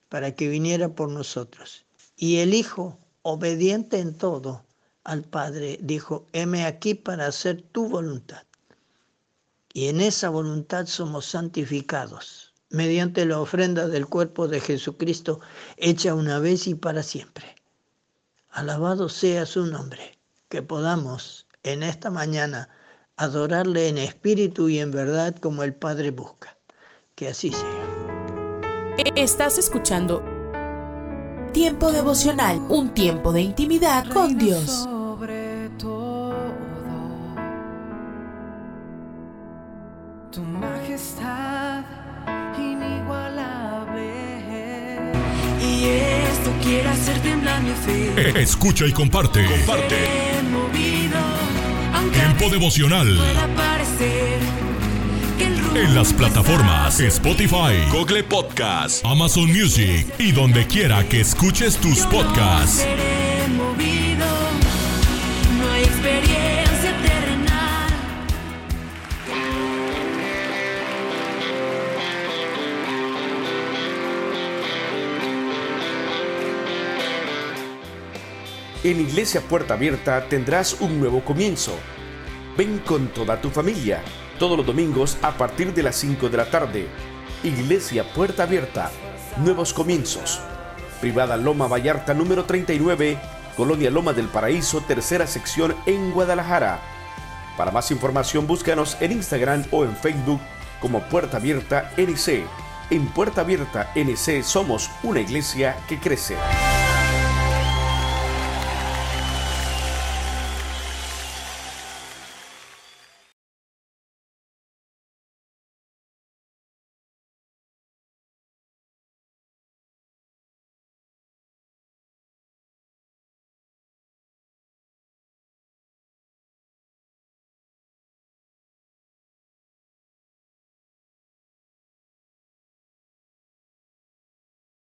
Speaker 50: para que viniera por nosotros. Y el Hijo, obediente en todo al Padre, dijo, heme aquí para hacer tu voluntad. Y en esa voluntad somos santificados mediante la ofrenda del cuerpo de Jesucristo hecha una vez y para siempre. Alabado sea su nombre, que podamos en esta mañana adorarle en espíritu y en verdad como el Padre busca. Que así sea.
Speaker 1: Estás escuchando Tiempo devocional, un tiempo de intimidad con Dios.
Speaker 3: Escucha y comparte. Comparte. Tiempo devocional. En las plataformas Spotify, Google Podcast, Amazon Music y donde quiera que escuches tus podcasts.
Speaker 51: No hay experiencia terrenal.
Speaker 52: En Iglesia Puerta Abierta tendrás un nuevo comienzo. Ven con toda tu familia, todos los domingos a partir de las 5 de la tarde. Iglesia Puerta Abierta, nuevos comienzos. Privada Loma Vallarta número 39, Colonia Loma del Paraíso, tercera sección en Guadalajara. Para más información búscanos en Instagram o en Facebook como Puerta Abierta NC. En Puerta Abierta NC somos una iglesia que crece.